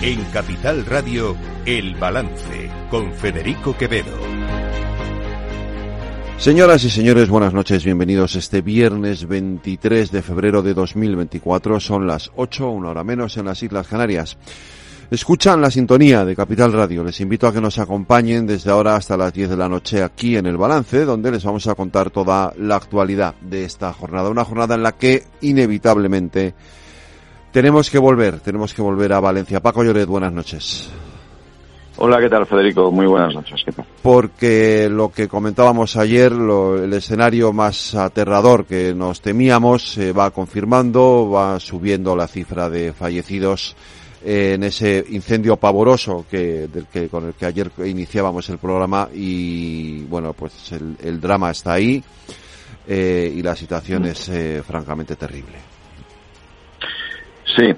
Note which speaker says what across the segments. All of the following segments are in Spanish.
Speaker 1: En Capital Radio, El Balance, con Federico Quevedo.
Speaker 2: Señoras y señores, buenas noches, bienvenidos este viernes 23 de febrero de 2024. Son las 8, una hora menos en las Islas Canarias. Escuchan la sintonía de Capital Radio. Les invito a que nos acompañen desde ahora hasta las 10 de la noche aquí en el balance, donde les vamos a contar toda la actualidad de esta jornada. Una jornada en la que inevitablemente tenemos que volver, tenemos que volver a Valencia. Paco Lloret, buenas noches.
Speaker 3: Hola, ¿qué tal, Federico? Muy buenas noches. ¿Qué tal?
Speaker 2: Porque lo que comentábamos ayer, lo, el escenario más aterrador que nos temíamos, se va confirmando, va subiendo la cifra de fallecidos en ese incendio pavoroso que, del que, con el que ayer iniciábamos el programa y bueno, pues el, el drama está ahí eh, y la situación es eh, francamente terrible.
Speaker 3: Sí,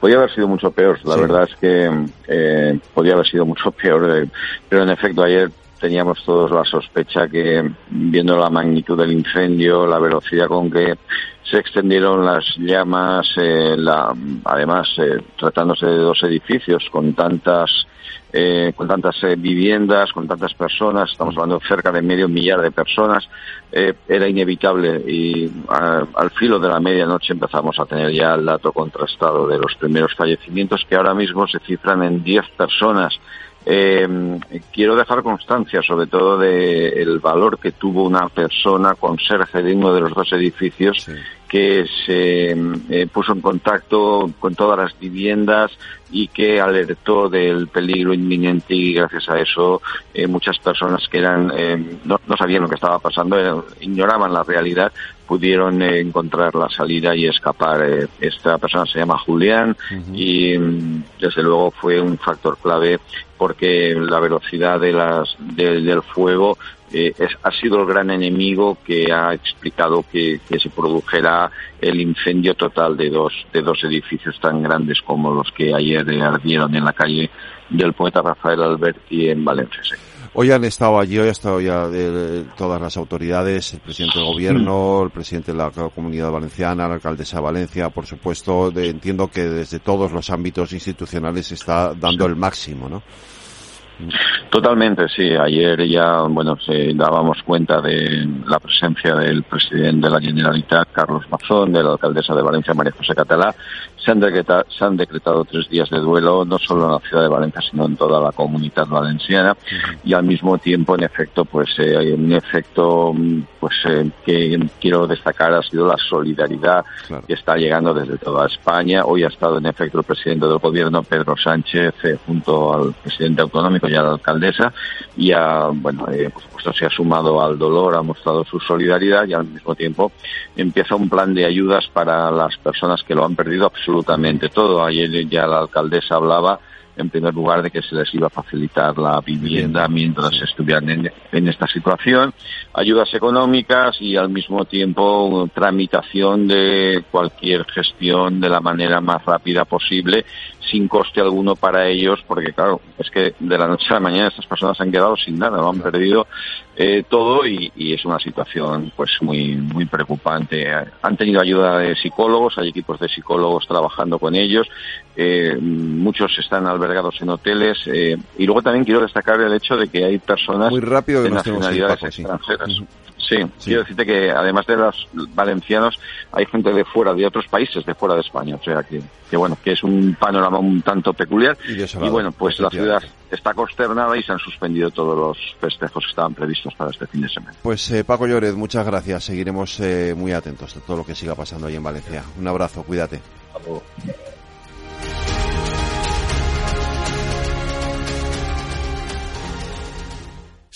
Speaker 3: podía haber sido mucho peor. La
Speaker 2: Sí.
Speaker 3: verdad es que eh, podía haber sido mucho peor. eh, pero en efecto, ayer teníamos todos la sospecha que, viendo la magnitud del incendio, la velocidad con que se extendieron las llamas, eh, la, además eh, tratándose de dos edificios con tantas eh, con tantas eh, viviendas, con tantas personas, estamos hablando de cerca de medio millar de personas, eh, era inevitable y a- al filo de la medianoche empezamos a tener ya el dato contrastado de los primeros fallecimientos que ahora mismo se cifran en 10 personas. Eh, quiero dejar constancia sobre todo del valor que tuvo una persona conserje de uno de los dos edificios
Speaker 2: Sí.
Speaker 3: Que se eh, puso en contacto con todas las viviendas y que alertó del peligro inminente y gracias a eso eh, muchas personas que eran eh, no, no sabían lo que estaba pasando, ignoraban la realidad, pudieron encontrar la salida y escapar. Esta persona se llama Julián y mm, desde luego fue un factor clave porque la velocidad de las, de- del fuego eh, es, ha sido el gran enemigo que ha explicado que, que se produjera el incendio total de dos, de dos edificios tan grandes como los que ayer eh, ardieron en la calle del poeta Rafael Alberti en Valencia.
Speaker 2: Hoy han estado allí, hoy han estado ya de, todas las autoridades, el presidente del gobierno, el presidente de la comunidad valenciana, la alcaldesa de Valencia, por supuesto, de- entiendo que desde todos los ámbitos institucionales se está dando el máximo, ¿no?
Speaker 3: Totalmente, sí. Ayer ya, bueno, se dábamos cuenta de la presencia del presidente de la Generalitat, Carlos Mazón, de la alcaldesa de Valencia, María José Catalá. Se han, decretado, se han decretado tres días de duelo, no solo en la ciudad de Valencia, sino en toda la comunidad valenciana. Y al mismo tiempo, en efecto, pues eh, un efecto pues eh, que quiero destacar ha sido la solidaridad
Speaker 2: Claro.
Speaker 3: que está llegando desde toda España. Hoy ha estado en efecto el presidente del gobierno, Pedro Sánchez, eh, junto al presidente autonómico y a la alcaldesa, y bueno, eh, por supuesto se ha sumado al dolor, ha mostrado su solidaridad y al mismo tiempo empieza un plan de ayudas para las personas que lo han perdido absolutamente todo. Ayer ya la alcaldesa hablaba en primer lugar de que se les iba a facilitar la vivienda mientras estuvieran en, en esta situación, ayudas económicas y al mismo tiempo tramitación de cualquier gestión de la manera más rápida posible sin coste alguno para ellos, porque claro, es que de la noche a la mañana estas personas han quedado sin nada, lo han perdido eh, todo y, y es una situación pues muy muy preocupante. Han tenido ayuda de psicólogos, hay equipos de psicólogos trabajando con ellos, eh, muchos están albergados en hoteles eh, y luego también quiero destacar el hecho de que hay personas
Speaker 2: Muy rápido
Speaker 3: de nacionalidades
Speaker 2: sí.
Speaker 3: extranjeras.
Speaker 2: Ujú.
Speaker 3: Sí, quiero decirte que además de los valencianos hay gente de fuera, de otros países, de fuera de España. O sea que, que bueno, que es un panorama un tanto peculiar.
Speaker 2: Y
Speaker 3: bueno, pues la ciudad está consternada y se han suspendido todos los festejos que estaban previstos para este fin de semana.
Speaker 2: Pues eh, Paco Lloret, muchas gracias. Seguiremos eh, muy atentos de todo lo que siga pasando ahí en Valencia. Un abrazo, cuídate.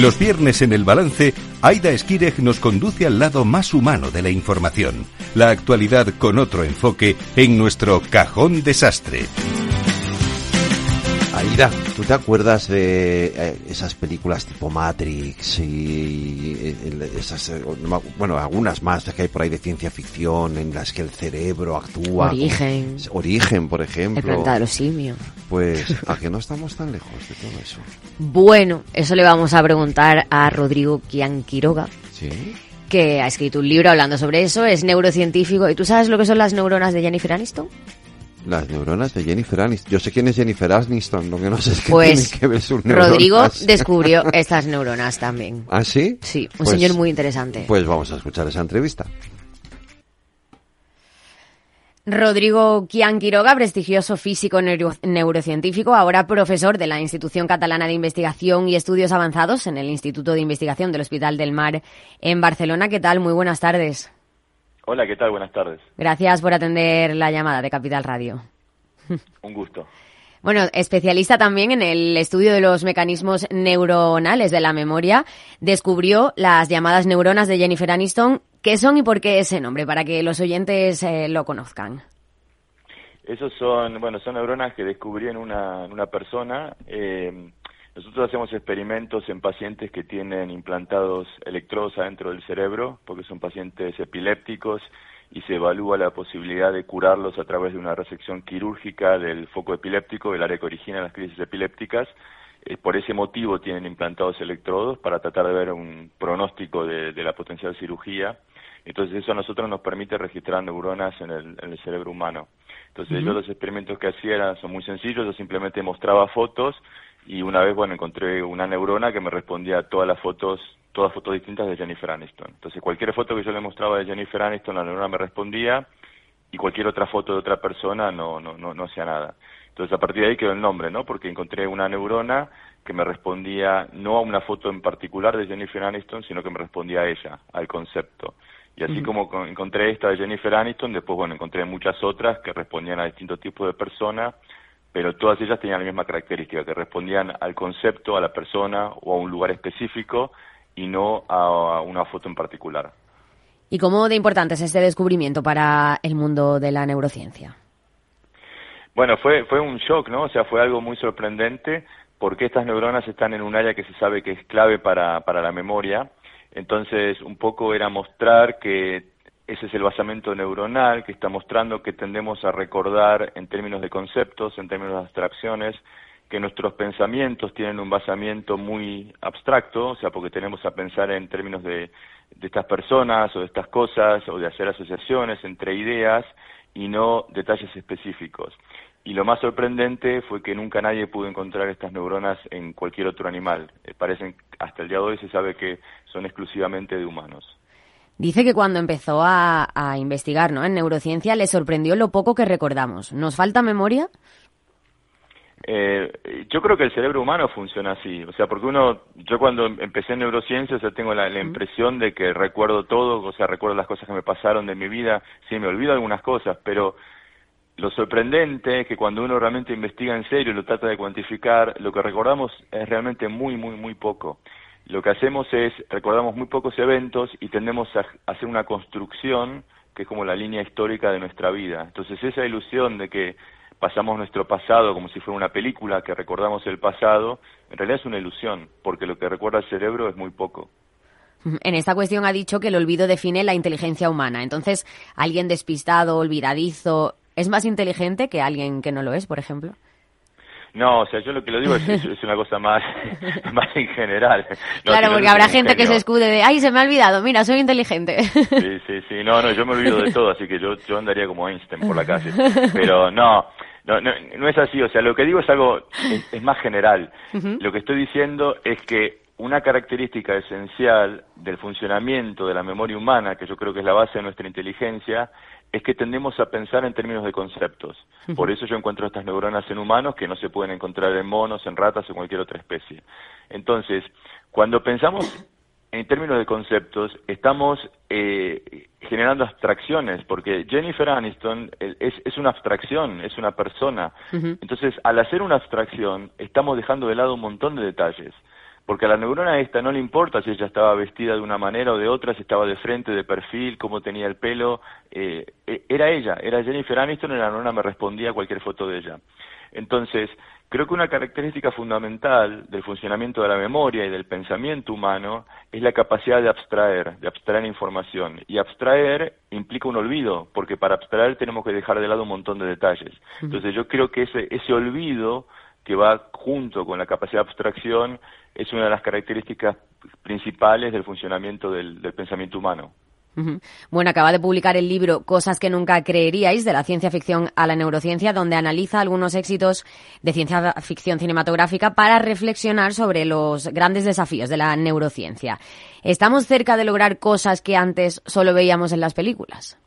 Speaker 1: Los viernes en el balance, Aida Esquireg nos conduce al lado más humano de la información, la actualidad con otro enfoque en nuestro cajón desastre.
Speaker 2: Aida, ¿tú te acuerdas de eh, esas películas tipo Matrix y eh, esas, bueno, algunas más que hay por ahí de ciencia ficción en las que el cerebro actúa?
Speaker 4: Origen.
Speaker 2: Origen, por ejemplo.
Speaker 4: El planeta de los simios.
Speaker 2: Pues, ¿a que no estamos tan lejos de todo eso?
Speaker 4: Bueno, eso le vamos a preguntar a Rodrigo Quianquiroga.
Speaker 2: Sí.
Speaker 4: Que ha escrito un libro hablando sobre eso, es neurocientífico. ¿Y tú sabes lo que son las neuronas de Jennifer Aniston?
Speaker 2: Las neuronas de Jennifer Aniston. Yo sé quién es Jennifer Aniston, lo que no sé es que
Speaker 4: pues,
Speaker 2: tiene que ver sus neuronas.
Speaker 4: Rodrigo descubrió estas neuronas también.
Speaker 2: ¿Ah, sí?
Speaker 4: Sí, un
Speaker 2: Pues-
Speaker 4: señor muy interesante.
Speaker 2: Pues vamos a escuchar esa entrevista.
Speaker 4: Rodrigo Quian Quiroga, prestigioso físico neuro- neurocientífico, ahora profesor de la Institución Catalana de Investigación y Estudios Avanzados en el Instituto de Investigación del Hospital del Mar en Barcelona. ¿Qué tal? Muy buenas tardes.
Speaker 5: Hola, ¿qué tal? Buenas tardes.
Speaker 4: Gracias por atender la llamada de Capital Radio.
Speaker 5: Un gusto.
Speaker 4: Bueno, especialista también en el estudio de los mecanismos neuronales de la memoria, descubrió las llamadas neuronas de Jennifer Aniston. ¿Qué son y por qué ese nombre? Para que los oyentes eh, lo conozcan.
Speaker 5: Esos son, bueno, son neuronas que descubrí en una, en una persona. Eh, nosotros hacemos experimentos en pacientes que tienen implantados electrodos adentro del cerebro, porque son pacientes epilépticos y se evalúa la posibilidad de curarlos a través de una resección quirúrgica del foco epiléptico, del área que origina las crisis epilépticas. Eh, por ese motivo tienen implantados electrodos para tratar de ver un pronóstico de, de la potencial cirugía. Entonces eso a nosotros nos permite registrar neuronas en el, en el cerebro humano. Entonces yo los experimentos que hacía eran, son muy sencillos, yo simplemente mostraba fotos y una vez, bueno, encontré una neurona que me respondía a todas las fotos, todas fotos distintas de Jennifer Aniston. Entonces cualquier foto que yo le mostraba de Jennifer Aniston, la neurona me respondía y cualquier otra foto de otra persona no, no, no, no hacía nada. Entonces a partir de ahí quedó el nombre, ¿no? Porque encontré una neurona que me respondía no a una foto en particular de Jennifer Aniston, sino que me respondía a ella, al concepto. Y así como con- encontré esta de Jennifer Aniston, después, bueno, encontré muchas otras que respondían a distintos tipos de personas, pero todas ellas tenían la misma característica, que respondían al concepto, a la persona o a un lugar específico y no a una foto en particular.
Speaker 4: ¿Y cómo de importante es este descubrimiento para el mundo de la neurociencia?
Speaker 5: Bueno, fue, fue un shock, ¿no? O sea, fue algo muy sorprendente porque estas neuronas están en un área que se sabe que es clave para, para la memoria. Entonces, un poco era mostrar que ese es el basamento neuronal que está mostrando que tendemos a recordar en términos de conceptos, en términos de abstracciones, que nuestros pensamientos tienen un basamiento muy abstracto, o sea, porque tenemos a pensar en términos de, estas personas o de estas cosas o de hacer asociaciones entre ideas y no detalles específicos. Y lo más sorprendente fue que nunca nadie pudo encontrar estas neuronas en cualquier otro animal. Eh, parecen, hasta el día de hoy se sabe que son exclusivamente de humanos.
Speaker 4: Dice que cuando empezó a, a investigar ¿no? en neurociencia le sorprendió lo poco que recordamos. ¿Nos falta memoria?
Speaker 5: Eh, yo creo que el cerebro humano funciona así, o sea, porque uno, yo cuando empecé en neurociencias, yo tengo la, la impresión de que recuerdo todo, o sea, recuerdo las cosas que me pasaron de mi vida, sí, me olvido algunas cosas, pero lo sorprendente es que cuando uno realmente investiga en serio y lo trata de cuantificar, lo que recordamos es realmente muy, muy, muy poco. Lo que hacemos es, recordamos muy pocos eventos y tendemos a hacer una construcción que es como la línea histórica de nuestra vida. Entonces esa ilusión de que pasamos nuestro pasado como si fuera una película, que recordamos el pasado, en realidad es una ilusión, porque lo que recuerda el cerebro es muy poco.
Speaker 4: En esta cuestión ha dicho que el olvido define la inteligencia humana. Entonces, alguien despistado, olvidadizo, ¿es más inteligente que alguien que no lo es, por ejemplo?
Speaker 5: No, o sea, yo lo que lo digo es, una cosa más, más en general. No,
Speaker 4: claro, porque habrá gente que se escude de, ay, se me ha olvidado, mira, soy inteligente.
Speaker 5: Sí, sí, sí, no, no, yo me olvido de todo, así que yo, yo andaría como Einstein por la calle. Pero no, no, no, no es así, o sea, lo que digo es algo, es, es más general. Lo que estoy diciendo es que una característica esencial del funcionamiento de la memoria humana, que yo creo que es la base de nuestra inteligencia, es que tendemos a pensar en términos de conceptos. Por eso yo encuentro estas neuronas en humanos que no se pueden encontrar en monos, en ratas o cualquier otra especie. Entonces, cuando pensamos en términos de conceptos, estamos eh, generando abstracciones, porque Jennifer Aniston es, es una abstracción, es una persona. Entonces, al hacer una abstracción, estamos dejando de lado un montón de detalles. Porque a la neurona esta no le importa si ella estaba vestida de una manera o de otra, si estaba de frente, de perfil, cómo tenía el pelo, eh, eh, era ella, era Jennifer Aniston y la neurona me respondía a cualquier foto de ella. Entonces, creo que una característica fundamental del funcionamiento de la memoria y del pensamiento humano es la capacidad de abstraer, de abstraer información. Y abstraer implica un olvido, porque para abstraer tenemos que dejar de lado un montón de detalles. Entonces yo creo que ese, ese olvido que va junto con la capacidad de abstracción es una de las características principales del funcionamiento del, pensamiento humano.
Speaker 4: Bueno, acaba de publicar el libro Cosas que nunca creeríais, de la ciencia ficción a la neurociencia, donde analiza algunos éxitos de ciencia ficción cinematográfica para reflexionar sobre los grandes desafíos de la neurociencia. ¿Estamos cerca de lograr cosas que antes solo veíamos en las películas?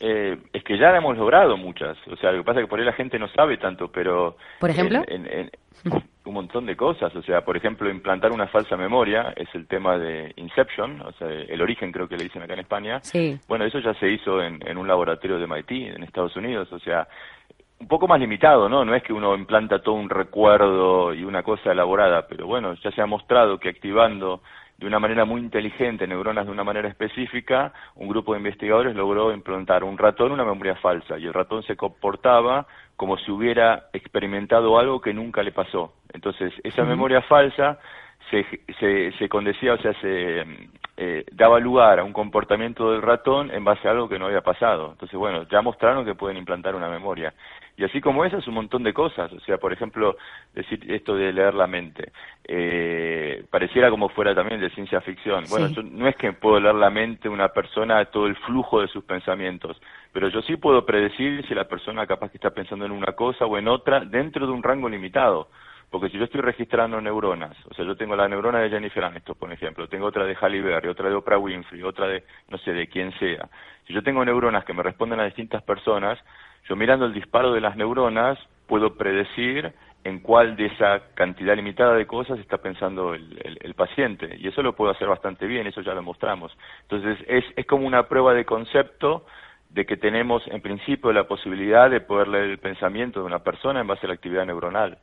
Speaker 5: Eh, es que ya hemos logrado muchas. O sea, lo que pasa es que por ahí la gente no sabe tanto, pero...
Speaker 4: ¿Por ejemplo?
Speaker 5: un montón de cosas. O sea, por ejemplo, implantar una falsa memoria es el tema de Inception, o sea, el origen creo que le dicen acá en España.
Speaker 4: Sí.
Speaker 5: Bueno, eso ya se hizo en, en un laboratorio de MIT, en Estados Unidos. O sea, un poco más limitado, ¿no? No es que uno implanta todo un recuerdo y una cosa elaborada, pero bueno, ya se ha mostrado que activando de una manera muy inteligente neuronas de una manera específica, un grupo de investigadores logró implantar un ratón una memoria falsa y el ratón se comportaba como si hubiera experimentado algo que nunca le pasó. Entonces, esa memoria falsa se, se, se condecía, o sea, se eh, daba lugar a un comportamiento del ratón en base a algo que no había pasado. Entonces, bueno, ya mostraron que pueden implantar una memoria. Y así como esas, un montón de cosas. O sea, por ejemplo, decir esto de leer la mente. Eh, pareciera como fuera también de ciencia ficción. Bueno, no es que puedo leer la mente de una persona, todo el flujo de sus pensamientos, pero yo sí puedo predecir si la persona capaz que está pensando en una cosa o en otra dentro de un rango limitado. Porque si yo estoy registrando neuronas, o sea, yo tengo la neurona de Jennifer Aniston, por ejemplo, tengo otra de Halle Berry, otra de Oprah Winfrey, otra de, no sé, de quien sea. Si yo tengo neuronas que me responden a distintas personas, yo mirando el disparo de las neuronas puedo predecir en cuál de esa cantidad limitada de cosas está pensando el, el, paciente. Y eso lo puedo hacer bastante bien, eso ya lo mostramos. Entonces, es, es como una prueba de concepto de que tenemos en principio la posibilidad de poder leer el pensamiento de una persona en base a la actividad neuronal.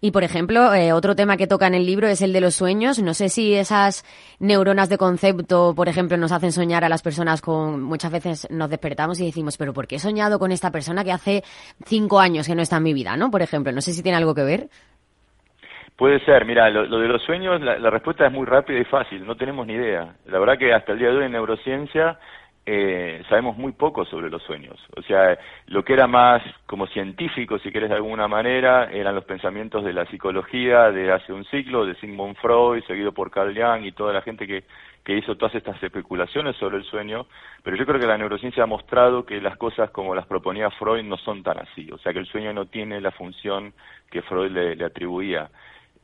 Speaker 4: Y, por ejemplo, eh, otro tema que toca en el libro es el de los sueños. No sé si esas neuronas de concepto, por ejemplo, nos hacen soñar a las personas con... Muchas veces nos despertamos y decimos, pero ¿por qué he soñado con esta persona que hace cinco años que no está en mi vida, no? Por ejemplo, no sé si tiene algo que ver.
Speaker 5: Puede ser, mira, lo, de los sueños, la, la, respuesta es muy rápida y fácil, no tenemos ni idea. La verdad que hasta el día de hoy en neurociencia eh, sabemos muy poco sobre los sueños. O sea, lo que era más como científico, si quieres de alguna manera, eran los pensamientos de la psicología de hace un siglo, de Sigmund Freud, seguido por Carl Jung y toda la gente que, que hizo todas estas especulaciones sobre el sueño. Pero yo creo que la neurociencia ha mostrado que las cosas como las proponía Freud no son tan así. O sea, que el sueño no tiene la función que Freud le atribuía.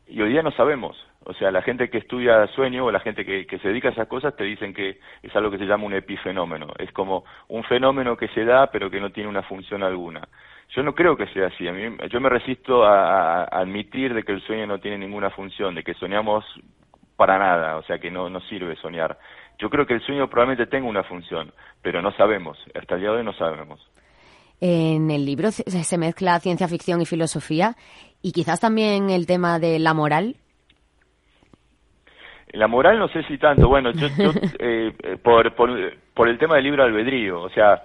Speaker 5: Y hoy día no sabemos. O sea, la gente que estudia sueño o la gente que, que, se dedica a esas cosas te dicen que es algo que se llama un epifenómeno. Es como un fenómeno que se da pero que no tiene una función alguna. Yo no creo que sea así. A yo me resisto a, admitir de que el sueño no tiene ninguna función, de que soñamos para nada, o sea, que no, no sirve soñar. Yo creo que el sueño probablemente tenga una función, pero no sabemos. Hasta el día de hoy no sabemos.
Speaker 4: En el libro se mezcla ciencia ficción y filosofía y quizás también el tema de la moral
Speaker 5: la moral no sé si tanto, bueno, yo, eh, por, por, por, el tema del libro albedrío, o sea,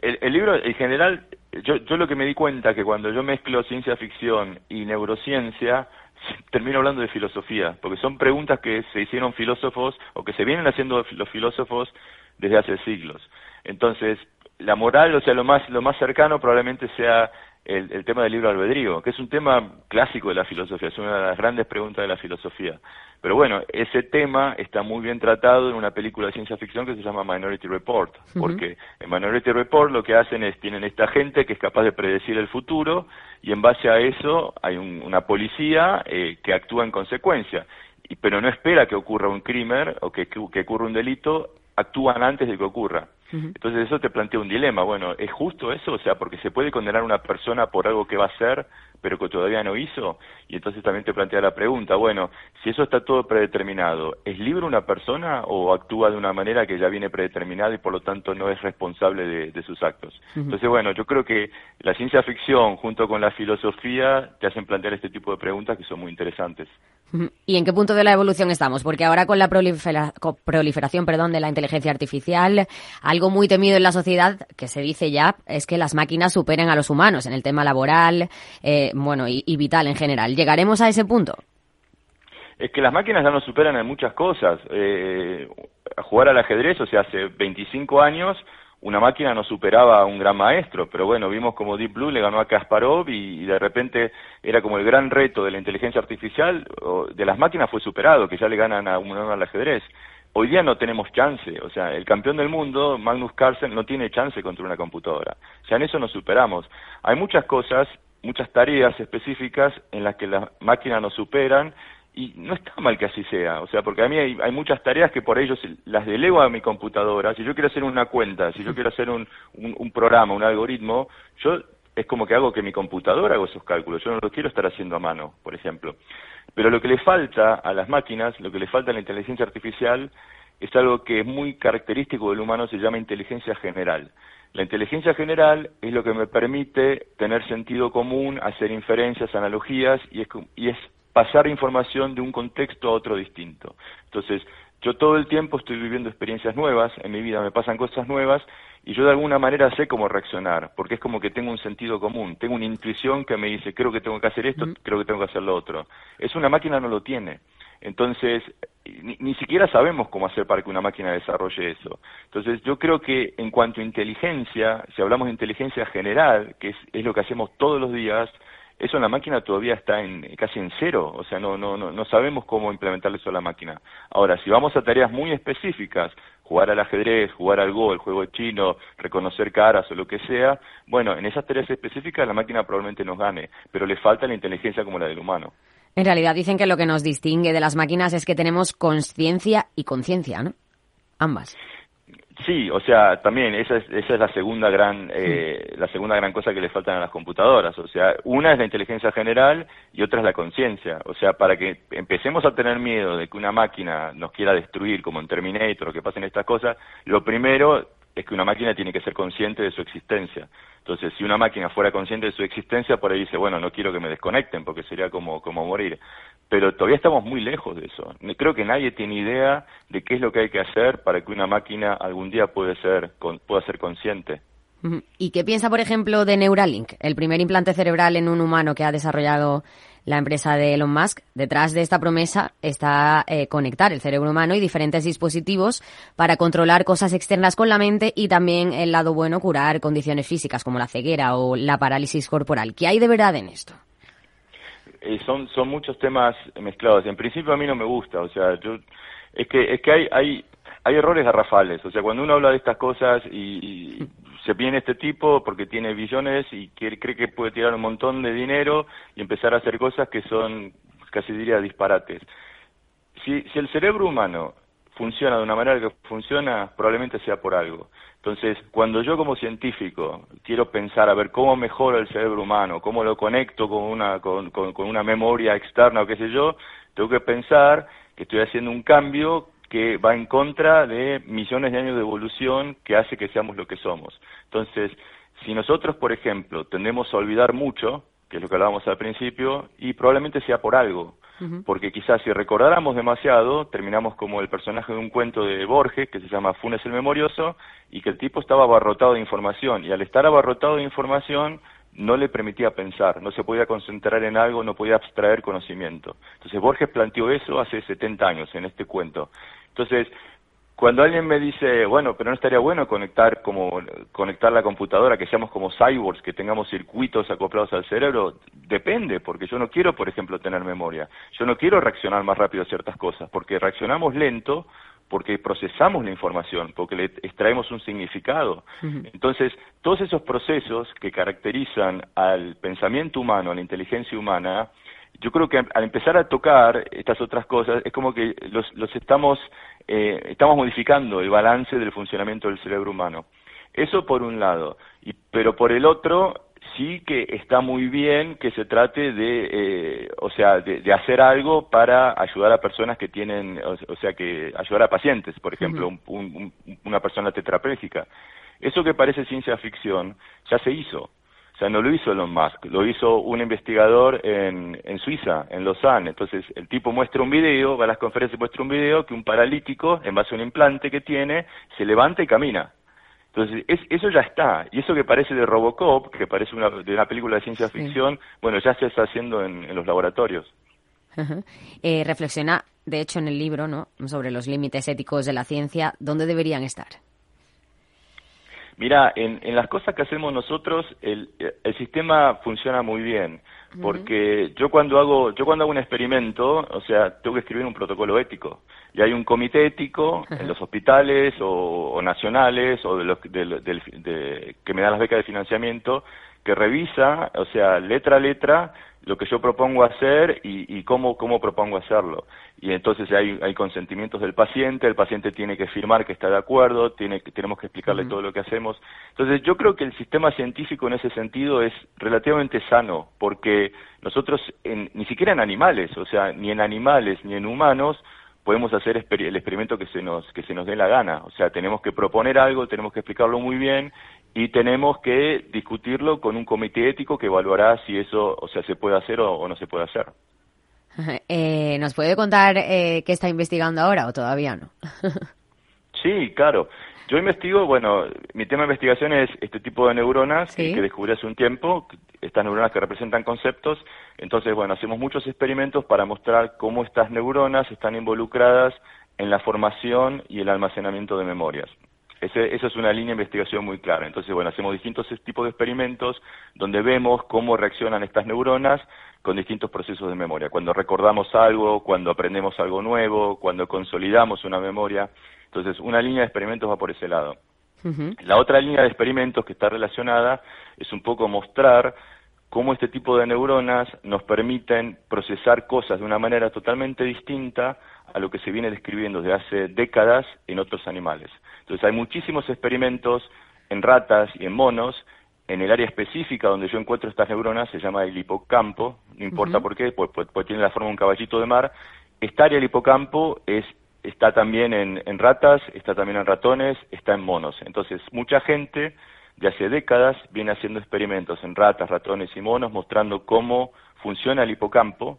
Speaker 5: el, el, libro en general, yo, yo lo que me di cuenta que cuando yo mezclo ciencia ficción y neurociencia, termino hablando de filosofía, porque son preguntas que se hicieron filósofos o que se vienen haciendo los filósofos desde hace siglos. Entonces, la moral, o sea, lo más, lo más cercano probablemente sea el, el, tema del libro albedrío, que es un tema clásico de la filosofía, es una de las grandes preguntas de la filosofía. Pero bueno, ese tema está muy bien tratado en una película de ciencia ficción que se llama Minority Report, porque en Minority Report lo que hacen es, tienen esta gente que es capaz de predecir el futuro y en base a eso hay una policía eh, que actúa en consecuencia, y, pero no espera que ocurra un crimen o que, que ocurra un delito, actúan antes de que ocurra. Entonces eso te plantea un dilema. Bueno, ¿es justo eso? O sea, porque se puede condenar a una persona por algo que va a hacer, pero que todavía no hizo. Y entonces también te plantea la pregunta, bueno, si eso está todo predeterminado, ¿es libre una persona o actúa de una manera que ya viene predeterminada y por lo tanto no es responsable de, sus actos? Entonces, bueno, yo creo que la ciencia ficción junto con la filosofía te hacen plantear este tipo de preguntas que son muy interesantes.
Speaker 4: ¿Y en qué punto de la evolución estamos? Porque ahora con la proliferación perdón, de la inteligencia artificial, algo muy temido en la sociedad, que se dice ya, es que las máquinas superen a los humanos en el tema laboral, eh, bueno, y, vital en general. ¿Llegaremos a ese punto?
Speaker 5: Es que las máquinas ya nos superan en muchas cosas. Eh, jugar al ajedrez, o sea, hace 25 años una máquina no superaba a un gran maestro, pero bueno, vimos como Deep Blue le ganó a Kasparov y, de repente era como el gran reto de la inteligencia artificial, o de las máquinas fue superado, que ya le ganan a un al ajedrez. Hoy día no tenemos chance, o sea, el campeón del mundo, Magnus Carlsen, no tiene chance contra una computadora. O sea, en eso nos superamos. Hay muchas cosas, muchas tareas específicas en las que las máquinas nos superan y no está mal que así sea, o sea, porque a mí hay, muchas tareas que por ellos las delego a mi computadora. Si yo quiero hacer una cuenta, si yo quiero hacer un, un, programa, un algoritmo, yo es como que hago que mi computadora haga esos cálculos. Yo no lo quiero estar haciendo a mano, por ejemplo. Pero lo que le falta a las máquinas, lo que le falta a la inteligencia artificial, es algo que es muy característico del humano, se llama inteligencia general. La inteligencia general es lo que me permite tener sentido común, hacer inferencias, analogías, y es, y es pasar información de un contexto a otro distinto. Entonces, yo todo el tiempo estoy viviendo experiencias nuevas, en mi vida me pasan cosas nuevas y yo de alguna manera sé cómo reaccionar, porque es como que tengo un sentido común, tengo una intuición que me dice, creo que tengo que hacer esto, creo que tengo que hacer lo otro. Es una máquina no lo tiene. Entonces, ni, ni, siquiera sabemos cómo hacer para que una máquina desarrolle eso. Entonces, yo creo que en cuanto a inteligencia, si hablamos de inteligencia general, que es, es lo que hacemos todos los días, eso en la máquina todavía está en, casi en cero, o sea, no, no, no, sabemos cómo implementar eso a la máquina. Ahora, si vamos a tareas muy específicas, jugar al ajedrez, jugar al Go, el juego chino, reconocer caras o lo que sea, bueno, en esas tareas específicas la máquina probablemente nos gane, pero le falta la inteligencia como la del humano.
Speaker 4: En realidad dicen que lo que nos distingue de las máquinas es que tenemos conciencia y conciencia, ¿no? Ambas.
Speaker 5: Sí, o sea, también esa es, esa es la segunda gran eh, la segunda gran cosa que le faltan a las computadoras. O sea, una es la inteligencia general y otra es la conciencia. O sea, para que empecemos a tener miedo de que una máquina nos quiera destruir, como en Terminator, o que pasen estas cosas, lo primero es que una máquina tiene que ser consciente de su existencia. Entonces, si una máquina fuera consciente de su existencia, por ahí dice, bueno, no quiero que me desconecten porque sería como, como morir. Pero todavía estamos muy lejos de eso. Creo que nadie tiene idea de qué es lo que hay que hacer para que una máquina algún día pueda ser, pueda ser consciente.
Speaker 4: ¿Y qué piensa, por ejemplo, de Neuralink, el primer implante cerebral en un humano que ha desarrollado la empresa de Elon Musk. Detrás de esta promesa está eh, conectar el cerebro humano y diferentes dispositivos para controlar cosas externas con la mente y también el lado bueno curar condiciones físicas como la ceguera o la parálisis corporal. ¿Qué hay de verdad en esto?
Speaker 5: Eh, son, son muchos temas mezclados. En principio a mí no me gusta, o sea, yo es que es que hay hay hay errores garrafales, o sea, cuando uno habla de estas cosas y se viene este tipo porque tiene billones y cree que puede tirar un montón de dinero y empezar a hacer cosas que son, casi diría, disparates. Si, si el cerebro humano funciona de una manera que funciona, probablemente sea por algo. Entonces, cuando yo como científico quiero pensar a ver cómo mejora el cerebro humano, cómo lo conecto con una, con, con, una memoria externa o qué sé yo, tengo que pensar que estoy haciendo un cambio que va en contra de millones de años de evolución que hace que seamos lo que somos. Entonces, si nosotros, por ejemplo, tendemos a olvidar mucho, que es lo que hablábamos al principio, y probablemente sea por algo, porque quizás si recordáramos demasiado, terminamos como el personaje de un cuento de Borges, que se llama Funes el Memorioso, y que el tipo estaba abarrotado de información, y al estar abarrotado de información, no le permitía pensar, no se podía concentrar en algo, no podía abstraer conocimiento. Entonces Borges planteó eso hace 70 años en este cuento. Entonces, cuando alguien me dice, bueno, pero no estaría bueno conectar como conectar la computadora, que seamos como cyborgs, que tengamos circuitos acoplados al cerebro, depende, porque yo no quiero, por ejemplo, tener memoria. Yo no quiero reaccionar más rápido a ciertas cosas, porque reaccionamos lento, porque procesamos la información, porque le extraemos un significado. Entonces, todos esos procesos que caracterizan al pensamiento humano, a la inteligencia humana, yo creo que al empezar a tocar estas otras cosas es como que los, los estamos eh, estamos modificando el balance del funcionamiento del cerebro humano. Eso por un lado y pero por el otro sí que está muy bien que se trate de eh, o sea de, hacer algo para ayudar a personas que tienen o, sea que ayudar a pacientes por ejemplo una persona tetrapléjica. Eso que parece ciencia ficción ya se hizo O sea, no lo hizo Elon Musk, lo hizo un investigador en, en Suiza, en Lausanne. Entonces, el tipo muestra un video, va a las conferencias y muestra un video que un paralítico, en base a un implante que tiene, se levanta y camina. Entonces, eso ya está. Y eso que parece de Robocop, que parece una, de una película de ciencia ficción, bueno, ya se está haciendo en, los laboratorios.
Speaker 4: Eh, reflexiona, de hecho, en el libro, ¿no? Sobre los límites éticos de la ciencia, ¿dónde deberían estar?
Speaker 5: Mira, en, las cosas que hacemos nosotros, el, el sistema funciona muy bien porque yo cuando hago yo cuando hago un experimento, o sea, tengo que escribir un protocolo ético. Y hay un comité ético en los hospitales o, nacionales o de los de, que me dan las becas de financiamiento que revisa, o sea, letra a letra lo que yo propongo hacer y, cómo, cómo propongo hacerlo. Y entonces hay, hay consentimientos del paciente, el paciente tiene que firmar que está de acuerdo, tiene, tenemos que explicarle todo lo que hacemos. Entonces yo creo que el sistema científico en ese sentido es relativamente sano, porque nosotros ni siquiera en animales, o sea, ni en animales ni en humanos, podemos hacer el experimento que se nos que se nos dé la gana, o sea, tenemos que proponer algo, tenemos que explicarlo muy bien y tenemos que discutirlo con un comité ético que evaluará si eso, o sea, se puede hacer o, no se puede hacer.
Speaker 4: Eh, ¿Nos puede contar eh, qué está investigando ahora o todavía no?
Speaker 5: sí, claro. Yo investigo, bueno, mi tema de investigación es este tipo de neuronas que descubrí hace un tiempo, estas neuronas que representan conceptos. Entonces, bueno, hacemos muchos experimentos para mostrar cómo estas neuronas están involucradas en la formación y el almacenamiento de memorias. Ese, esa es una línea de investigación muy clara. Entonces, bueno, hacemos distintos tipos de experimentos donde vemos cómo reaccionan estas neuronas con distintos procesos de memoria. Cuando recordamos algo, cuando aprendemos algo nuevo, cuando consolidamos una memoria. Entonces, una línea de experimentos va por ese lado. La otra línea de experimentos que está relacionada es un poco mostrar cómo este tipo de neuronas nos permiten procesar cosas de una manera totalmente distinta a lo que se viene describiendo desde hace décadas en otros animales. Entonces hay muchísimos experimentos en ratas y en monos, en el área específica donde yo encuentro estas neuronas se llama el hipocampo, no importa por qué, pues, pues, pues, tiene la forma de un caballito de mar. Esta área del hipocampo es, está también en, en ratas, está también en ratones, está en monos. Entonces mucha gente de hace décadas viene haciendo experimentos en ratas, ratones y monos mostrando cómo funciona el hipocampo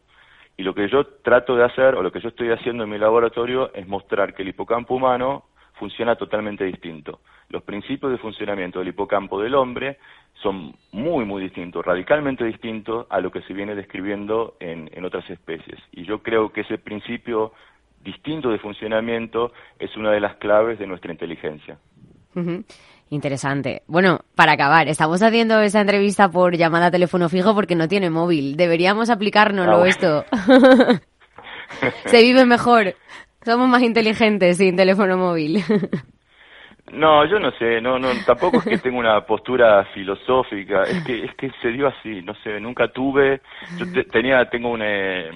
Speaker 5: y lo que yo trato de hacer o lo que yo estoy haciendo en mi laboratorio es mostrar que el hipocampo humano funciona totalmente distinto. Los principios de funcionamiento del hipocampo del hombre son muy, muy distintos, radicalmente distintos a lo que se viene describiendo en, otras especies. Y yo creo que ese principio distinto de funcionamiento es una de las claves de nuestra inteligencia.
Speaker 4: Interesante. Bueno, para acabar, estamos haciendo esta entrevista por llamada a teléfono fijo porque no tiene móvil. Deberíamos aplicárnoslo ah, esto. Se vive mejor. Somos más inteligentes sin teléfono móvil.
Speaker 5: No, yo no sé, no, no, tampoco es que tenga una postura filosófica, es que, es que se dio así, no sé, nunca tuve, yo tenía, tengo un, eh,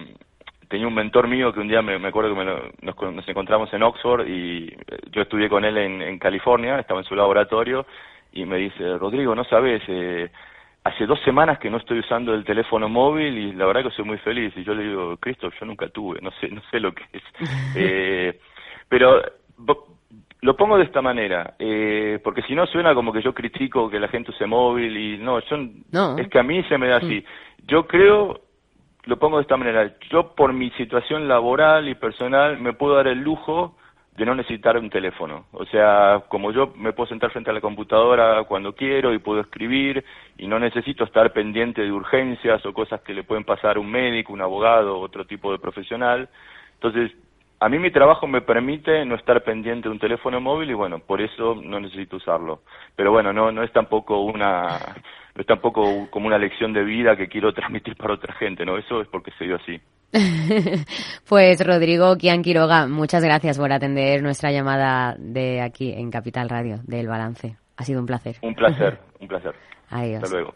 Speaker 5: tenía un mentor mío que un día me, acuerdo que nos, encontramos en Oxford y eh, yo estudié con él en, California, estaba en su laboratorio y me dice, Rodrigo, no sabes, eh, hace dos semanas que no estoy usando el teléfono móvil y la verdad que soy muy feliz. Y yo le digo, Cristo, yo nunca tuve, no sé, no sé lo que es. eh, pero lo pongo de esta manera, eh, porque si no suena como que yo critico que la gente use móvil y no, yo, no. es que a mí se me da así. Yo creo lo pongo de esta manera, yo por mi situación laboral y personal me puedo dar el lujo de no necesitar un teléfono. O sea, como yo me puedo sentar frente a la computadora cuando quiero y puedo escribir y no necesito estar pendiente de urgencias o cosas que le pueden pasar a un médico, un abogado, otro tipo de profesional. Entonces, a mí mi trabajo me permite no estar pendiente de un teléfono móvil y bueno, por eso no necesito usarlo. Pero bueno, no, no es tampoco una es tampoco como una lección de vida que quiero transmitir para otra gente, ¿no? Eso es porque se dio así.
Speaker 4: pues Rodrigo Kian Quiroga, muchas gracias por atender nuestra llamada de aquí en Capital Radio, del Balance. Ha sido un placer.
Speaker 5: Un placer, un placer.
Speaker 4: Adiós.
Speaker 5: Hasta luego.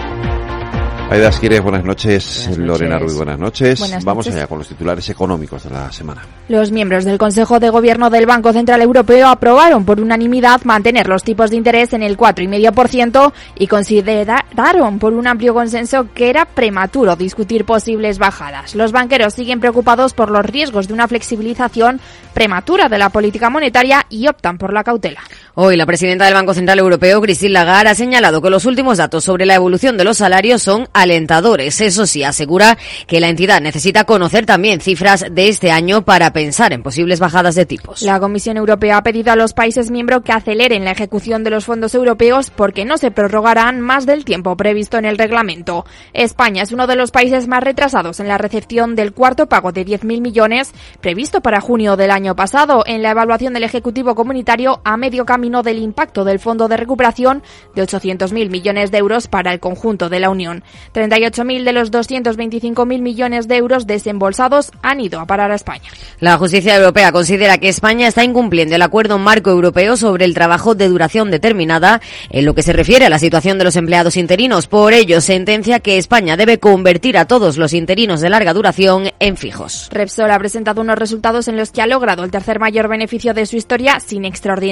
Speaker 2: Aida Esquires, buenas noches. Lorena Ruiz, buenas noches. Vamos allá con los titulares económicos de la semana.
Speaker 6: Los miembros del Consejo de Gobierno del Banco Central Europeo aprobaron por unanimidad mantener los tipos de interés en el 4,5% y consideraron por un amplio consenso que era prematuro discutir posibles bajadas. Los banqueros siguen preocupados por los riesgos de una flexibilización prematura de la política monetaria y optan por la cautela.
Speaker 4: Hoy la presidenta del Banco Central Europeo, Christine Lagarde, ha señalado que los últimos datos sobre la evolución de los salarios son alentadores. Eso sí, asegura que la entidad necesita conocer también cifras de este año para pensar en posibles bajadas de tipos.
Speaker 6: La Comisión Europea ha pedido a los países miembros que aceleren la ejecución de los fondos europeos porque no se prorrogarán más del tiempo previsto en el reglamento. España es uno de los países más retrasados en la recepción del cuarto pago de 10.000 millones previsto para junio del año pasado. En la evaluación del Ejecutivo Comunitario a medio camino del impacto del Fondo de Recuperación de 800.000 millones de euros para el conjunto de la Unión. 38.000 de los 225.000 millones de euros desembolsados han ido a parar a España.
Speaker 4: La justicia europea considera que España está incumpliendo el acuerdo marco europeo sobre el trabajo de duración determinada en lo que se refiere a la situación de los empleados interinos. Por ello, sentencia que España debe convertir a todos los interinos de larga duración en fijos.
Speaker 6: Repsol ha presentado unos resultados en los que ha logrado el tercer mayor beneficio de su historia sin extraordinario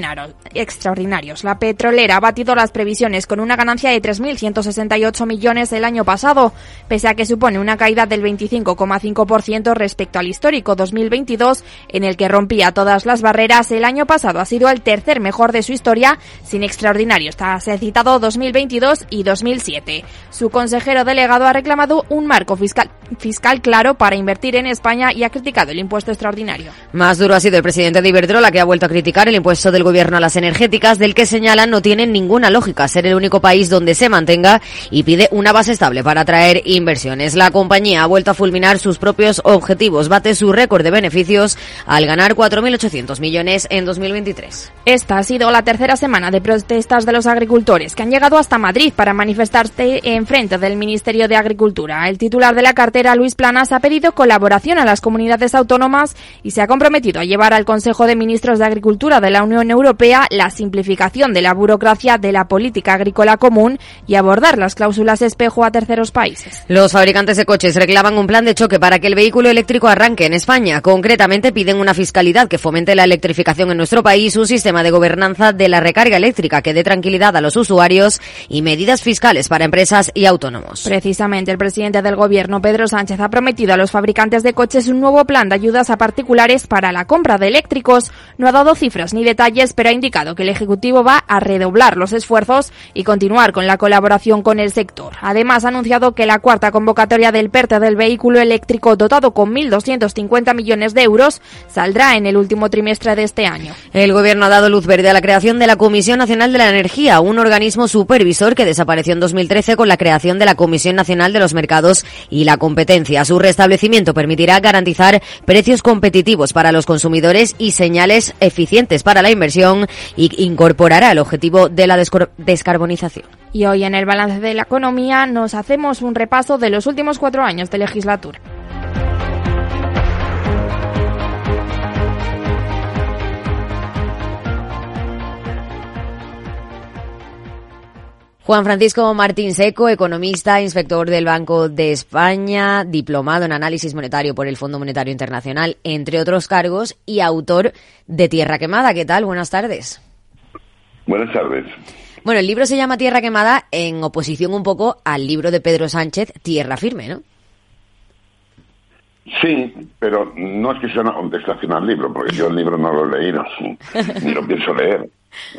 Speaker 6: extraordinarios. La petrolera ha batido las previsiones con una ganancia de 3.168 millones el año pasado, pese a que supone una caída del 25,5% respecto al histórico 2022, en el que rompía todas las barreras. El año pasado ha sido el tercer mejor de su historia, sin extraordinarios. Se ha citado 2022 y 2007. Su consejero delegado ha reclamado un marco fiscal, fiscal claro para invertir en España y ha criticado el impuesto extraordinario.
Speaker 4: Más duro ha sido el presidente de Iberdrola, que ha vuelto a criticar el impuesto del gobierno a las energéticas del que señalan no tienen ninguna lógica ser el único país donde se mantenga y pide una base estable para atraer inversiones. La compañía ha vuelto a fulminar sus propios objetivos, bate su récord de beneficios al ganar 4.800 millones en 2023.
Speaker 6: Esta ha sido la tercera semana de protestas de los agricultores que han llegado hasta Madrid para manifestarse en frente del Ministerio de Agricultura. El titular de la cartera, Luis Planas, ha pedido colaboración a las comunidades autónomas y se ha comprometido a llevar al Consejo de Ministros de Agricultura de la Unión Europea la simplificación de la burocracia de la política agrícola común y abordar las cláusulas espejo a terceros países.
Speaker 4: Los fabricantes de coches reclaman un plan de choque para que el vehículo eléctrico arranque en España. Concretamente piden una fiscalidad que fomente la electrificación en nuestro país, un sistema de gobernanza de la recarga eléctrica que dé tranquilidad a los usuarios y medidas fiscales para empresas y autónomos.
Speaker 6: Precisamente el presidente del gobierno, Pedro Sánchez, ha prometido a los fabricantes de coches un nuevo plan de ayudas a particulares para la compra de eléctricos. No ha dado cifras ni detalles, pero ha indicado que el Ejecutivo va a redoblar los esfuerzos y continuar con la colaboración con el sector. Además, ha anunciado que la cuarta convocatoria del PERTE del vehículo eléctrico dotado con 1.250 millones de euros saldrá en el último trimestre de este año.
Speaker 4: El Gobierno ha dado luz verde a la creación de la Comisión Nacional de la Energía, un organismo supervisor que desapareció en 2013 con la creación de la Comisión Nacional de los Mercados y la Competencia. Su restablecimiento permitirá garantizar precios competitivos para los consumidores y señales eficientes para la inversión y incorporará el objetivo de la descarbonización.
Speaker 6: Y hoy en el balance de la economía nos hacemos un repaso de los últimos cuatro años de legislatura.
Speaker 4: Juan Francisco Martín Seco, economista, inspector del Banco de España, diplomado en análisis monetario por el Fondo Monetario Internacional, entre otros cargos, y autor de Tierra Quemada. ¿Qué tal? Buenas tardes.
Speaker 7: Buenas tardes.
Speaker 4: Bueno, el libro se llama Tierra Quemada en oposición un poco al libro de Pedro Sánchez, Tierra Firme, ¿no?
Speaker 7: Sí, pero no es que sea una contestación al libro, porque yo el libro no lo he leído, ni lo pienso leer.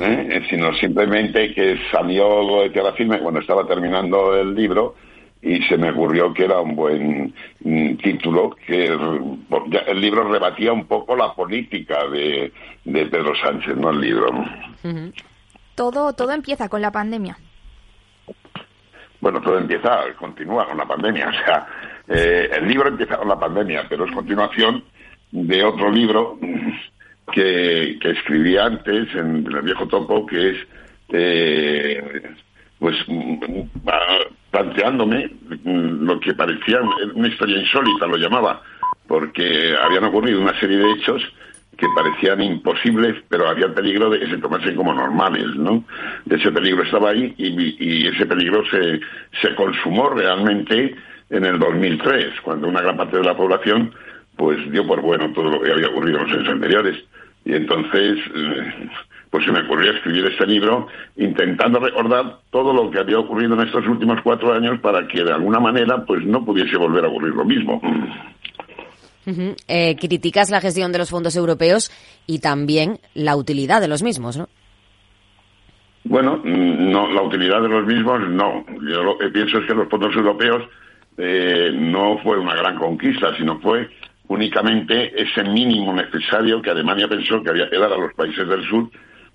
Speaker 7: ¿eh? sino simplemente que salió de Tierra Firme cuando estaba terminando el libro y se me ocurrió que era un buen mm, título, que el, libro rebatía un poco la política de, Pedro Sánchez, no el libro.
Speaker 6: Todo, todo empieza con la pandemia.
Speaker 7: Bueno, todo empieza, continúa con la pandemia. O sea, eh, el libro empieza con la pandemia, pero es continuación de otro libro que, escribí antes en, el viejo topo, que es eh, pues planteándome lo que parecía una historia insólita, lo llamaba, porque habían ocurrido una serie de hechos que parecían imposibles, pero había el peligro de que se tomasen como normales, ¿no? Ese peligro estaba ahí y, ese peligro se, se consumó realmente en el 2003, cuando una gran parte de la población pues dio por bueno todo lo que había ocurrido en los años anteriores. Y entonces, eh, pues se me ocurrió escribir este libro intentando recordar todo lo que había ocurrido en estos últimos cuatro años para que de alguna manera pues no pudiese volver a ocurrir lo mismo.
Speaker 4: Eh, criticas la gestión de los fondos europeos y también la utilidad de los mismos, ¿no?
Speaker 7: Bueno, mm, no, la utilidad de los mismos no. Yo lo que pienso es que los fondos europeos eh, no fue una gran conquista, sino fue únicamente ese mínimo necesario que Alemania pensó que había que dar a los países del sur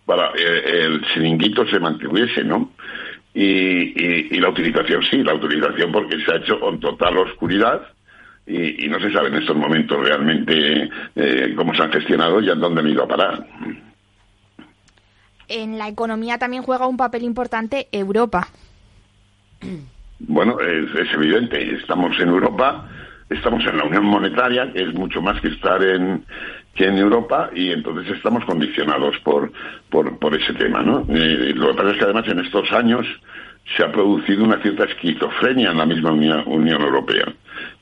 Speaker 7: para eh, el siringuito se mantuviese, ¿no? Y, la utilización sí, la utilización porque se ha hecho con total oscuridad y, no se sabe en estos momentos realmente eh, cómo se han gestionado y a dónde han ido a parar.
Speaker 6: En la economía también juega un papel importante Europa.
Speaker 7: Bueno, es evidente, estamos en Europa estamos en la Unión Monetaria, que es mucho más que estar en, que en Europa, y entonces estamos condicionados por, por, por ese tema, ¿no? Eh, lo que pasa es que además en estos años se ha producido una cierta esquizofrenia en la misma Unión, Europea,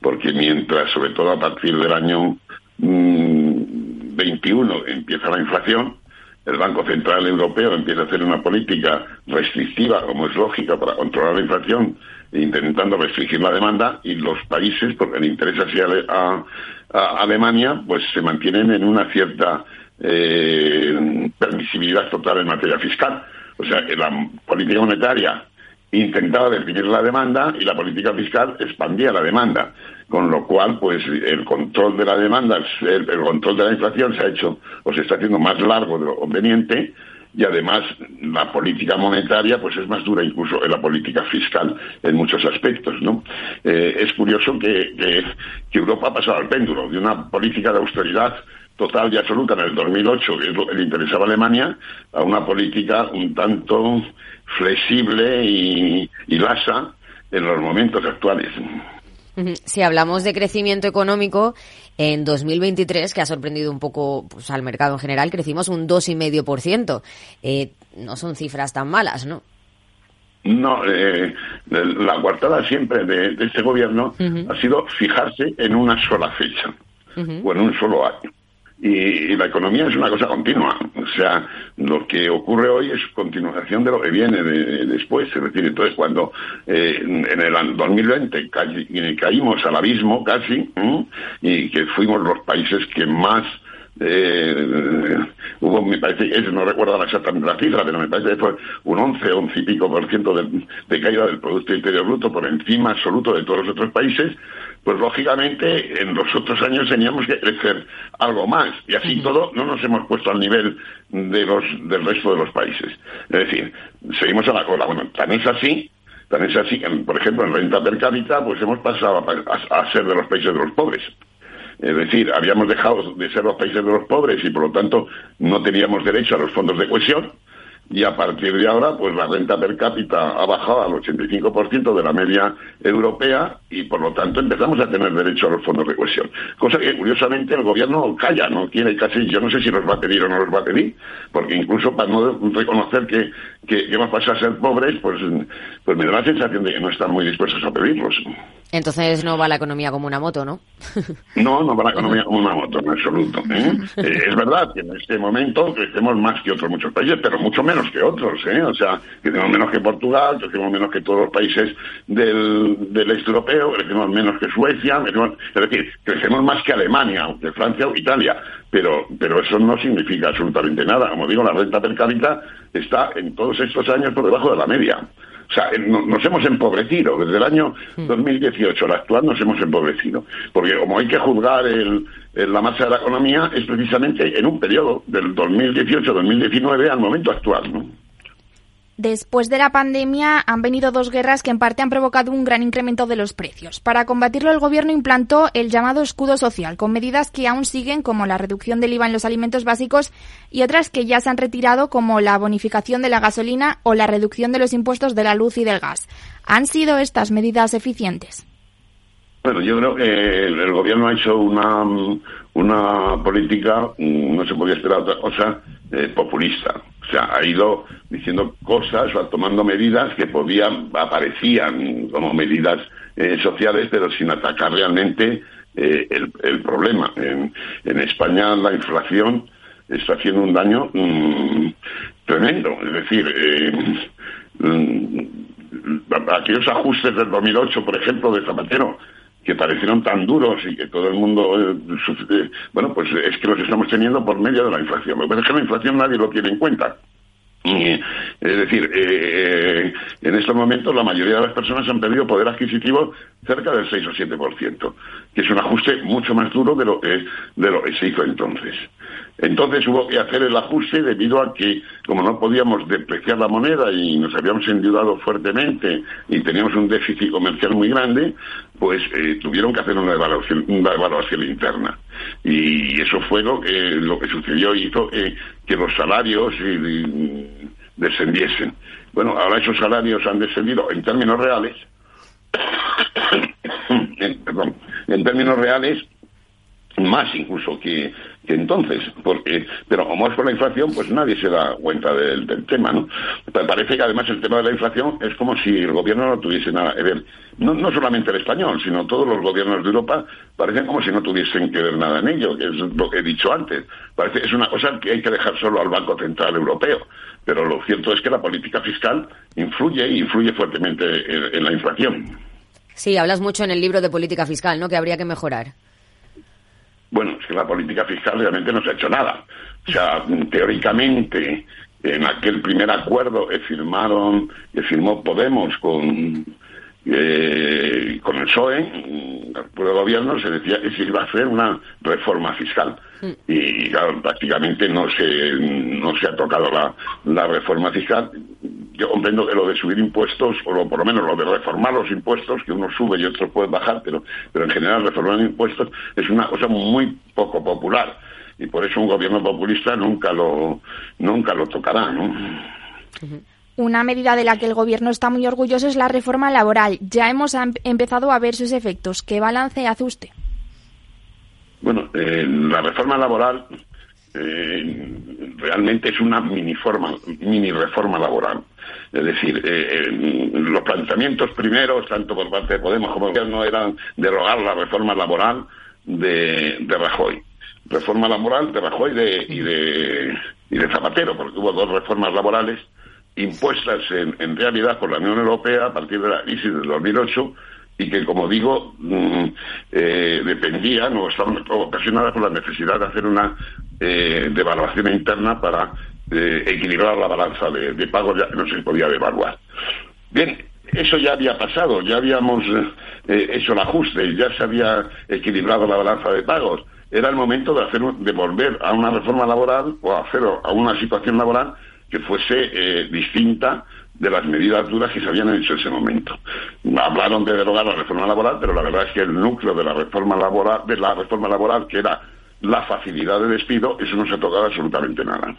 Speaker 7: porque mientras, sobre todo a partir del año 21, mm, empieza la inflación, el Banco Central Europeo empieza a hacer una política restrictiva, como es lógica, para controlar la inflación, intentando restringir la demanda, y los países, porque le interesa así a, Alemania, pues se mantienen en una cierta eh, permisibilidad total en materia fiscal. O sea, que la política monetaria intentaba definir la demanda y la política fiscal expandía la demanda con lo cual pues el control de la demanda, el, control de la inflación se ha hecho o se está haciendo más largo de lo conveniente y además la política monetaria pues es más dura incluso en la política fiscal en muchos aspectos no eh, es curioso que, que, Europa ha pasado al péndulo de una política de austeridad total y absoluta en el 2008 que es lo que le interesaba a Alemania a una política un tanto flexible y, y lasa en los momentos actuales.
Speaker 4: Si hablamos de crecimiento económico, en 2023, que ha sorprendido un poco pues, al mercado en general, crecimos un 2,5%. Eh, no son cifras tan malas, ¿no?
Speaker 7: No, eh, la coartada siempre de, este gobierno ha sido fijarse en una sola fecha o en un solo año. Y, la economía es una cosa continua. O sea, lo que ocurre hoy es continuación de lo que viene después. Es decir, entonces cuando eh, en el 2020 caímos al abismo casi y que fuimos los países que más eh, hubo, me parece, no recuerdo exactamente la cifra, pero me parece que fue un 11, 11 y pico por ciento de caída del Producto Interior Bruto por encima absoluto de todos los otros países, pues lógicamente en los otros años teníamos que crecer algo más y así todo no nos hemos puesto al nivel de los del resto de los países. Es decir, seguimos a la cola. Bueno, tan es así, tan es así que, por ejemplo, en renta per cápita, pues hemos pasado a ser de los países de los pobres. Es decir, habíamos dejado de ser los países de los pobres y por lo tanto no teníamos derecho a los fondos de cohesión y a partir de ahora, pues la renta per cápita ha bajado al 85% de la media europea y por lo tanto empezamos a tener derecho a los fondos de cohesión. Cosa que curiosamente el gobierno calla, no quiere casi, yo no sé si los va a pedir o no los va a pedir, porque incluso para no reconocer que, que, que vamos a pasar a ser pobres, pues, pues me da la sensación de que no están muy dispuestos a pedirlos.
Speaker 4: Entonces no va la economía como una moto, ¿no?
Speaker 7: no, no va la economía como una moto, en absoluto. ¿eh? Eh, es verdad que en este momento crecemos más que otros muchos países, pero mucho menos que otros. ¿eh? O sea, crecemos menos que Portugal, crecemos menos que todos los países del, del este europeo, crecemos menos que Suecia, es decir, crecemos más que Alemania, que Francia o Italia. Pero, pero eso no significa absolutamente nada. Como digo, la renta per cápita está en todos estos años por debajo de la media. O sea, nos hemos empobrecido. Desde el año 2018 la actual nos hemos empobrecido. Porque como hay que juzgar el, la masa de la economía, es precisamente en un periodo del 2018-2019 al momento actual. ¿no?
Speaker 6: Después de la pandemia han venido dos guerras que en parte han provocado un gran incremento de los precios. Para combatirlo, el Gobierno implantó el llamado escudo social, con medidas que aún siguen, como la reducción del IVA en los alimentos básicos, y otras que ya se han retirado, como la bonificación de la gasolina o la reducción de los impuestos de la luz y del gas. ¿Han sido estas medidas eficientes?
Speaker 7: Bueno, yo creo que el, gobierno ha hecho una, una política, mm, no se podía esperar otra cosa, eh, populista. O sea, ha ido diciendo cosas o tomando medidas que podían, aparecían como medidas eh, sociales, pero sin atacar realmente eh, el, problema. En, España la inflación está haciendo un daño mm, tremendo. Es decir, mm, aquellos ajustes del 2008, por ejemplo, de Zapatero, que parecieron tan duros y que todo el mundo, eh, eh, bueno, pues es que los estamos teniendo por medio de la inflación. Pero es que la inflación nadie lo tiene en cuenta. es decir, eh, en estos momentos la mayoría de las personas han perdido poder adquisitivo cerca del 6 o 7%, que es un ajuste mucho más duro de lo, de lo que se hizo entonces. Entonces hubo que hacer el ajuste debido a que, como no podíamos depreciar la moneda y nos habíamos endeudado fuertemente y teníamos un déficit comercial muy grande, pues eh, tuvieron que hacer una evaluación, una evaluación interna. Y eso fue lo que, lo que sucedió y hizo que los salarios descendiesen. Bueno, ahora esos salarios han descendido en términos reales, perdón, en términos reales más incluso que, entonces, porque, pero como es por la inflación, pues nadie se da cuenta del, tema, ¿no? parece que además el tema de la inflación es como si el gobierno no tuviese nada que ver, no, no solamente el español, sino todos los gobiernos de Europa parecen como si no tuviesen que ver nada en ello, que es lo que he dicho antes. Parece es una cosa que hay que dejar solo al Banco Central Europeo, pero lo cierto es que la política fiscal influye y influye fuertemente en la inflación.
Speaker 4: Sí, hablas mucho en el libro de política fiscal, ¿no? Que habría que mejorar.
Speaker 7: Bueno, es que la política fiscal realmente no se ha hecho nada. O sea, teóricamente, en aquel primer acuerdo que firmaron, que firmó Podemos con, eh, con el PSOE, el gobierno, se decía que se iba a hacer una reforma fiscal. Mm. Y claro, prácticamente no se, no se ha tocado la, la reforma fiscal yo comprendo que lo de subir impuestos, o por lo menos lo de reformar los impuestos, que uno sube y otro puede bajar, pero, pero en general reformar impuestos es una cosa muy poco popular. Y por eso un gobierno populista nunca lo, nunca lo tocará, ¿no?
Speaker 6: Una medida de la que el Gobierno está muy orgulloso es la reforma laboral. Ya hemos empezado a ver sus efectos. ¿Qué balance hace usted?
Speaker 7: Bueno, eh, la reforma laboral eh, realmente es una mini, forma, mini reforma laboral. Es decir, eh, eh, los planteamientos primeros, tanto por parte de Podemos como del gobierno, eran derogar la reforma laboral de, de Rajoy. Reforma laboral de Rajoy y, de, y de Zapatero, porque hubo dos reformas laborales impuestas en, en realidad por la Unión Europea a partir de la crisis del 2008 y que, como digo, mm, eh, dependían o estaban ocasionadas por la necesidad de hacer una eh, devaluación interna para eh, equilibrar la balanza de, de pagos, ya que no se podía devaluar. Bien, eso ya había pasado, ya habíamos eh, hecho el ajuste, ya se había equilibrado la balanza de pagos. Era el momento de, hacer, de volver a una reforma laboral o a, hacer, a una situación laboral que fuese distinta de las medidas duras que se habían hecho en ese momento. Hablaron de derogar la reforma laboral, pero la verdad es que el núcleo de la reforma laboral, de la reforma laboral, que era la facilidad de despido, eso no se ha tocado absolutamente nada.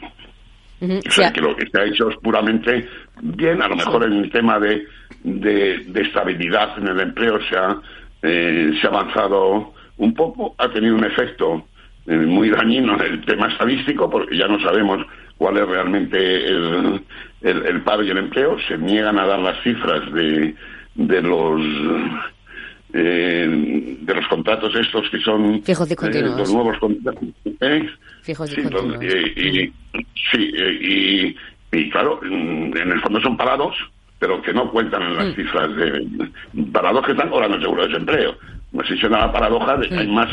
Speaker 7: O sea, que lo que se ha hecho es puramente bien, a lo mejor en el tema de, de, estabilidad en el empleo se ha, eh, se ha avanzado un poco, ha tenido un efecto eh, muy dañino en el tema estadístico, porque ya no sabemos cuál es realmente el, el, paro y el empleo, se niegan a dar las cifras de, de los eh, de los contratos estos que son
Speaker 4: fijos y eh,
Speaker 7: los nuevos contratos. ¿eh?
Speaker 4: Fijos y sí, continuos.
Speaker 7: Y, sí, y, y, claro, en el fondo son parados, pero que no cuentan en las mm. cifras de parados que están cobrando seguro de desempleo. No existe una paradoja, de, hay mm. más,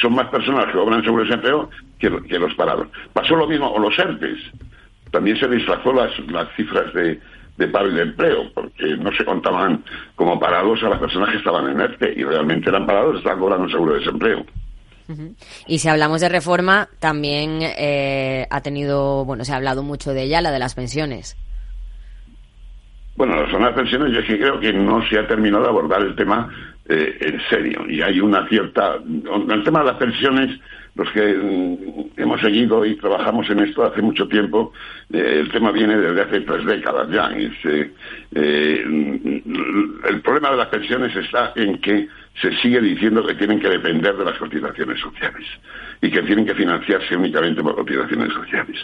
Speaker 7: son más personas que cobran seguro de desempleo que, que los parados. Pasó lo mismo con los ERTES también se disfrazó las, las cifras de, de paro y de empleo, porque no se contaban como parados a las personas que estaban en ERTE y realmente eran parados, estaban cobrando un seguro de desempleo.
Speaker 4: Y si hablamos de reforma, también eh, ha tenido, bueno, se ha hablado mucho de ella, la de las pensiones.
Speaker 7: Bueno, son las pensiones, yo es que creo que no se ha terminado de abordar el tema eh, en serio. Y hay una cierta. El tema de las pensiones los que mm, hemos seguido y trabajamos en esto hace mucho tiempo, eh, el tema viene desde hace tres décadas ya. Eh, mm, el problema de las pensiones está en que se sigue diciendo que tienen que depender de las cotizaciones sociales y que tienen que financiarse únicamente por cotizaciones sociales.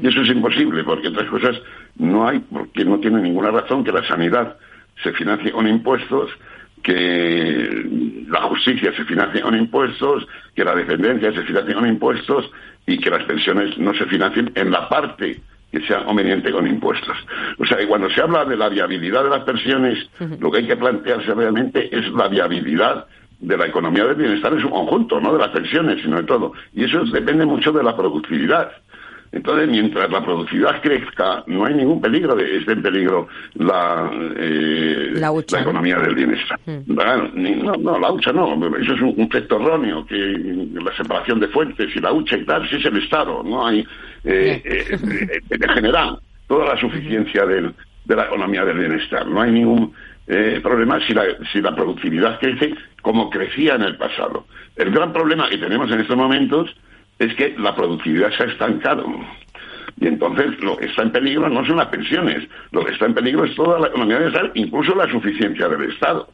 Speaker 7: Y eso es imposible, porque otras cosas no hay, porque no tiene ninguna razón que la sanidad se financie con impuestos, que la justicia se financie con impuestos, que la dependencia se financie con impuestos y que las pensiones no se financien en la parte que sea conveniente con impuestos. O sea, que cuando se habla de la viabilidad de las pensiones, lo que hay que plantearse realmente es la viabilidad de la economía del bienestar en su conjunto, no de las pensiones, sino de todo. Y eso depende mucho de la productividad. Entonces, mientras la productividad crezca, no hay ningún peligro de esté en peligro la, eh, la, economía del bienestar. Mm. No, no, la hucha no. Eso es un concepto erróneo, que la separación de fuentes y la hucha y tal, si es el Estado. No hay, eh, eh, eh en general, toda la suficiencia del, de la economía del bienestar. No hay ningún eh, problema si la, si la productividad crece como crecía en el pasado. El gran problema que tenemos en estos momentos es que la productividad se ha estancado. Y entonces lo que está en peligro no son las pensiones, lo que está en peligro es toda la economía Estado, incluso la suficiencia del Estado.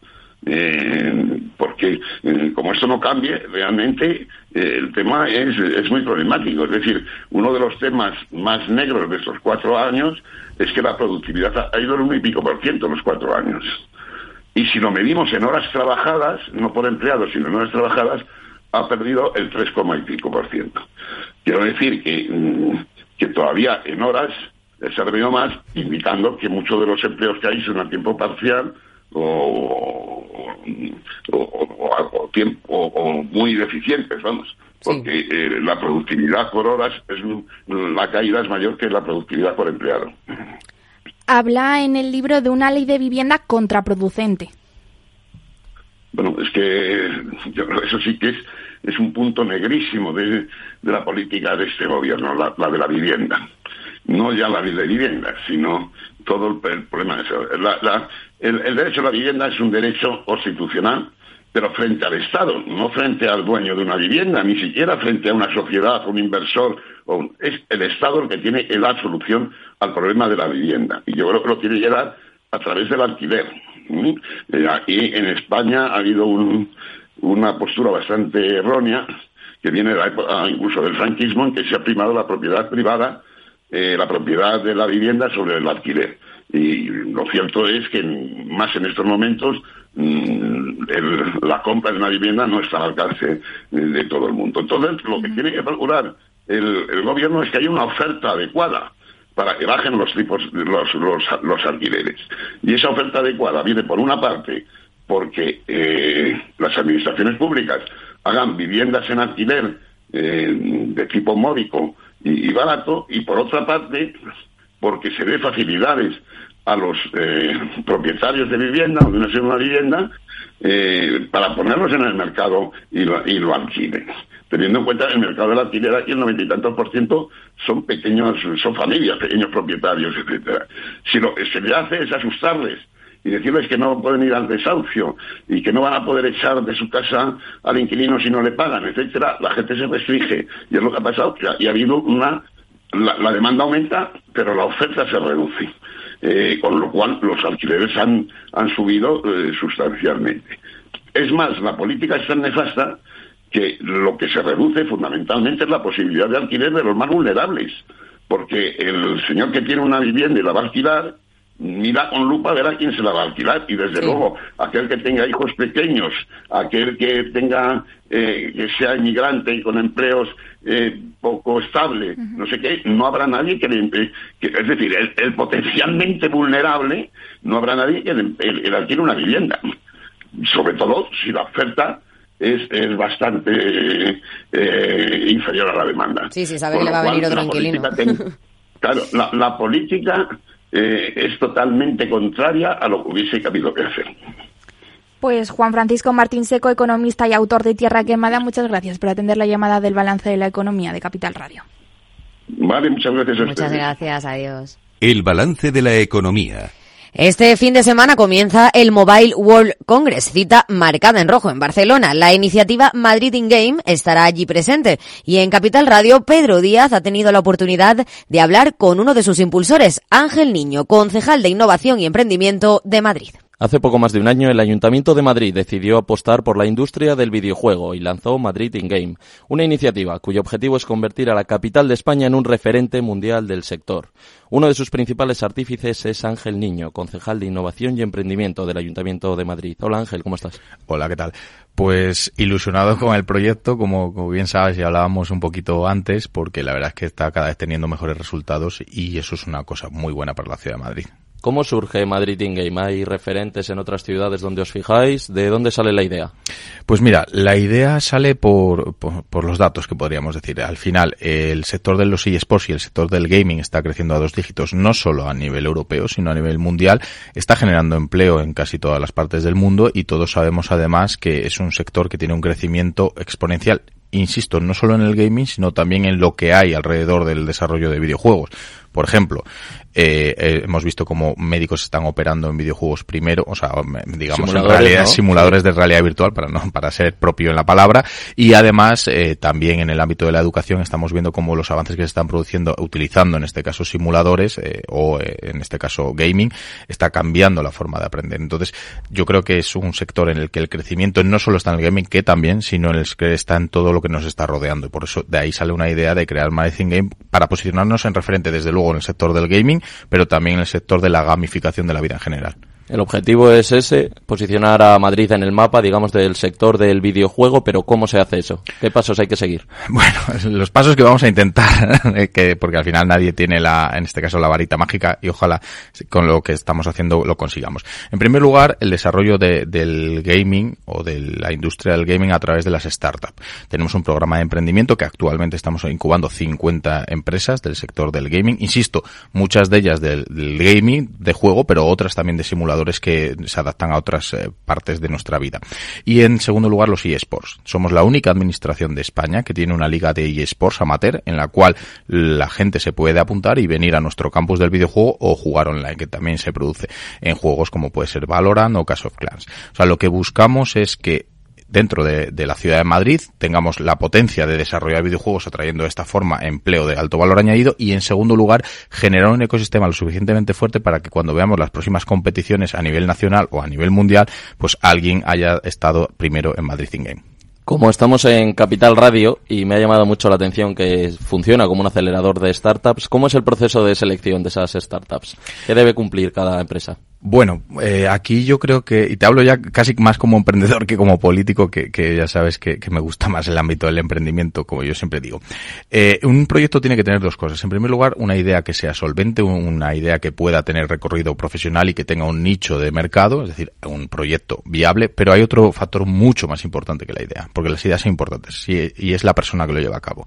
Speaker 7: Eh, porque eh, como esto no cambie, realmente eh, el tema es, es muy problemático. Es decir, uno de los temas más negros de estos cuatro años es que la productividad ha ido en un y pico por ciento en los cuatro años. Y si lo medimos en horas trabajadas, no por empleados, sino en horas trabajadas, ha perdido el 3, y pico por ciento. Quiero decir que, mm, que todavía en horas se ha perdido más, indicando que muchos de los empleos que hay son a tiempo parcial o, o, tiempo, o muy deficientes, vamos. Porque eh, la productividad por horas, es la caída es mayor que la productividad por empleado.
Speaker 6: Habla en el libro de una ley de vivienda contraproducente.
Speaker 7: Bueno, es que eso sí que es, es un punto negrísimo de, la política de este gobierno, la, de la vivienda. No ya la de vivienda, sino todo el, problema de eso. el, derecho a la vivienda es un derecho constitucional, pero frente al Estado, no frente al dueño de una vivienda, ni siquiera frente a una sociedad, un inversor. es el Estado el que tiene dar solución al problema de la vivienda. Y yo creo que lo tiene que dar a través del alquiler eh, aquí en España ha habido una postura bastante errónea que viene de la época incluso del franquismo en que se ha primado la propiedad privada, eh, la propiedad de la vivienda sobre el alquiler. Y lo cierto es que más en estos momentos mm, la compra de una vivienda no está al alcance de todo el mundo. Entonces, lo que tiene que procurar el gobierno es que haya una oferta adecuada para que bajen los tipos los, los, alquileres. Y esa oferta adecuada viene por una parte porque eh, las administraciones públicas hagan viviendas en alquiler eh, de tipo módico y, barato y por otra parte porque se dé facilidades a los eh, propietarios de vivienda o de una segunda vivienda para ponerlos en el mercado y lo, y lo alquilen teniendo en cuenta el mercado de la alquiler aquí el noventa y tantos por ciento son pequeños, son familias, pequeños propietarios, etcétera. Si lo que se le hace es asustarles y decirles que no pueden ir al desahucio y que no van a poder echar de su casa al inquilino si no le pagan, etcétera, la gente se restringe y es lo que ha pasado, y ha habido una la, demanda aumenta, pero la oferta se reduce, eh, con lo cual los alquileres han, han subido eh, sustancialmente. Es más, la política es tan nefasta que lo que se reduce fundamentalmente es la posibilidad de alquiler de los más vulnerables, porque el señor que tiene una vivienda y la va a alquilar, mira con lupa a ver a quién se la va a alquilar y desde luego aquel que tenga hijos pequeños, aquel que tenga eh, que sea inmigrante y con empleos eh, poco estable, no sé qué, no habrá nadie que le que, es decir, el, potencialmente vulnerable no habrá nadie que le, alquile una vivienda, sobre todo si la oferta es, es bastante eh, inferior a la demanda.
Speaker 4: Sí, sí, sabe que le va a venir otro inquilino.
Speaker 7: claro, la, política eh, es totalmente contraria a lo que hubiese habido que hacer.
Speaker 6: Pues Juan Francisco Martín Seco, economista y autor de Tierra Quemada, muchas gracias por atender la llamada del balance de la economía de Capital Radio.
Speaker 7: Vale, muchas gracias a
Speaker 4: Muchas gracias, adiós.
Speaker 1: El balance de la economía.
Speaker 4: Este fin de semana comienza el Mobile World Congress, cita marcada en rojo en Barcelona. La iniciativa Madrid in Game estará allí presente y en Capital Radio Pedro Díaz ha tenido la oportunidad de hablar con uno de sus impulsores, Ángel Niño, concejal de Innovación y Emprendimiento de Madrid.
Speaker 8: Hace poco más de un año, el Ayuntamiento de Madrid decidió apostar por la industria del videojuego y lanzó Madrid In Game, una iniciativa cuyo objetivo es convertir a la capital de España en un referente mundial del sector. Uno de sus principales artífices es Ángel Niño, concejal de Innovación y Emprendimiento del Ayuntamiento de Madrid. Hola Ángel, ¿cómo estás?
Speaker 9: Hola, ¿qué tal? Pues ilusionado con el proyecto, como, como bien sabes, ya hablábamos un poquito antes, porque la verdad es que está cada vez teniendo mejores resultados y eso es una cosa muy buena para la ciudad de Madrid.
Speaker 8: ¿Cómo surge Madrid In Game? ¿Hay referentes en otras ciudades donde os fijáis? ¿De dónde sale la idea?
Speaker 9: Pues mira, la idea sale por, por, los datos que podríamos decir. Al final, el sector de los eSports y el sector del gaming está creciendo a dos dígitos, no solo a nivel europeo, sino a nivel mundial. Está generando empleo en casi todas las partes del mundo y todos sabemos además que es un sector que tiene un crecimiento exponencial insisto, no solo en el gaming, sino también en lo que hay alrededor del desarrollo de videojuegos. Por ejemplo, eh, eh, hemos visto cómo médicos están operando en videojuegos primero, o sea, digamos en realidad, simuladores de realidad virtual para no para ser propio en la palabra. Y además eh, también en el ámbito de la educación estamos viendo cómo los avances que se están produciendo utilizando en este caso simuladores eh, o eh, en este caso gaming está cambiando la forma de aprender. Entonces, yo creo que es un sector en el que el crecimiento no solo está en el gaming, que también, sino en el que está en todo lo que nos está rodeando. Y por eso de ahí sale una idea de crear Medicine Game para posicionarnos en referente desde luego en el sector del gaming pero también en el sector de la gamificación de la vida en general.
Speaker 8: El objetivo es ese, posicionar a Madrid en el mapa, digamos, del sector del videojuego, pero ¿cómo se hace eso? ¿Qué pasos hay que seguir?
Speaker 9: Bueno, los pasos que vamos a intentar, eh, que, porque al final nadie tiene la, en este caso la varita mágica y ojalá con lo que estamos haciendo lo consigamos. En primer lugar, el desarrollo de, del gaming o de la industria del gaming a través de las startups. Tenemos un programa de emprendimiento que actualmente estamos incubando 50 empresas del sector del gaming. Insisto, muchas de ellas del, del gaming, de juego, pero otras también de simulación que se adaptan a otras eh, partes de nuestra vida. Y en segundo lugar, los eSports. Somos la única administración de España que tiene una liga de eSports amateur en la cual la gente se puede apuntar y venir a nuestro campus del videojuego o jugar online, que también se produce en juegos como puede ser Valorant o Clash of Clans. O sea, lo que buscamos es que dentro de, la ciudad de Madrid tengamos la potencia de desarrollar videojuegos atrayendo de esta forma empleo de alto valor añadido y en segundo lugar generar un ecosistema lo suficientemente fuerte para que cuando veamos las próximas competiciones a nivel nacional o a nivel mundial pues alguien haya estado primero en Madrid in Game.
Speaker 8: Como estamos en Capital Radio y me ha llamado mucho la atención que funciona como un acelerador de startups, ¿cómo es el proceso de selección de esas startups? ¿Qué debe cumplir cada empresa?
Speaker 9: Bueno, eh, aquí yo creo que, y te hablo ya casi más como emprendedor que como político, que, que ya sabes que, que, me gusta más el ámbito del emprendimiento, como yo siempre digo. Eh, un proyecto tiene que tener dos cosas. En primer lugar, una idea que sea solvente, una idea que pueda tener recorrido profesional y que tenga un nicho de mercado, es decir, un proyecto viable, pero hay otro factor mucho más importante que la idea, porque las ideas son importantes y, es la persona que lo lleva a cabo.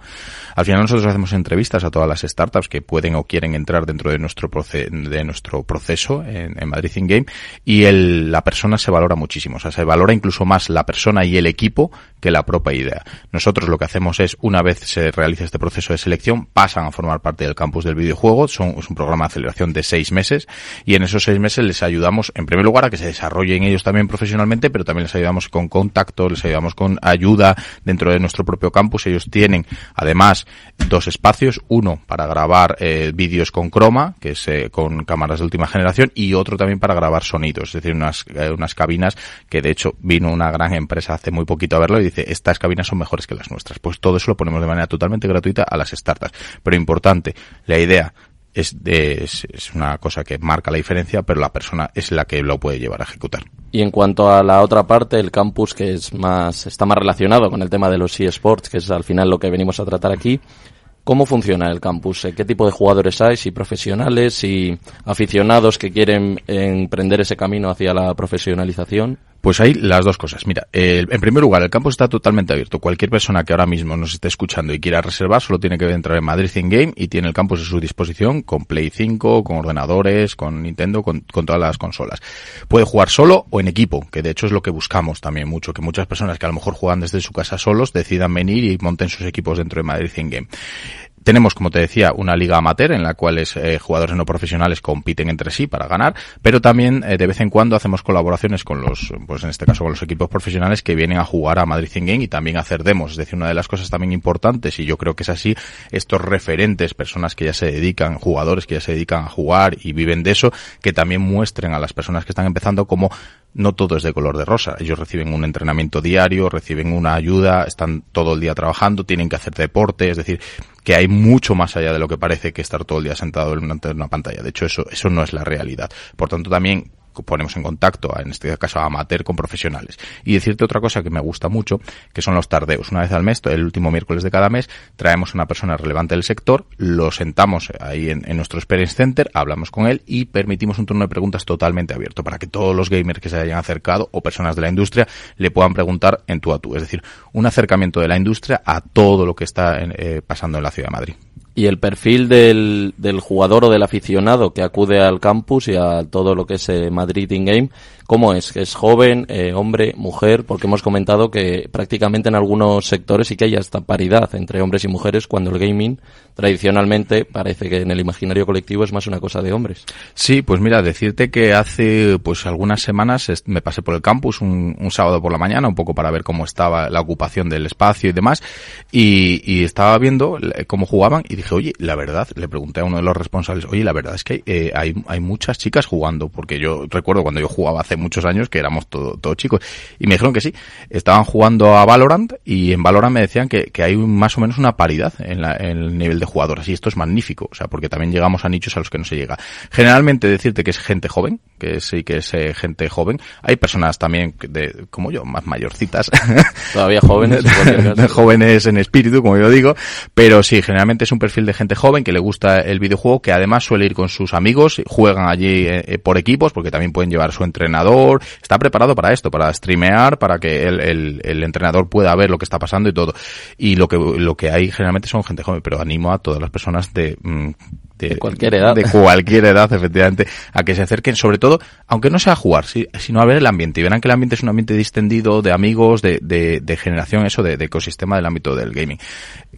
Speaker 9: Al final nosotros hacemos entrevistas a todas las startups que pueden o quieren entrar dentro de nuestro, proce de nuestro proceso en, en Madrid Game y el, la persona se valora muchísimo. O sea, se valora incluso más la persona y el equipo que la propia idea. Nosotros lo que hacemos es, una vez se realiza este proceso de selección, pasan a formar parte del campus del videojuego. Son, es un programa de aceleración de seis meses y en esos seis meses les ayudamos, en primer lugar, a que se desarrollen ellos también profesionalmente, pero también les ayudamos con contacto, les ayudamos con ayuda dentro de nuestro propio campus. Ellos tienen, además, dos espacios. Uno para grabar eh, vídeos con croma, que es eh, con cámaras de última generación, y otro también para grabar sonidos, es decir, unas, eh, unas cabinas que de hecho vino una gran empresa hace muy poquito a verlo y dice, estas cabinas son mejores que las nuestras. Pues todo eso lo ponemos de manera totalmente gratuita a las startups. Pero importante, la idea es, es, es, una cosa que marca la diferencia, pero la persona es la que lo puede llevar a ejecutar.
Speaker 8: Y en cuanto a la otra parte, el campus que es más, está más relacionado con el tema de los eSports, que es al final lo que venimos a tratar aquí, ¿Cómo funciona el campus? ¿Qué tipo de jugadores hay? ¿Si profesionales? y aficionados que quieren emprender ese camino hacia la profesionalización?
Speaker 9: Pues hay las dos cosas. Mira, en primer lugar, el campus está totalmente abierto. Cualquier persona que ahora mismo nos esté escuchando y quiera reservar solo tiene que entrar en Madrid In Game y tiene el campus a su disposición con Play 5, con ordenadores, con Nintendo, con, con, todas las consolas. Puede jugar solo o en equipo, que de hecho es lo que buscamos también mucho, que muchas personas que a lo mejor juegan desde su casa solos decidan venir y monten sus equipos dentro de Madrid In Game tenemos, como te decía, una liga amateur en la cual eh, jugadores no profesionales compiten entre sí para ganar, pero también eh, de vez en cuando hacemos colaboraciones con los, pues en este caso con los equipos profesionales que vienen a jugar a Madrid in Game y también hacer demos. Es decir, una de las cosas también importantes, y yo creo que es así, estos referentes, personas que ya se dedican, jugadores que ya se dedican a jugar y viven de eso, que también muestren a las personas que están empezando como no todo es de color de rosa. Ellos reciben un entrenamiento diario, reciben una ayuda, están todo el día trabajando, tienen que hacer deporte, es decir, que hay mucho más allá de lo que parece que estar todo el día sentado delante de una pantalla. De hecho, eso, eso no es la realidad. Por tanto, también ponemos en contacto, en este caso amateur, con profesionales. Y decirte otra cosa que me gusta mucho, que son los tardeos. Una vez al mes, el último miércoles de cada mes, traemos a una persona relevante del sector, lo sentamos ahí en, nuestro Experience Center, hablamos con él y permitimos un turno de preguntas totalmente abierto para que todos los gamers que se hayan acercado o personas de la industria le puedan preguntar en tú a tú. Es decir, un acercamiento de la industria a todo lo que está eh, pasando en la ciudad de Madrid.
Speaker 8: Y el perfil del, del, jugador o del aficionado que acude al campus y a todo lo que es eh, Madrid in-game, ¿cómo es? ¿Es joven, eh, hombre, mujer? Porque hemos comentado que prácticamente en algunos sectores sí que hay hasta paridad entre hombres y mujeres cuando el gaming tradicionalmente parece que en el imaginario colectivo es más una cosa de hombres.
Speaker 9: Sí, pues mira, decirte que hace pues algunas semanas me pasé por el campus un, un sábado por la mañana un poco para ver cómo estaba la ocupación del espacio y demás y, estaba viendo cómo jugaban y dije oye, la verdad, le pregunté a uno de los responsables, oye, la verdad es que eh, hay, hay muchas chicas jugando, porque yo recuerdo cuando yo jugaba hace muchos años que éramos todos todo chicos, y me dijeron que sí, estaban jugando a Valorant, y en Valorant me decían que, que hay más o menos una paridad en, la, en el nivel de jugadoras, y esto es magnífico, o sea, porque también llegamos a nichos a los que no se llega. Generalmente decirte que es gente joven, que sí que es eh, gente joven, hay personas también de, como yo, más mayorcitas.
Speaker 8: Todavía jóvenes.
Speaker 9: jóvenes en espíritu, como yo digo, pero sí, generalmente es un perfil de gente joven que le gusta el videojuego, que además suele ir con sus amigos, juegan allí eh, eh, por equipos, porque también pueden llevar su entrenador, está preparado para esto, para streamear, para que el, el, el entrenador pueda ver lo que está pasando y todo. Y lo que, lo que hay generalmente son gente joven, pero animo a todas las personas de, mm,
Speaker 8: de, cualquier edad.
Speaker 9: De cualquier edad, efectivamente, a que se acerquen, sobre todo, aunque no sea a jugar, sino a ver el ambiente. Y verán que el ambiente es un ambiente distendido, de amigos, de, de, de generación, eso, de, de, ecosistema del ámbito del gaming.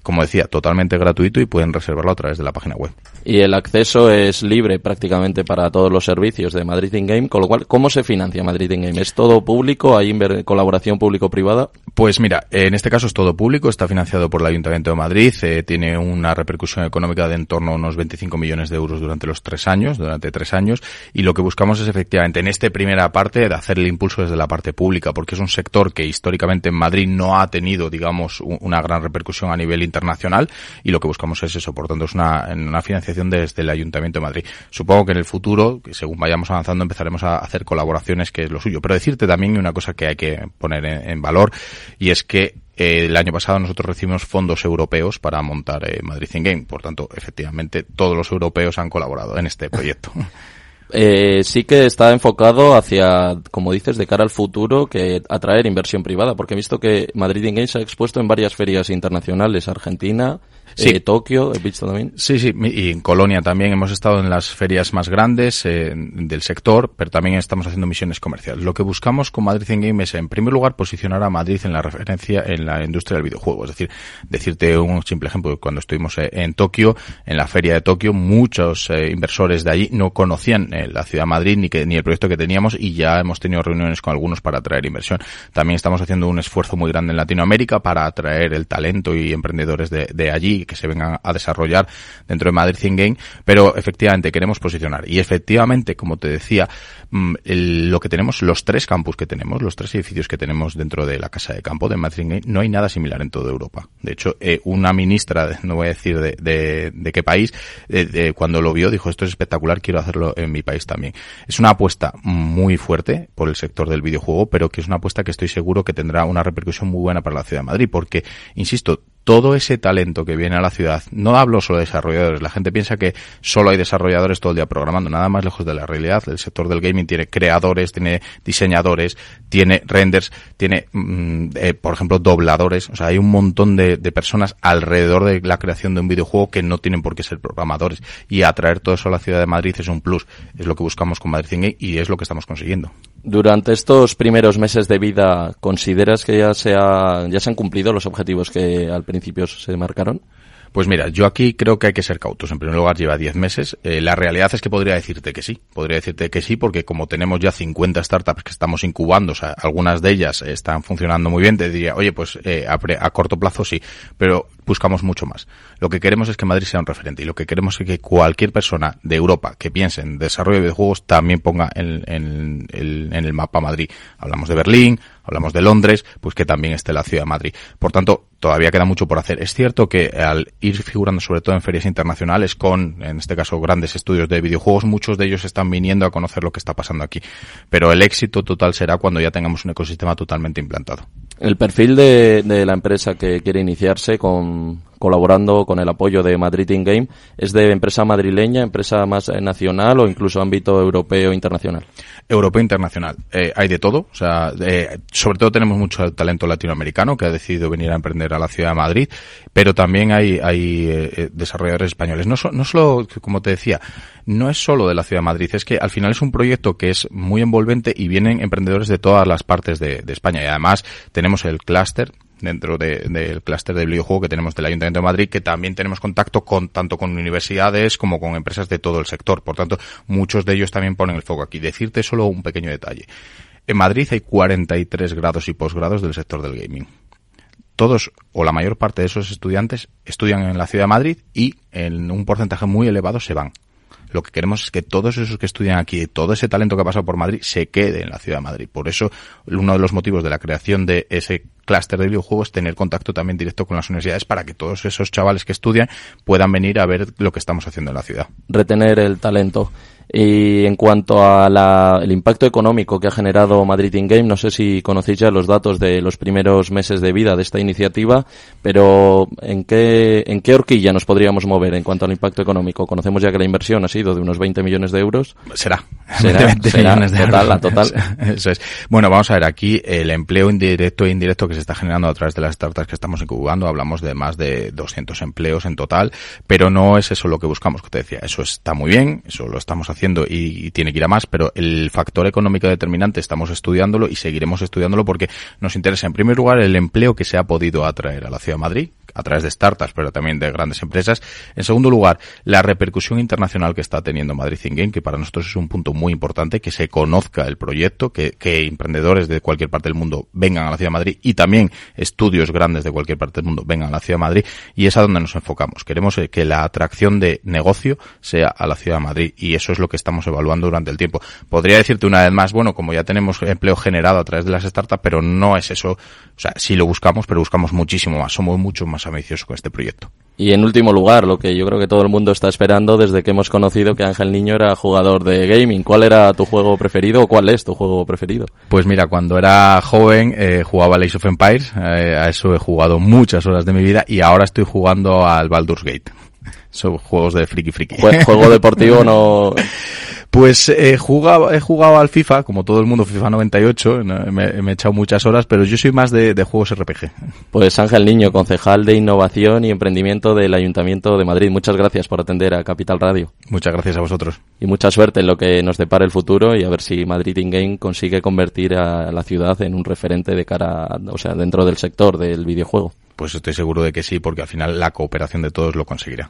Speaker 9: Como decía, totalmente gratuito y pueden reservarlo a través de la página web.
Speaker 8: Y el acceso es libre prácticamente para todos los servicios de Madrid in Game, con lo cual, ¿cómo se financia Madrid in Game? ¿Es todo público? ¿Hay colaboración público-privada?
Speaker 9: Pues mira, en este caso es todo público, está financiado por el Ayuntamiento de Madrid, eh, tiene una repercusión económica de en torno a unos 25 millones de euros durante los tres años, durante tres años, y lo que buscamos es efectivamente en esta primera parte de hacer el impulso desde la parte pública, porque es un sector que históricamente en Madrid no ha tenido, digamos, una gran repercusión a nivel internacional, y lo que buscamos es eso, por tanto es una, financiación desde el Ayuntamiento de Madrid. Supongo que en el futuro, según vayamos avanzando, empezaremos a hacer colaboraciones, que es lo suyo. Pero decirte también una cosa que hay que poner en valor, y es que eh, el año pasado nosotros recibimos fondos europeos para montar eh, Madrid in Game. Por tanto, efectivamente, todos los europeos han colaborado en este proyecto.
Speaker 8: Eh, sí que está enfocado hacia, como dices, de cara al futuro, que atraer inversión privada, porque he visto que Madrid in Game se ha expuesto en varias ferias internacionales, Argentina, Sí. Eh, Tokio, he visto también.
Speaker 9: Sí, sí, y en Colonia también hemos estado en las ferias más grandes eh, del sector, pero también estamos haciendo misiones comerciales. Lo que buscamos con Madrid en Game es, en primer lugar, posicionar a Madrid en la referencia en la industria del videojuego. Es decir, decirte un simple ejemplo, cuando estuvimos eh, en Tokio, en la feria de Tokio, muchos eh, inversores de allí no conocían la ciudad de Madrid ni, que, ni el proyecto que teníamos y ya hemos tenido reuniones con algunos para atraer inversión. También estamos haciendo un esfuerzo muy grande en Latinoamérica para atraer el talento y emprendedores de, de allí que se vengan a desarrollar dentro de Madrid Thing Game, pero efectivamente queremos posicionar. Y efectivamente, como te decía, mm, lo que tenemos, los tres campus que tenemos, los tres edificios que tenemos dentro de la casa de campo de Madrid Thing Game, no hay nada similar en toda Europa. De hecho, eh, una ministra, no voy a decir de, de, de qué país, de, cuando lo vio dijo esto es espectacular, quiero hacerlo en mi país también. Es una apuesta muy fuerte por el sector del videojuego, pero que es una apuesta que estoy seguro que tendrá una repercusión muy buena para la ciudad de Madrid, porque, insisto, todo ese talento que viene a la ciudad, no hablo solo de desarrolladores, la gente piensa que solo hay desarrolladores todo el día programando, nada más lejos de la realidad. El sector del gaming tiene creadores, tiene diseñadores, tiene renders, tiene, mm, eh, por ejemplo, dobladores. O sea, hay un montón de, personas alrededor de la creación de un videojuego que no tienen por qué ser programadores. Y atraer todo eso a la ciudad de Madrid es un plus. Es lo que buscamos con Madrid Game y es lo que estamos consiguiendo.
Speaker 8: Durante estos primeros meses de vida, ¿consideras que ya se, ha, ya se han cumplido los objetivos que al principio se marcaron?
Speaker 9: Pues mira, yo aquí creo que hay que ser cautos. En primer lugar, lleva 10 meses. Eh, la realidad es que podría decirte que sí. Podría decirte que sí, porque como tenemos ya 50 startups que estamos incubando, o sea, algunas de ellas están funcionando muy bien, te diría, oye, pues eh, a, corto plazo sí, pero buscamos mucho más. Lo que queremos es que Madrid sea un referente y lo que queremos es que cualquier persona de Europa que piense en desarrollo de videojuegos también ponga en, en el mapa Madrid. Hablamos de Berlín, hablamos de Londres, pues que también esté la ciudad de Madrid. Por tanto, todavía queda mucho por hacer. Es cierto que al ir figurando sobre todo en ferias internacionales con, en este caso, grandes estudios de videojuegos, muchos de ellos están viniendo a conocer lo que está pasando aquí. Pero el éxito total será cuando ya tengamos un ecosistema totalmente implantado.
Speaker 8: El perfil de, de la empresa que quiere iniciarse con, colaborando con el apoyo de Madrid In Game, ¿es de empresa madrileña, empresa más eh, nacional o incluso ámbito europeo e internacional?
Speaker 9: Europeo e internacional. Eh, hay de todo. O sea, eh, sobre todo tenemos mucho talento latinoamericano que ha decidido venir a emprender a la ciudad de Madrid, pero también hay, hay desarrolladores españoles. No, no solo, como te decía, no es solo de la ciudad de Madrid, es que al final es un proyecto que es muy envolvente y vienen emprendedores de todas las partes de, de España. Y además tenemos el clúster dentro del clúster del videojuego que tenemos del Ayuntamiento de Madrid, que también tenemos contacto con tanto con universidades como con empresas de todo el sector. Por tanto, muchos de ellos también ponen el foco aquí. Decirte solo un pequeño detalle. En Madrid hay 43 grados y posgrados del sector del gaming. Todos o la mayor parte de esos estudiantes estudian en la ciudad de Madrid y en un porcentaje muy elevado se van lo que queremos es que todos esos que estudian aquí, todo ese talento que ha pasado por Madrid, se quede en la ciudad de Madrid. Por eso, uno de los motivos de la creación de ese clúster de videojuegos tener contacto también directo con las universidades para que todos esos chavales que estudian puedan venir a ver lo que estamos haciendo en la ciudad.
Speaker 8: Retener el talento. Y en cuanto al impacto económico que ha generado Madrid In Game, no sé si conocéis ya los datos de los primeros meses de vida de esta iniciativa, pero ¿en qué, ¿en qué horquilla nos podríamos mover en cuanto al impacto económico? Conocemos ya que la inversión ha sido de unos 20 millones de euros.
Speaker 9: Será.
Speaker 8: Será, millones de total, euros. total.
Speaker 9: Eso es. Bueno, vamos a ver aquí el empleo indirecto e indirecto que se está generando a través de las startups que estamos incubando. Hablamos de más de 200 empleos en total, pero no es eso lo que buscamos, que te decía. Eso está muy bien, eso lo estamos haciendo haciendo y, tiene que ir a más, pero el factor económico determinante estamos estudiándolo y seguiremos estudiándolo porque nos interesa en primer lugar el empleo que se ha podido atraer a la ciudad de Madrid, a través de startups, pero también de grandes empresas. En segundo lugar, la repercusión internacional que está teniendo Madrid Think Game, que para nosotros es un punto muy importante, que se conozca el proyecto, que, que emprendedores de cualquier parte del mundo vengan a la ciudad de Madrid y también estudios grandes de cualquier parte del mundo vengan a la ciudad de Madrid y es a donde nos enfocamos. Queremos eh, que la atracción de negocio sea a la ciudad de Madrid y eso es lo que estamos evaluando durante el tiempo. Podría decirte una vez más, bueno, como ya tenemos empleo generado a través de las startups, pero no es eso. O sea, sí lo buscamos, pero buscamos muchísimo más. Somos mucho más ambiciosos con este proyecto.
Speaker 8: Y en último lugar, lo que yo creo que todo el mundo está esperando desde que hemos conocido que Ángel Niño era jugador de gaming. ¿Cuál era tu juego preferido o cuál es tu juego preferido?
Speaker 9: Pues mira, cuando era joven eh, jugaba Age of Empires, eh, a eso he jugado muchas horas de mi vida y ahora estoy jugando al Baldur's Gate. Son juegos de friki friki.
Speaker 8: Juego deportivo no...
Speaker 9: Pues he jugado, he jugado al FIFA, como todo el mundo, FIFA 98, me, he echado muchas horas, pero yo soy más de, juegos RPG.
Speaker 8: Pues Ángel Niño, concejal de Innovación y Emprendimiento del Ayuntamiento de Madrid, muchas gracias por atender a Capital Radio.
Speaker 9: Muchas gracias a vosotros.
Speaker 8: Y mucha suerte en lo que nos depara el futuro y a ver si Madrid In Game consigue convertir a la ciudad en un referente de cara, o sea, dentro del sector del videojuego.
Speaker 9: Pues estoy seguro de que sí, porque al final la cooperación de todos lo conseguirá.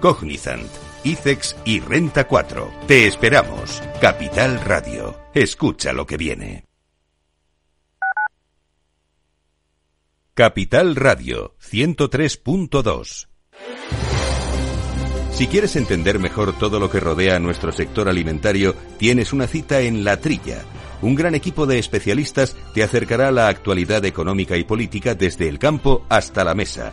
Speaker 1: Cognizant. ICEX y Renta 4. Te esperamos. Capital Radio. Escucha lo que viene. Capital Radio 103.2. Si quieres entender mejor todo lo que rodea a nuestro sector alimentario, tienes una cita en La Trilla. Un gran equipo de especialistas te acercará a la actualidad económica y política desde el campo hasta la mesa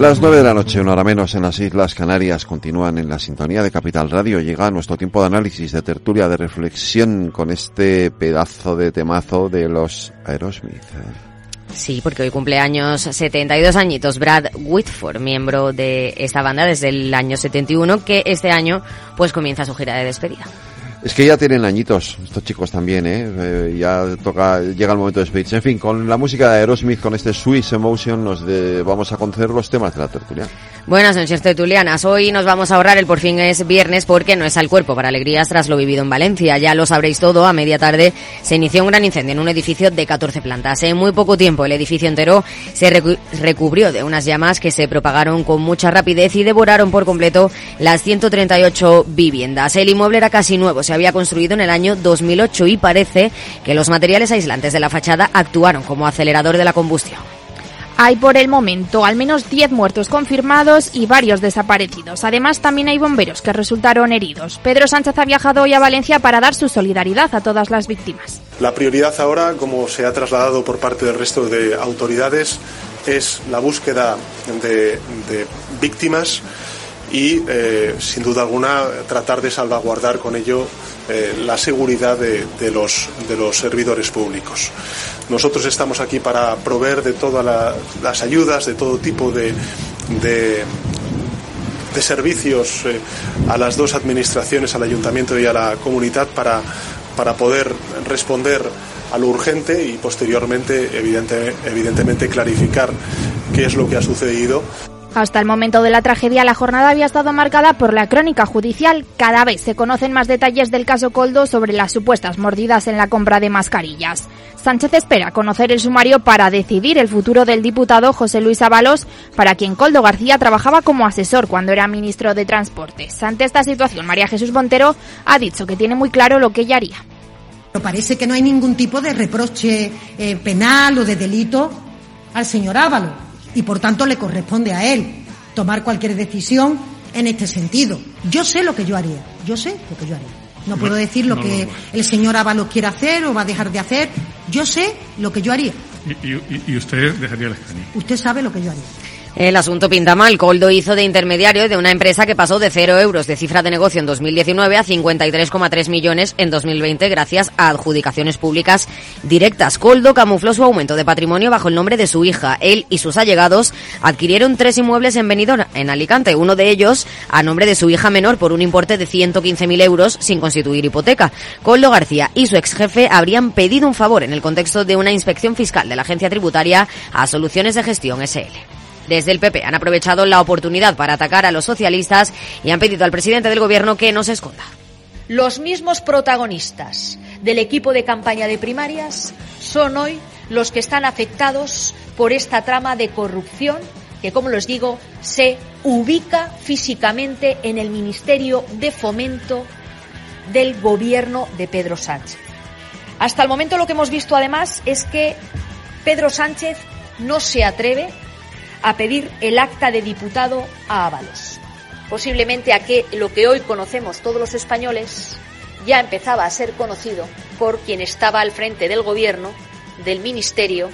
Speaker 2: Las nueve de la noche, una hora menos en las Islas Canarias, continúan en la sintonía de Capital Radio. Llega nuestro tiempo de análisis, de tertulia, de reflexión con este pedazo de temazo de los Aerosmith.
Speaker 4: Sí, porque hoy cumpleaños 72 añitos Brad Whitford, miembro de esta banda desde el año 71, que este año pues comienza su gira de despedida.
Speaker 2: Es que ya tienen añitos, estos chicos también, ¿eh? ¿eh? ya toca, llega el momento de despedirse. En fin, con la música de Aerosmith, con este Swiss Emotion, nos vamos a conocer los temas de la tertulia.
Speaker 4: Buenas noches, tertulianas. Hoy nos vamos a ahorrar el por fin es viernes porque no es al cuerpo para alegrías tras lo vivido en Valencia. Ya lo sabréis todo, a media tarde se inició un gran incendio en un edificio de 14 plantas. En muy poco tiempo el edificio entero se recubrió de unas llamas que se propagaron con mucha rapidez y devoraron por completo las 138 viviendas. El inmueble era casi nuevo se había construido en el año 2008 y parece que los materiales aislantes de la fachada actuaron como acelerador de la combustión.
Speaker 6: Hay por el momento al menos 10 muertos confirmados y varios desaparecidos. Además, también hay bomberos que resultaron heridos. Pedro Sánchez ha viajado hoy a Valencia para dar su solidaridad a todas las víctimas.
Speaker 10: La prioridad ahora, como se ha trasladado por parte del resto de autoridades, es la búsqueda de, víctimas y, eh, sin duda alguna, tratar de salvaguardar con ello eh, la seguridad de, los, de los servidores públicos. Nosotros estamos aquí para proveer de todas las ayudas, de todo tipo de, de, servicios eh, a las dos administraciones, al ayuntamiento y a la comunidad, para, para poder responder a lo urgente y posteriormente, evidente, evidentemente, clarificar qué es lo que ha sucedido.
Speaker 6: Hasta el momento de la tragedia, la jornada había estado marcada por la crónica judicial. Cada vez se conocen más detalles del caso Coldo sobre las supuestas mordidas en la compra de mascarillas. Sánchez espera conocer el sumario para decidir el futuro del diputado José Luis Ábalos, para quien Coldo García trabajaba como asesor cuando era ministro de Transportes. Ante esta situación, María Jesús Montero ha dicho que tiene muy claro lo que ella haría.
Speaker 11: Parece que no hay ningún tipo de reproche eh, penal o de delito al señor Ábalos y por tanto le corresponde a él tomar cualquier decisión en este sentido. Yo sé lo que yo haría, yo sé lo que yo haría. No puedo decir lo que el señor Ábalos quiere hacer o va a dejar de hacer. Yo sé lo que yo haría.
Speaker 12: ¿Y, y usted dejaría el escaño?
Speaker 11: Usted sabe lo que yo haría.
Speaker 4: El asunto pinta mal. Coldo hizo de intermediario de una empresa que pasó de 0 euros de cifra de negocio en 2019 a 53,3 millones en 2020 gracias a adjudicaciones públicas directas. Coldo camufló su aumento de patrimonio bajo el nombre de su hija. Él y sus allegados adquirieron tres inmuebles en Benidorm, en Alicante, uno de ellos a nombre de su hija menor por un importe de 115.000 euros sin constituir hipoteca. Coldo García y su ex jefe habrían pedido un favor en el contexto de una inspección fiscal de la agencia tributaria a Soluciones de Gestión SL desde el PP han aprovechado la oportunidad para atacar a los socialistas y han pedido al presidente del gobierno que no se esconda.
Speaker 13: Los mismos protagonistas del equipo de campaña de primarias son hoy los que están afectados por esta trama de corrupción que, como les digo, se ubica físicamente en el Ministerio de Fomento del gobierno de Pedro Sánchez. Hasta el momento lo que hemos visto además es que Pedro Sánchez no se atreve a pedir el acta de diputado a Ábalos. Posiblemente a que lo que hoy conocemos todos los españoles ya empezaba a ser conocido por quien estaba al frente del gobierno, del ministerio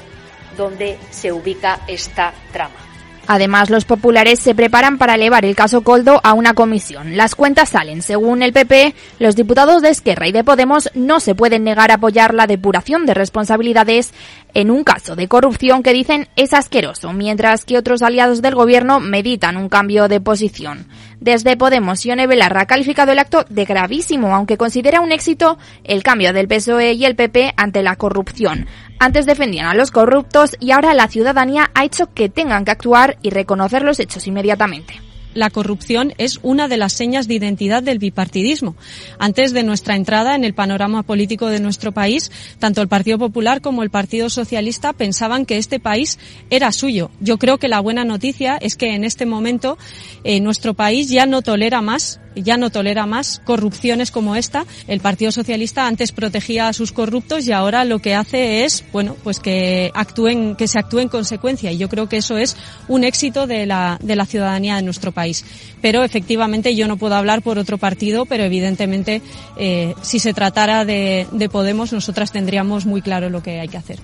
Speaker 13: donde se ubica esta trama.
Speaker 6: Además, los populares se preparan para elevar el caso Coldo a una comisión. Las cuentas salen. Según el PP, los diputados de Esquerra y de Podemos no se pueden negar a apoyar la depuración de responsabilidades en un caso de corrupción que dicen es asqueroso, mientras que otros aliados del gobierno meditan un cambio de posición. Desde Podemos, Ione Belarra ha calificado el acto de gravísimo, aunque considera un éxito el cambio del PSOE y el PP ante la corrupción. Antes defendían a los corruptos y ahora la ciudadanía ha hecho que tengan que actuar y reconocer los hechos inmediatamente
Speaker 14: la corrupción es una de las señas de identidad del bipartidismo. Antes de nuestra entrada en el panorama político de nuestro país, tanto el Partido Popular como el Partido Socialista pensaban que este país era suyo. Yo creo que la buena noticia es que en este momento eh, nuestro país ya no tolera más ya no tolera más corrupciones como esta. El Partido Socialista antes protegía a sus corruptos y ahora lo que hace es, bueno, pues que actúen, que se actúe en consecuencia. Y yo creo que eso es un éxito de la, de la ciudadanía de nuestro país. Pero efectivamente yo no puedo hablar por otro partido, pero evidentemente eh, si se tratara de, de Podemos, nosotras tendríamos muy claro lo que hay que hacer.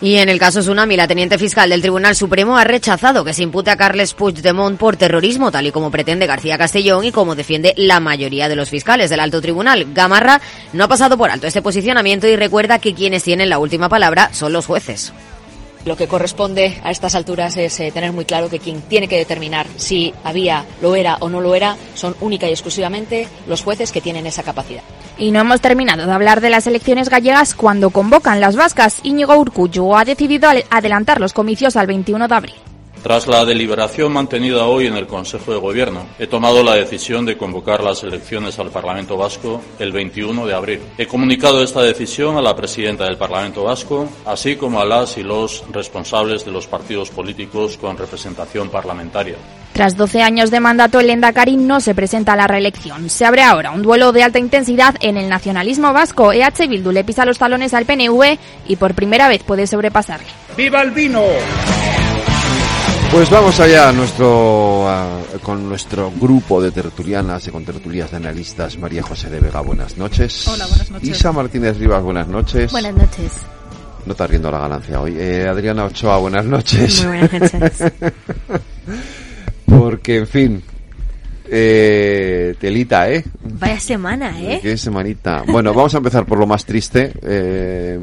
Speaker 4: Y en el caso Tsunami, la teniente fiscal del Tribunal Supremo ha rechazado que se impute a Carles Puigdemont por terrorismo, tal y como pretende García Castellón y como defiende la mayoría de los fiscales del alto tribunal. Gamarra no ha pasado por alto este posicionamiento y recuerda que quienes tienen la última palabra son los jueces.
Speaker 13: Lo que corresponde a estas alturas es eh, tener muy claro que quien tiene que determinar si había, lo era o no lo era, son única y exclusivamente los jueces que tienen esa capacidad.
Speaker 6: Y no hemos terminado de hablar de las elecciones gallegas cuando convocan las vascas. Íñigo Urcuyo ha decidido adelantar los comicios al 21 de abril.
Speaker 15: Tras la deliberación mantenida hoy en el Consejo de Gobierno, he tomado la decisión de convocar las elecciones al Parlamento Vasco el 21 de abril. He comunicado esta decisión a la presidenta del Parlamento Vasco, así como a las y los responsables de los partidos políticos con representación parlamentaria.
Speaker 6: Tras 12 años de mandato, el Endacari no se presenta a la reelección. Se abre ahora un duelo de alta intensidad en el nacionalismo vasco. EH Bildu le pisa los talones al PNV y por primera vez puede sobrepasarle.
Speaker 16: ¡Viva el vino!
Speaker 2: Pues vamos allá nuestro, con nuestro grupo de tertulianas y con tertulias de analistas. María José de Vega, buenas noches.
Speaker 17: Hola, buenas noches.
Speaker 2: Isa Martínez Rivas, buenas noches.
Speaker 17: Buenas noches.
Speaker 2: No está riendo la ganancia hoy. Eh, Adriana Ochoa, buenas noches.
Speaker 17: Muy buenas noches.
Speaker 2: Porque, en fin, eh, telita, ¿eh?
Speaker 17: Vaya semana, ¿eh?
Speaker 2: Qué semanita. Bueno, vamos a empezar por lo más triste. Eh,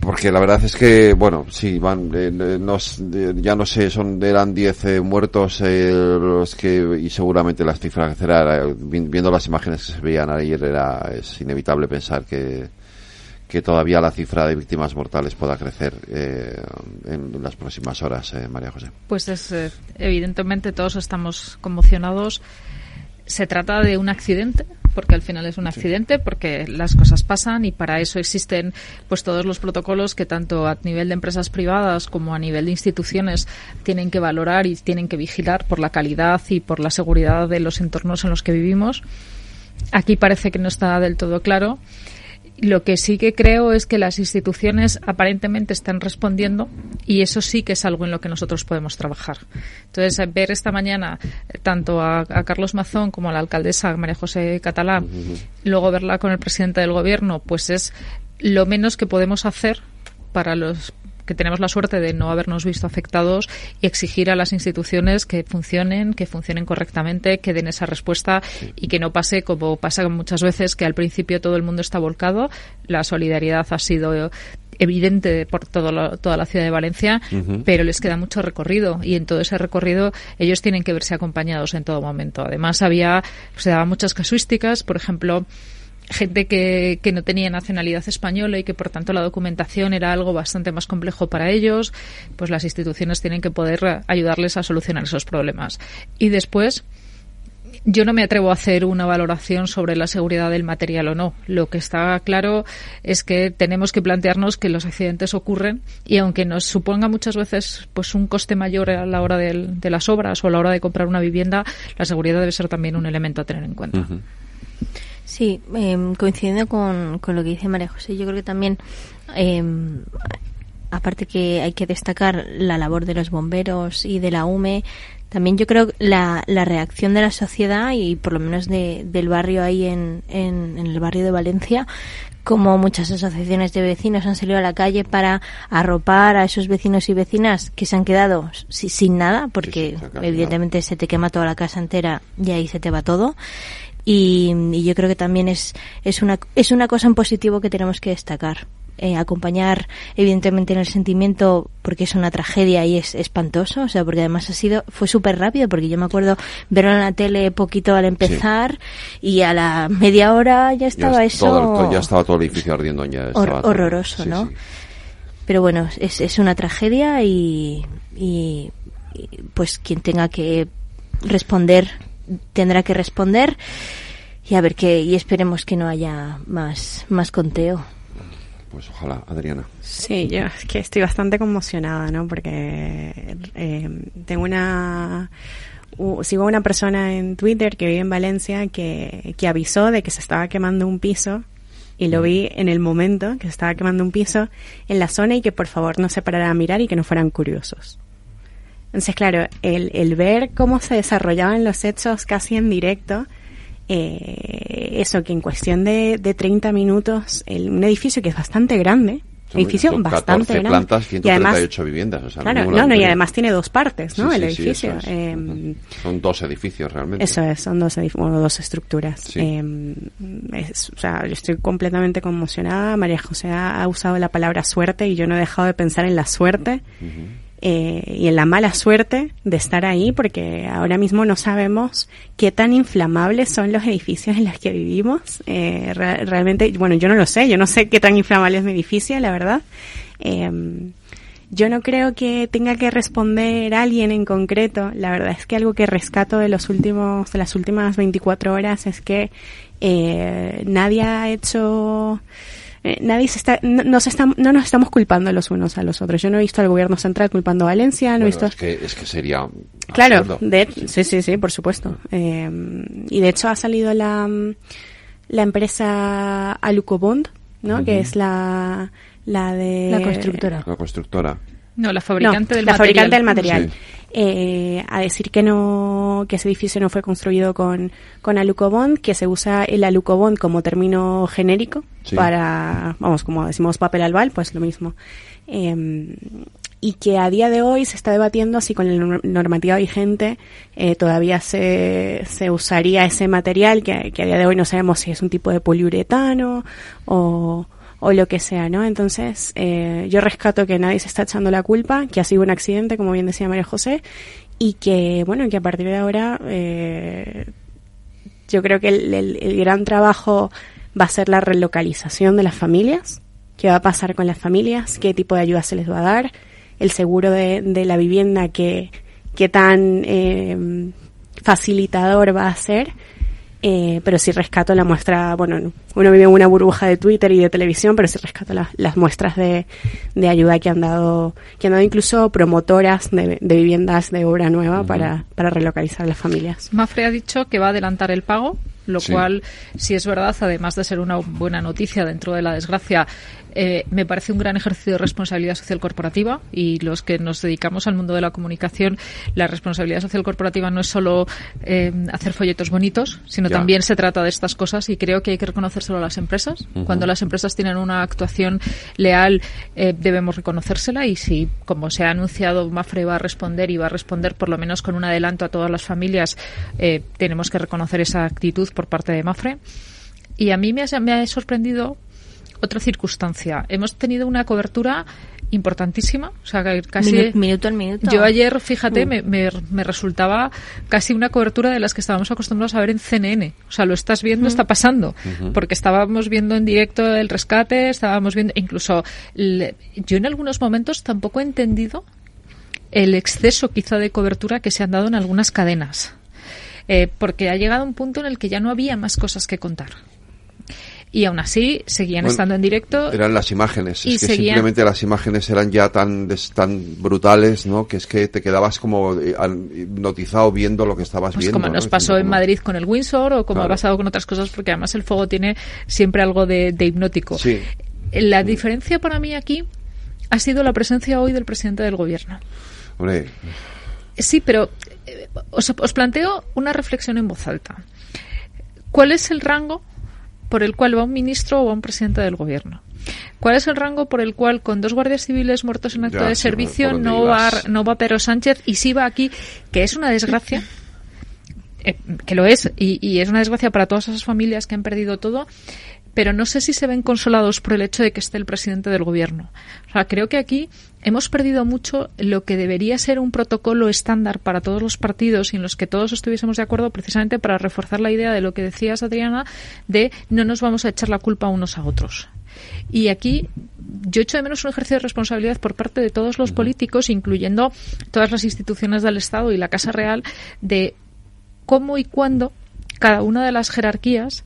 Speaker 2: porque la verdad es que, bueno, sí, van, eh, eh, ya no sé, son eran 10 eh, muertos los que, y seguramente las cifras será, viendo las imágenes que se veían ayer, era, es inevitable pensar que, que todavía la cifra de víctimas mortales pueda crecer en las próximas horas, María José.
Speaker 17: Pues es, evidentemente todos estamos conmocionados. Se trata de un accidente, porque al final es un accidente, porque las cosas pasan y para eso existen pues todos los protocolos que tanto a nivel de empresas privadas como a nivel de instituciones tienen que valorar y tienen que vigilar por la calidad y por la seguridad de los entornos en los que vivimos. Aquí parece que no está del todo claro. Lo que sí que creo es que las instituciones aparentemente están respondiendo y eso sí que es algo en lo que nosotros podemos trabajar. Entonces, ver esta mañana eh, tanto a, Carlos Mazón como a la alcaldesa María José Catalá, luego verla con el presidente del gobierno, pues es lo menos que podemos hacer para los que tenemos la suerte de no habernos visto afectados y exigir a las instituciones que funcionen, que funcionen correctamente, que den esa respuesta y que no pase como pasa muchas veces que al principio todo el mundo está volcado, la solidaridad ha sido evidente por todo toda la ciudad de Valencia, pero les queda mucho recorrido y en todo ese recorrido ellos tienen que verse acompañados en todo momento. Además había se daban muchas casuísticas, por ejemplo, gente que, no tenía nacionalidad española y que por tanto la documentación era algo bastante más complejo para ellos, pues las instituciones tienen que poder ayudarles a solucionar esos problemas. Y después, yo no me atrevo a hacer una valoración sobre la seguridad del material o no. Lo que está claro es que tenemos que plantearnos que los accidentes ocurren y aunque nos suponga muchas veces pues un coste mayor a la hora de las obras o a la hora de comprar una vivienda, la seguridad debe ser también un elemento a tener en cuenta.
Speaker 18: Sí, eh, coincidiendo con, con, lo que dice María José, yo creo que también, eh, aparte que hay que destacar la labor de los bomberos y de la UME, también yo creo la, la reacción de la sociedad y por lo menos de, del barrio ahí en, en, en, el barrio de Valencia, como muchas asociaciones de vecinos han salido a la calle para arropar a esos vecinos y vecinas que se han quedado sin nada, porque evidentemente se te quema toda la casa entera y ahí se te va todo Y, y yo creo que también es, es, una, es una cosa en positivo que tenemos que destacar. Eh, acompañar evidentemente en el sentimiento porque es una tragedia y es espantoso, o sea, porque además ha sido, fue súper rápido porque yo me acuerdo verlo en la tele poquito al empezar y a la media hora ya estaba eso.
Speaker 2: ya estaba todo el edificio ardiendo ya.
Speaker 18: horroroso, ¿no? Pero bueno, es, es una tragedia y, y, pues quien tenga que responder tendrá que responder y a ver qué y esperemos que no haya más más conteo
Speaker 2: pues ojalá, Adriana.
Speaker 16: Sí, yo es que estoy bastante conmocionada, ¿no? Porque eh, tengo una... sigo a una persona en Twitter que vive en Valencia que, que avisó de que se estaba quemando un piso y lo vi en el momento que se estaba quemando un piso en la zona y que por favor no se pararan a mirar y que no fueran curiosos. Entonces, claro, el, el ver cómo se desarrollaban los hechos casi en directo, eh, eso, que en cuestión de, de 30 minutos, el, un edificio que es bastante grande, edificio bastante grande.
Speaker 2: plantas, 138 viviendas. O sea,
Speaker 16: claro, no, no, y además tiene dos partes, ¿no? el edificio.
Speaker 2: Eh, son dos edificios realmente.
Speaker 16: Eso es, son dos, bueno, dos estructuras. Eh, es, o sea, yo estoy completamente conmocionada. María José ha, usado la palabra suerte y yo no he dejado de pensar en la suerte. Eh, y en la mala suerte de estar ahí, porque ahora mismo no sabemos qué tan inflamables son los edificios en los que vivimos. Eh, realmente, bueno, yo no lo sé, yo no sé qué tan inflamable es mi edificio, la verdad. Em, yo no creo que tenga que responder alguien en concreto. La verdad es que algo que rescato de los últimos, de las últimas 24 horas es que eh, nadie ha hecho eh, nadie se está, no, nos no nos estamos culpando los unos a los otros. Yo no he visto al gobierno central culpando a Valencia, no he visto...
Speaker 2: Es que, es que sería...
Speaker 16: Claro, de, sí, sí, sí, por supuesto. Eh, y de hecho ha salido la, la empresa Alucobond, ¿no? Que es la, la de...
Speaker 18: La constructora.
Speaker 2: La constructora.
Speaker 17: No, la fabricante del
Speaker 16: la
Speaker 17: material.
Speaker 16: fabricante del material. Eh, a decir que no, que ese edificio no fue construido con, con alucobond, que se usa el alucobond como término genérico para, vamos, como decimos papel albal, pues lo mismo. Eh, y que a día de hoy se está debatiendo si con la normativa vigente eh, todavía se, se usaría ese material, que, que a día de hoy no sabemos si es un tipo de poliuretano o, o lo que sea, ¿no? Entonces, eh, yo rescato que nadie se está echando la culpa, que ha sido un accidente, como bien decía María José, y que, bueno, que a partir de ahora, eh, yo creo que el, gran trabajo va a ser la relocalización de las familias, qué va a pasar con las familias, qué tipo de ayuda se les va a dar, el seguro de, la vivienda, qué, qué tan eh, facilitador va a ser eh, pero sí rescato la muestra, bueno, uno vive en una burbuja de Twitter y de televisión, pero sí rescato las muestras de, de, ayuda que han dado, que han dado incluso promotoras de, viviendas de obra nueva para, para relocalizar a las familias.
Speaker 17: Mafre ha dicho que va a adelantar el pago lo cual, si es verdad, además de ser una buena noticia dentro de la desgracia, eh, me parece un gran ejercicio de responsabilidad social corporativa y los que nos dedicamos al mundo de la comunicación, la responsabilidad social corporativa no es solo eh, hacer folletos bonitos, sino también se trata de estas cosas y creo que hay que reconocérselo a las empresas. Cuando las empresas tienen una actuación leal, eh, debemos reconocérsela y si, como se ha anunciado, Mafre va a responder y va a responder por lo menos con un adelanto a todas las familias, tenemos que reconocer esa actitud por parte de Mafre. Y a mí me ha, me ha sorprendido otra circunstancia. Hemos tenido una cobertura importantísima, o sea, casi
Speaker 18: minuto, en minuto.
Speaker 17: Yo ayer, fíjate, me, me, resultaba casi una cobertura de las que estábamos acostumbrados a ver en CNN. O sea, lo estás viendo, está pasando, porque estábamos viendo en directo el rescate, estábamos viendo, incluso yo en algunos momentos tampoco he entendido el exceso quizá de cobertura que se han dado en algunas cadenas. Eh, porque ha llegado un punto en el que ya no había más cosas que contar y aún así seguían estando en directo.
Speaker 2: Eran las imágenes, es que simplemente las imágenes eran ya tan, tan brutales, ¿no? Que es que te quedabas como eh, hipnotizado viendo lo que estabas pues viendo.
Speaker 17: Como nos pasó en Madrid con el Windsor o como ha pasado con otras cosas, porque además el fuego tiene siempre algo de, hipnótico.
Speaker 2: Sí.
Speaker 17: La diferencia para mí aquí ha sido la presencia hoy del presidente del gobierno.
Speaker 2: Hombre.
Speaker 17: Sí, pero eh, os, os planteo una reflexión en voz alta. ¿Cuál es el rango por el cual va un ministro o va un presidente del gobierno. ¿Cuál es el rango por el cual con dos guardias civiles muertos en acto de servicio no va, no va Pedro Sánchez y sí va aquí, que es una desgracia? eh, que lo es, y, y, es una desgracia para todas esas familias que han perdido todo, pero no sé si se ven consolados por el hecho de que esté el presidente del gobierno. O sea, creo que aquí hemos perdido mucho lo que debería ser un protocolo estándar para todos los partidos y en los que todos estuviésemos de acuerdo precisamente para reforzar la idea de lo que decías, Adriana, de no nos vamos a echar la culpa unos a otros. Y aquí yo echo de menos un ejercicio de responsabilidad por parte de todos los políticos, incluyendo todas las instituciones del Estado y la Casa Real, de cómo y cuándo cada una de las jerarquías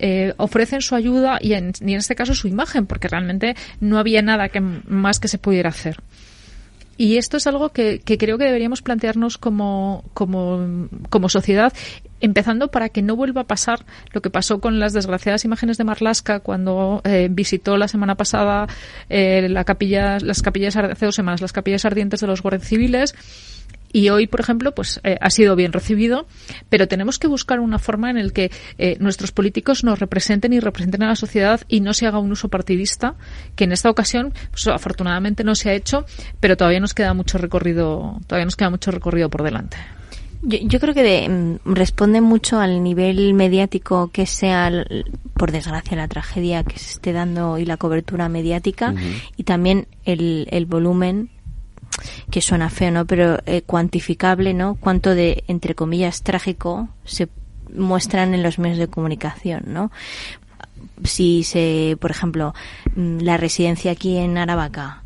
Speaker 17: eh, ofrecen su ayuda y en, en, este caso su imagen, porque realmente no había nada que, más que se pudiera hacer. Y esto es algo que, creo que deberíamos plantearnos como, como, sociedad, empezando para que no vuelva a pasar lo que pasó con las desgraciadas imágenes de Marlasca cuando eh, visitó la semana pasada eh, la capilla, las capillas, hace dos semanas, las capillas ardientes de los guardias civiles y hoy, por ejemplo, pues eh, ha sido bien recibido, pero tenemos que buscar una forma en el que eh, nuestros políticos nos representen y representen a la sociedad y no se haga un uso partidista, que en esta ocasión, pues, afortunadamente no se ha hecho, pero todavía nos queda mucho recorrido, todavía nos queda mucho recorrido por delante.
Speaker 18: Yo, yo creo que de, mm, responde mucho al nivel mediático que sea, por desgracia, la tragedia que se esté dando y la cobertura mediática y también el, el volumen que suena feo, ¿no? Pero eh, cuantificable, ¿no? Cuánto de, entre comillas, trágico se muestran en los medios de comunicación, ¿no? Si se, por ejemplo, mm, la residencia aquí en Aravaca,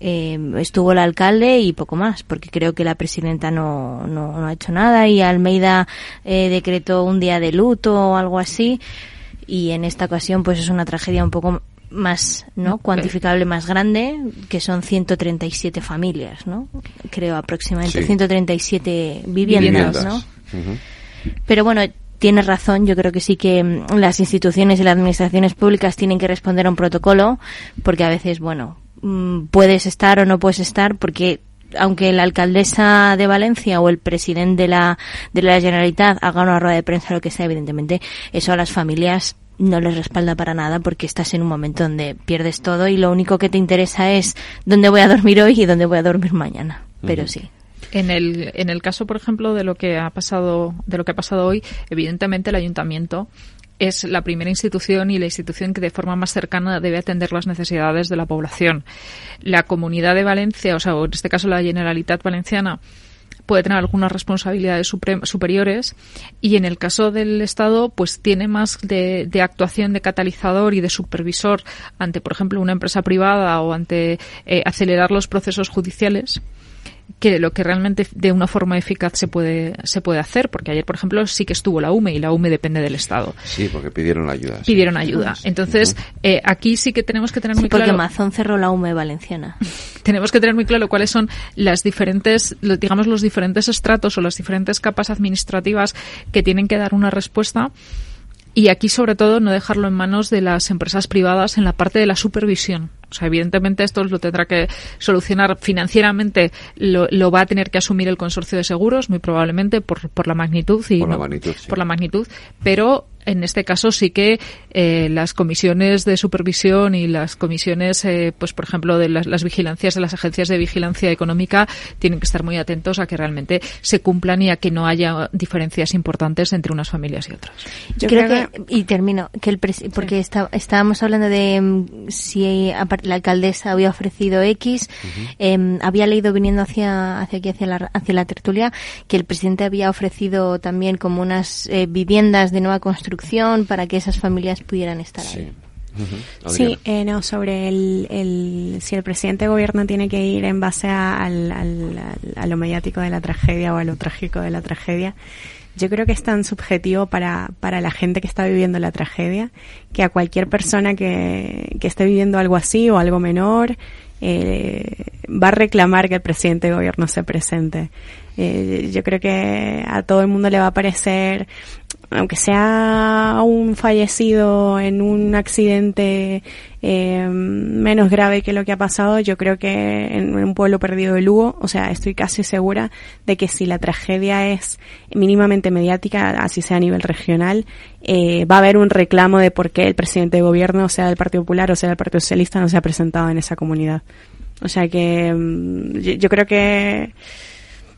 Speaker 18: eh, estuvo el alcalde y poco más, porque creo que la presidenta no, no, no ha hecho nada y Almeida eh, decretó un día de luto o algo así. Y en esta ocasión, pues es una tragedia un poco más no cuantificable más grande que son 137 familias no creo aproximadamente 137 viviendas, no pero bueno tienes razón yo creo que sí que mm, las instituciones y las administraciones públicas tienen que responder a un protocolo porque a veces bueno mm, puedes estar o no puedes estar porque aunque la alcaldesa de Valencia o el presidente de la de la Generalitat haga una rueda de prensa lo que sea evidentemente eso a las familias no les respalda para nada porque estás en un momento donde pierdes todo y lo único que te interesa es dónde voy a dormir hoy y dónde voy a dormir mañana. Pero sí.
Speaker 17: En el, en el caso, por ejemplo, de lo que ha pasado, de lo que ha pasado hoy, evidentemente el ayuntamiento es la primera institución y la institución que de forma más cercana debe atender las necesidades de la población. La comunidad de Valencia, o sea, en este caso la Generalitat Valenciana, puede tener algunas responsabilidades superiores y en el caso del Estado pues tiene más de, actuación de catalizador y de supervisor ante por ejemplo una empresa privada o ante eh, acelerar los procesos judiciales que lo que realmente de una forma eficaz se puede se puede hacer porque ayer por ejemplo sí que estuvo la UME y la UME depende del Estado.
Speaker 2: Sí porque pidieron ayuda
Speaker 17: pidieron ayuda. Entonces eh, aquí sí que tenemos que tener muy
Speaker 18: porque
Speaker 17: claro
Speaker 18: porque Amazon cerró la UME valenciana.
Speaker 17: Tenemos que tener muy claro cuáles son las diferentes digamos los diferentes estratos o las diferentes capas administrativas que tienen que dar una respuesta. Y aquí, sobre todo, no dejarlo en manos de las empresas privadas en la parte de la supervisión. O sea, evidentemente esto lo tendrá que solucionar financieramente, lo, lo va a tener que asumir el consorcio de seguros, muy probablemente por, por la magnitud y
Speaker 2: por, la magnitud,
Speaker 17: por la magnitud, pero en este caso sí que eh, las comisiones de supervisión y las comisiones, eh, pues por ejemplo, de las, las, vigilancias de las agencias de vigilancia económica tienen que estar muy atentos a que realmente se cumplan y a que no haya diferencias importantes entre unas familias y otras.
Speaker 18: Yo creo, que, y termino, que el porque está, estábamos hablando de mm, si la alcaldesa había ofrecido X, eh, había leído viniendo hacia, hacia aquí, hacia la, hacia la tertulia, que el presidente había ofrecido también como unas eh, viviendas de nueva construcción para que esas familias pudieran estar ahí.
Speaker 16: Sí, eh, no, sobre el, el, si el presidente de gobierno tiene que ir en base a, al, a lo mediático de la tragedia o a lo trágico de la tragedia, yo creo que es tan subjetivo para, para la gente que está viviendo la tragedia que a cualquier persona que, que esté viviendo algo así o algo menor eh, va a reclamar que el presidente de gobierno se presente. Eh, yo creo que a todo el mundo le va a parecer aunque sea un fallecido en un accidente eh, menos grave que lo que ha pasado, yo creo que en un pueblo perdido de Lugo, o sea, estoy casi segura de que si la tragedia es mínimamente mediática, así sea a nivel regional, eh, va a haber un reclamo de por qué el presidente de gobierno, sea del Partido Popular o sea del Partido Socialista, no se ha presentado en esa comunidad. O sea que mm, yo creo que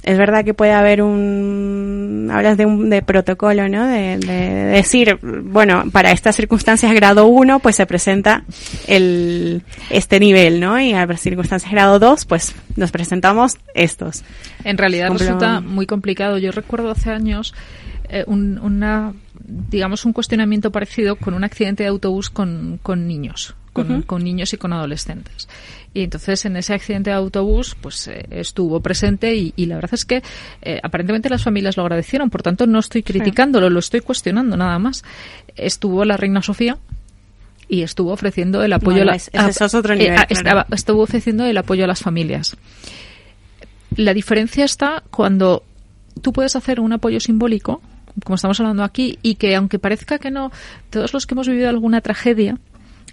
Speaker 16: es verdad que puede haber un, hablas de un de protocolo, ¿no? De, decir, bueno, para estas circunstancias grado 1, pues se presenta el, este nivel, ¿no? Y a las circunstancias grado 2, pues nos presentamos estos.
Speaker 17: En realidad resulta muy complicado. Yo recuerdo hace años eh, un, una, digamos, un cuestionamiento parecido con un accidente de autobús con, con niños. Con, con, niños y con adolescentes. Y entonces en ese accidente de autobús pues eh, estuvo presente y, la verdad es que eh, aparentemente las familias lo agradecieron. Por tanto, no estoy criticándolo, lo estoy cuestionando nada más. Estuvo la reina Sofía y estuvo ofreciendo el apoyo a las estuvo ofreciendo el apoyo a las familias. La diferencia está cuando tú puedes hacer un apoyo simbólico, como estamos hablando aquí, y que aunque parezca que no, todos los que hemos vivido alguna tragedia,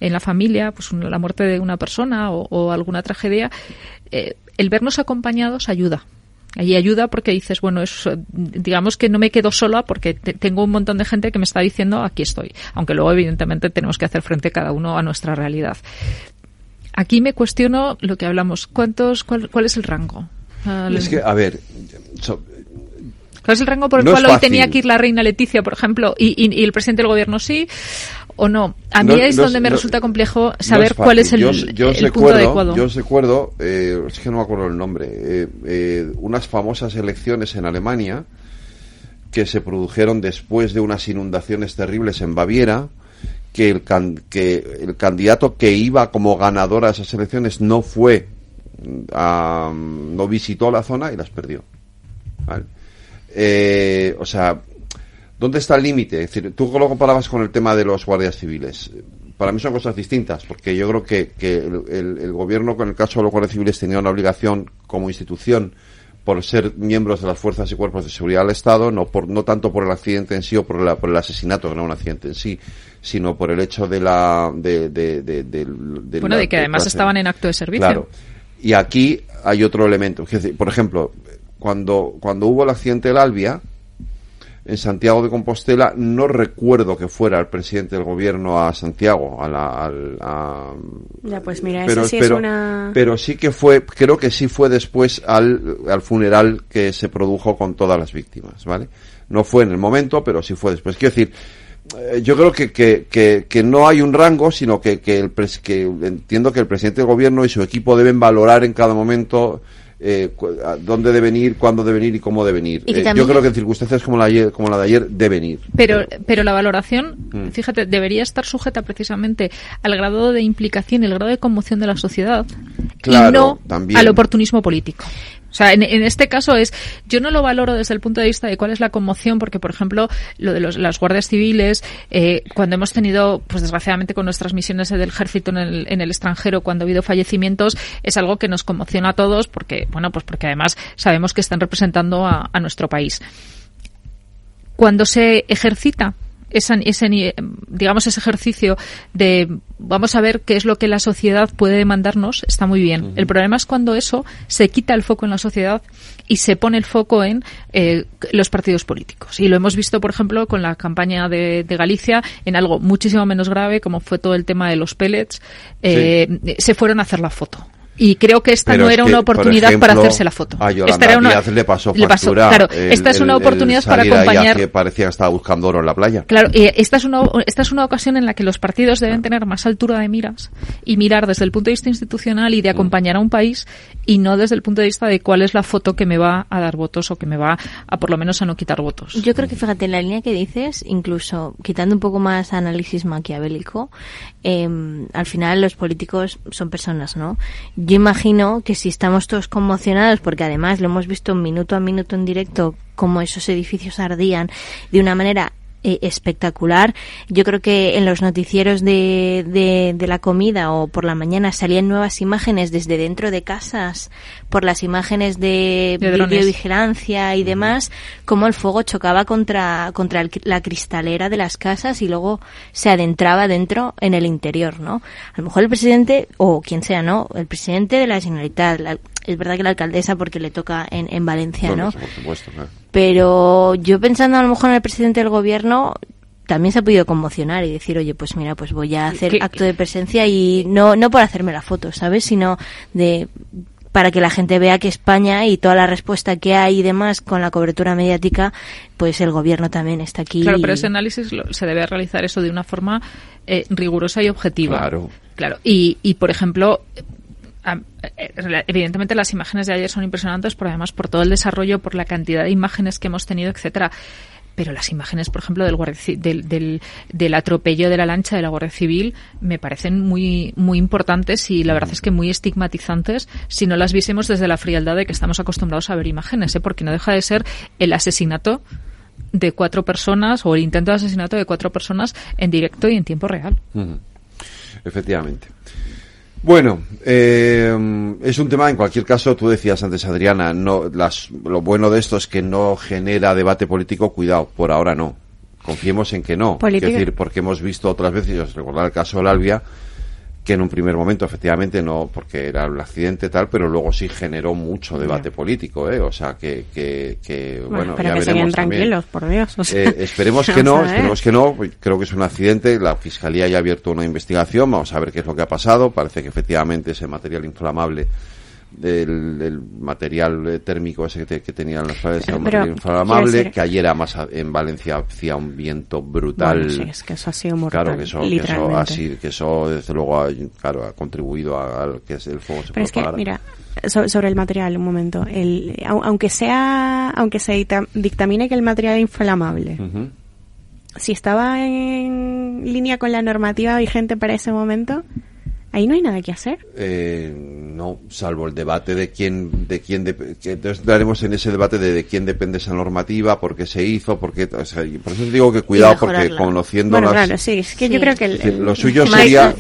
Speaker 17: en la familia, pues la muerte de una persona o, alguna tragedia, eh, el vernos acompañados ayuda. Allí ayuda porque dices, bueno, es, digamos que no me quedo sola porque tengo un montón de gente que me está diciendo aquí estoy. Aunque luego, evidentemente, tenemos que hacer frente cada uno a nuestra realidad. Aquí me cuestiono lo que hablamos. ¿Cuántos, cuál, es el rango?
Speaker 2: es que, a ver,
Speaker 17: ¿Cuál es el rango por el cual hoy tenía que ir la reina Leticia, por ejemplo, y, el presidente del gobierno sí? O no. A mí es donde me resulta complejo saber cuál es el,
Speaker 2: yo, punto adecuado. Yo recuerdo, eh, es que no me acuerdo el nombre, eh, eh, unas famosas elecciones en Alemania que se produjeron después de unas inundaciones terribles en Baviera, que el, que el candidato que iba como ganador a esas elecciones no fue, no visitó la zona y las perdió. o sea, ¿Dónde está el límite? Es decir, tú lo comparabas con el tema de los guardias civiles. Para mí son cosas distintas, porque yo creo que, el, gobierno, con el caso de los guardias civiles, tenía una obligación como institución por ser miembros de las fuerzas y cuerpos de seguridad del Estado, no por no tanto por el accidente en sí o por, el asesinato, que no un accidente en sí, sino por el hecho de la de,
Speaker 17: bueno de que además estaban en acto de servicio.
Speaker 2: Claro. Y aquí hay otro elemento, por ejemplo, cuando cuando hubo el accidente del Albia, en Santiago de Compostela. No recuerdo que fuera el presidente del gobierno a Santiago, a la...
Speaker 16: ya, pues mira, pero, sí es una...
Speaker 2: pero sí que fue, creo que sí fue después al, al funeral que se produjo con todas las víctimas, ¿vale? No fue en el momento, pero sí fue después. Quiero decir, eh, yo creo que, que, que, que, no hay un rango, sino que, que, el que entiendo que el presidente del gobierno y su equipo deben valorar en cada momento eh, dónde deben ir, cuándo deben ir y cómo deben ir. Eh, yo creo que en circunstancias como la, ayer, como la de ayer deben ir.
Speaker 17: Pero, pero la valoración, mm. fíjate, debería estar sujeta precisamente al grado de implicación y el grado de conmoción de la sociedad y no al oportunismo político. O sea, en, este caso es, yo no lo valoro desde el punto de vista de cuál es la conmoción, porque, por ejemplo, lo de los, las guardias civiles, eh, cuando hemos tenido, pues desgraciadamente con nuestras misiones del ejército en el, en el extranjero, cuando ha habido fallecimientos, es algo que nos conmociona a todos, porque, bueno, pues porque además sabemos que están representando a, a nuestro país. Cuando se ejercita ese, ese, digamos, ese ejercicio de vamos a ver qué es lo que la sociedad puede demandarnos, está muy bien. El problema es cuando eso se quita el foco en la sociedad y se pone el foco en eh, los partidos políticos. Y lo hemos visto, por ejemplo, con la campaña de, Galicia en algo muchísimo menos grave, como fue todo el tema de los pellets. Eh, se fueron a hacer la foto. Y creo que esta no era una oportunidad para hacerse la foto.
Speaker 2: A esta era una, le pasó factura.
Speaker 17: claro, esta es una oportunidad para acompañar.
Speaker 2: Que parecía que estaba buscando oro en la playa.
Speaker 17: Claro, y esta es una esta es una ocasión en la que los partidos deben tener más altura de miras y mirar desde el punto de vista institucional y de mm. acompañar a un país y no desde el punto de vista de cuál es la foto que me va a dar votos o que me va a por lo menos a no quitar votos.
Speaker 18: Yo creo que fíjate en la línea que dices, incluso quitando un poco más análisis maquiavélico, eh, al final los políticos son personas, ¿no? Yo imagino que si estamos todos conmocionados, porque además lo hemos visto minuto a minuto en directo, como esos edificios ardían de una manera eh, espectacular. Yo creo que en los noticieros de, de, la comida o por la mañana salían nuevas imágenes desde dentro de casas por las imágenes de, videovigilancia y demás, como el fuego chocaba contra, contra la cristalera de las casas y luego se adentraba dentro en el interior, ¿no? A lo mejor el presidente, o quien sea, ¿no? El presidente de la Generalitat, es verdad que la alcaldesa porque le toca en, en Valencia, ¿no? Por supuesto, pero yo pensando a lo mejor en el presidente del gobierno, también se ha podido conmocionar y decir, oye, pues mira, pues voy a hacer acto de presencia y no, no por hacerme la foto, ¿sabes? Sino de para que la gente vea que España y toda la respuesta que hay y demás con la cobertura mediática, pues el gobierno también está aquí.
Speaker 17: Claro, pero ese análisis se debe realizar eso de una forma eh, rigurosa y objetiva.
Speaker 2: Claro.
Speaker 17: Claro. Y, y por ejemplo, evidentemente las imágenes de ayer son impresionantes, por además por todo el desarrollo, por la cantidad de imágenes que hemos tenido, etcétera pero las imágenes, por ejemplo, del, del, del, del, atropello de la lancha de la Guardia Civil me parecen muy, muy importantes y la verdad es que muy estigmatizantes si no las viésemos desde la frialdad de que estamos acostumbrados a ver imágenes, ¿eh? porque no deja de ser el asesinato de cuatro personas o el intento de asesinato de cuatro personas en directo y en tiempo real.
Speaker 2: Efectivamente. Bueno, eh, es un tema, en cualquier caso, tú decías antes, Adriana, no, las, lo bueno de esto es que no genera debate político, cuidado, por ahora no. Confiemos en que no. Es decir, porque hemos visto otras veces, os recordar el caso de la Albia, que en un primer momento efectivamente no, porque era un accidente tal, pero luego sí generó mucho debate político, ¿eh? O sea, que, que, que bueno,
Speaker 16: pero
Speaker 2: ya
Speaker 16: que
Speaker 2: veremos
Speaker 16: tranquilos, por Dios.
Speaker 2: eh, esperemos que no, esperemos que no, creo que es un accidente, la Fiscalía ya ha abierto una investigación, vamos a ver qué es lo que ha pasado, parece que efectivamente ese material inflamable del, del, material eh, térmico ese que, que tenían las flores era un material inflamable que ayer además en Valencia hacía un viento brutal.
Speaker 16: Bueno, sí, es que eso ha sido mortal,
Speaker 2: claro que eso, que eso, así, que eso desde luego ha, claro, ha contribuido a, a que el fuego se
Speaker 16: pero es que mira so, sobre el material un momento el, aunque sea aunque se dictamine que el material es inflamable uh -huh. si estaba en línea con la normativa vigente para ese momento Ahí no hay nada que hacer.
Speaker 2: Eh, no, salvo el debate de quién, de quién, de, que entonces daremos en ese debate de, de quién depende esa normativa, por qué se hizo, por qué, o sea, por eso digo que cuidado porque conociendo
Speaker 16: bueno,
Speaker 2: las,
Speaker 16: claro, sí, es que sí. yo creo que el,
Speaker 2: el, lo suyo sería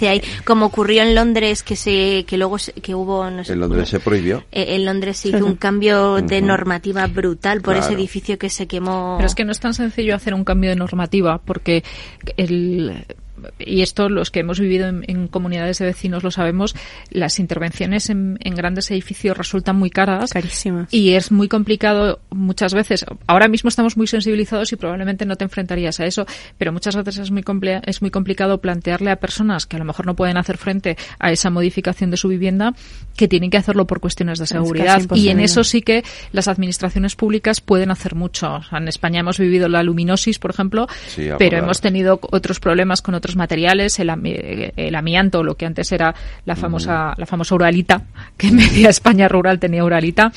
Speaker 18: como ocurrió en Londres que se, que luego se, que hubo, no sé,
Speaker 2: en Londres se prohibió.
Speaker 18: Eh, en Londres se hizo un cambio de uh -huh. normativa brutal por claro. ese edificio que se quemó.
Speaker 17: Pero es que no es tan sencillo hacer un cambio de normativa porque el y esto los que hemos vivido en, en, comunidades de vecinos lo sabemos, las intervenciones en, en, grandes edificios resultan muy caras.
Speaker 16: Carísimas.
Speaker 17: Y es muy complicado muchas veces. Ahora mismo estamos muy sensibilizados y probablemente no te enfrentarías a eso, pero muchas veces es muy, es muy complicado plantearle a personas que a lo mejor no pueden hacer frente a esa modificación de su vivienda que tienen que hacerlo por cuestiones de seguridad. Y en eso sí que las administraciones públicas pueden hacer mucho. En España hemos vivido la luminosis, por ejemplo,
Speaker 2: sí,
Speaker 17: pero hemos tenido otros problemas con otros materiales, el, el, amianto, lo que antes era la famosa, la famosa uralita, que en media España rural tenía uralita,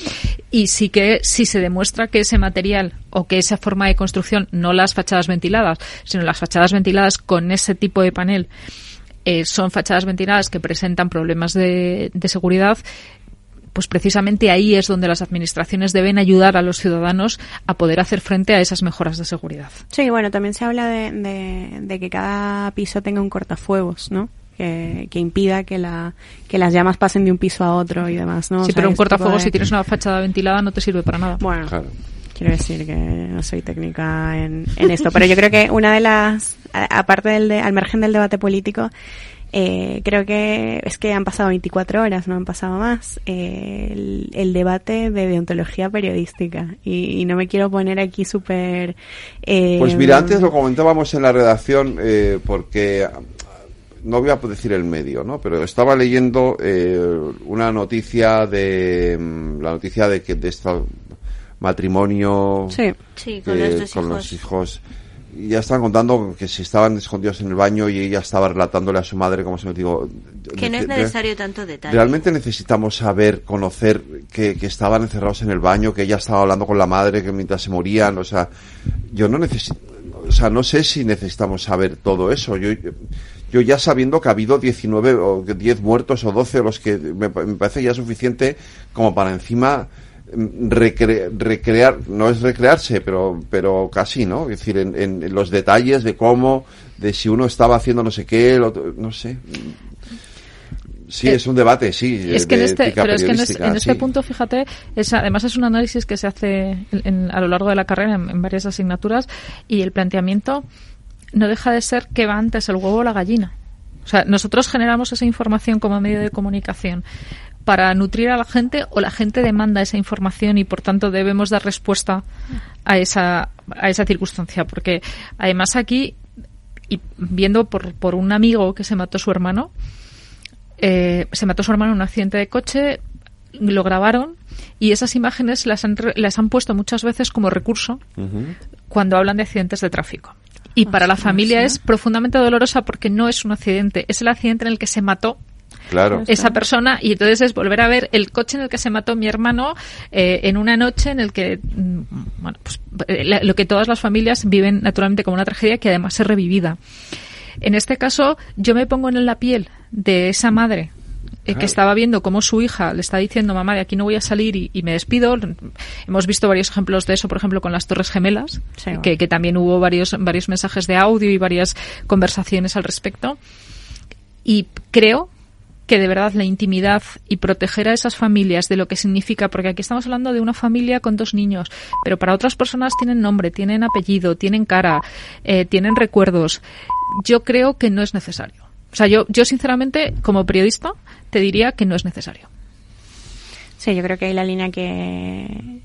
Speaker 17: y sí que si se demuestra que ese material o que esa forma de construcción, no las fachadas ventiladas, sino las fachadas ventiladas con ese tipo de panel, eh, son fachadas ventiladas que presentan problemas de, de seguridad, pues precisamente ahí es donde las administraciones deben ayudar a los ciudadanos a poder hacer frente a esas mejoras de seguridad.
Speaker 16: Sí, bueno, también se habla de, de, de que cada piso tenga un cortafuegos, ¿no? Que, que, impida que, la, que las llamas pasen de un piso a otro y demás, ¿no?
Speaker 17: Sí, o sea, pero un cortafuegos, de... si tienes una fachada ventilada, no te sirve para nada.
Speaker 16: Bueno, claro. quiero decir que no soy técnica en, en esto, pero yo creo que una de las, aparte del, de, al margen del debate político, eh, creo que es que han pasado 24 horas, no han pasado más, eh, el, el, debate de deontología periodística. Y, y no me quiero poner aquí súper...
Speaker 2: Eh, pues mira, antes lo comentábamos en la redacción eh, porque no voy a decir el medio, ¿no? Pero estaba leyendo eh, una noticia de mm, la noticia de que de este matrimonio
Speaker 16: sí.
Speaker 18: Sí, con, eh, los,
Speaker 2: con los hijos ya estaban contando que si estaban escondidos en el baño y ella estaba relatándole a su madre como se me digo
Speaker 18: que no es necesario tanto detalle.
Speaker 2: realmente necesitamos saber conocer que, que, estaban encerrados en el baño que ella estaba hablando con la madre que mientras se morían o sea yo no necesito o sea no sé si necesitamos saber todo eso. Yo yo ya sabiendo que ha habido 19 o 10 muertos o 12 los que me, me parece ya suficiente como para encima recre, recrear, no es recrearse, pero, pero casi, ¿no? Es decir, en, en, los detalles de cómo, de si uno estaba haciendo no sé qué, el otro, no sé. Sí, eh, es un debate, sí.
Speaker 17: Es que en este, pero es que en este, en este sí. punto, fíjate, es, además es un análisis que se hace en, en, a lo largo de la carrera en, en varias asignaturas y el planteamiento no deja de ser que va antes el huevo o la gallina. O sea, nosotros generamos esa información como medio de comunicación para nutrir a la gente o la gente demanda esa información y por tanto debemos dar respuesta a esa, a esa circunstancia. Porque además aquí, y viendo por, por un amigo que se mató su hermano, eh, se mató su hermano en un accidente de coche, lo grabaron y esas imágenes las han, las han puesto muchas veces como recurso cuando hablan de accidentes de tráfico. Y para la familia es profundamente dolorosa porque no es un accidente, es el accidente en el que se mató
Speaker 2: Claro.
Speaker 17: esa persona y entonces es volver a ver el coche en el que se mató mi hermano eh, en una noche en el que mm, bueno pues eh, la- lo que todas las familias viven naturalmente como una tragedia que además es revivida. En este caso yo me pongo en la piel de esa madre eh, que estaba viendo cómo su hija le está diciendo mamá de aquí no voy a salir y, y me despido hemos visto varios ejemplos de eso por ejemplo con las torres gemelas
Speaker 16: Sí,
Speaker 17: que, que también hubo varios varios mensajes de audio y varias conversaciones al respecto. Y creo que de verdad la intimidad y proteger a esas familias de lo que significa, porque aquí estamos hablando de una familia con dos niños, pero para otras personas tienen nombre, tienen apellido, tienen cara, eh, tienen recuerdos. Yo creo que no es necesario. O sea, yo, yo sinceramente, como periodista, te diría que no es necesario.
Speaker 16: Sí, yo creo que ahí la línea que,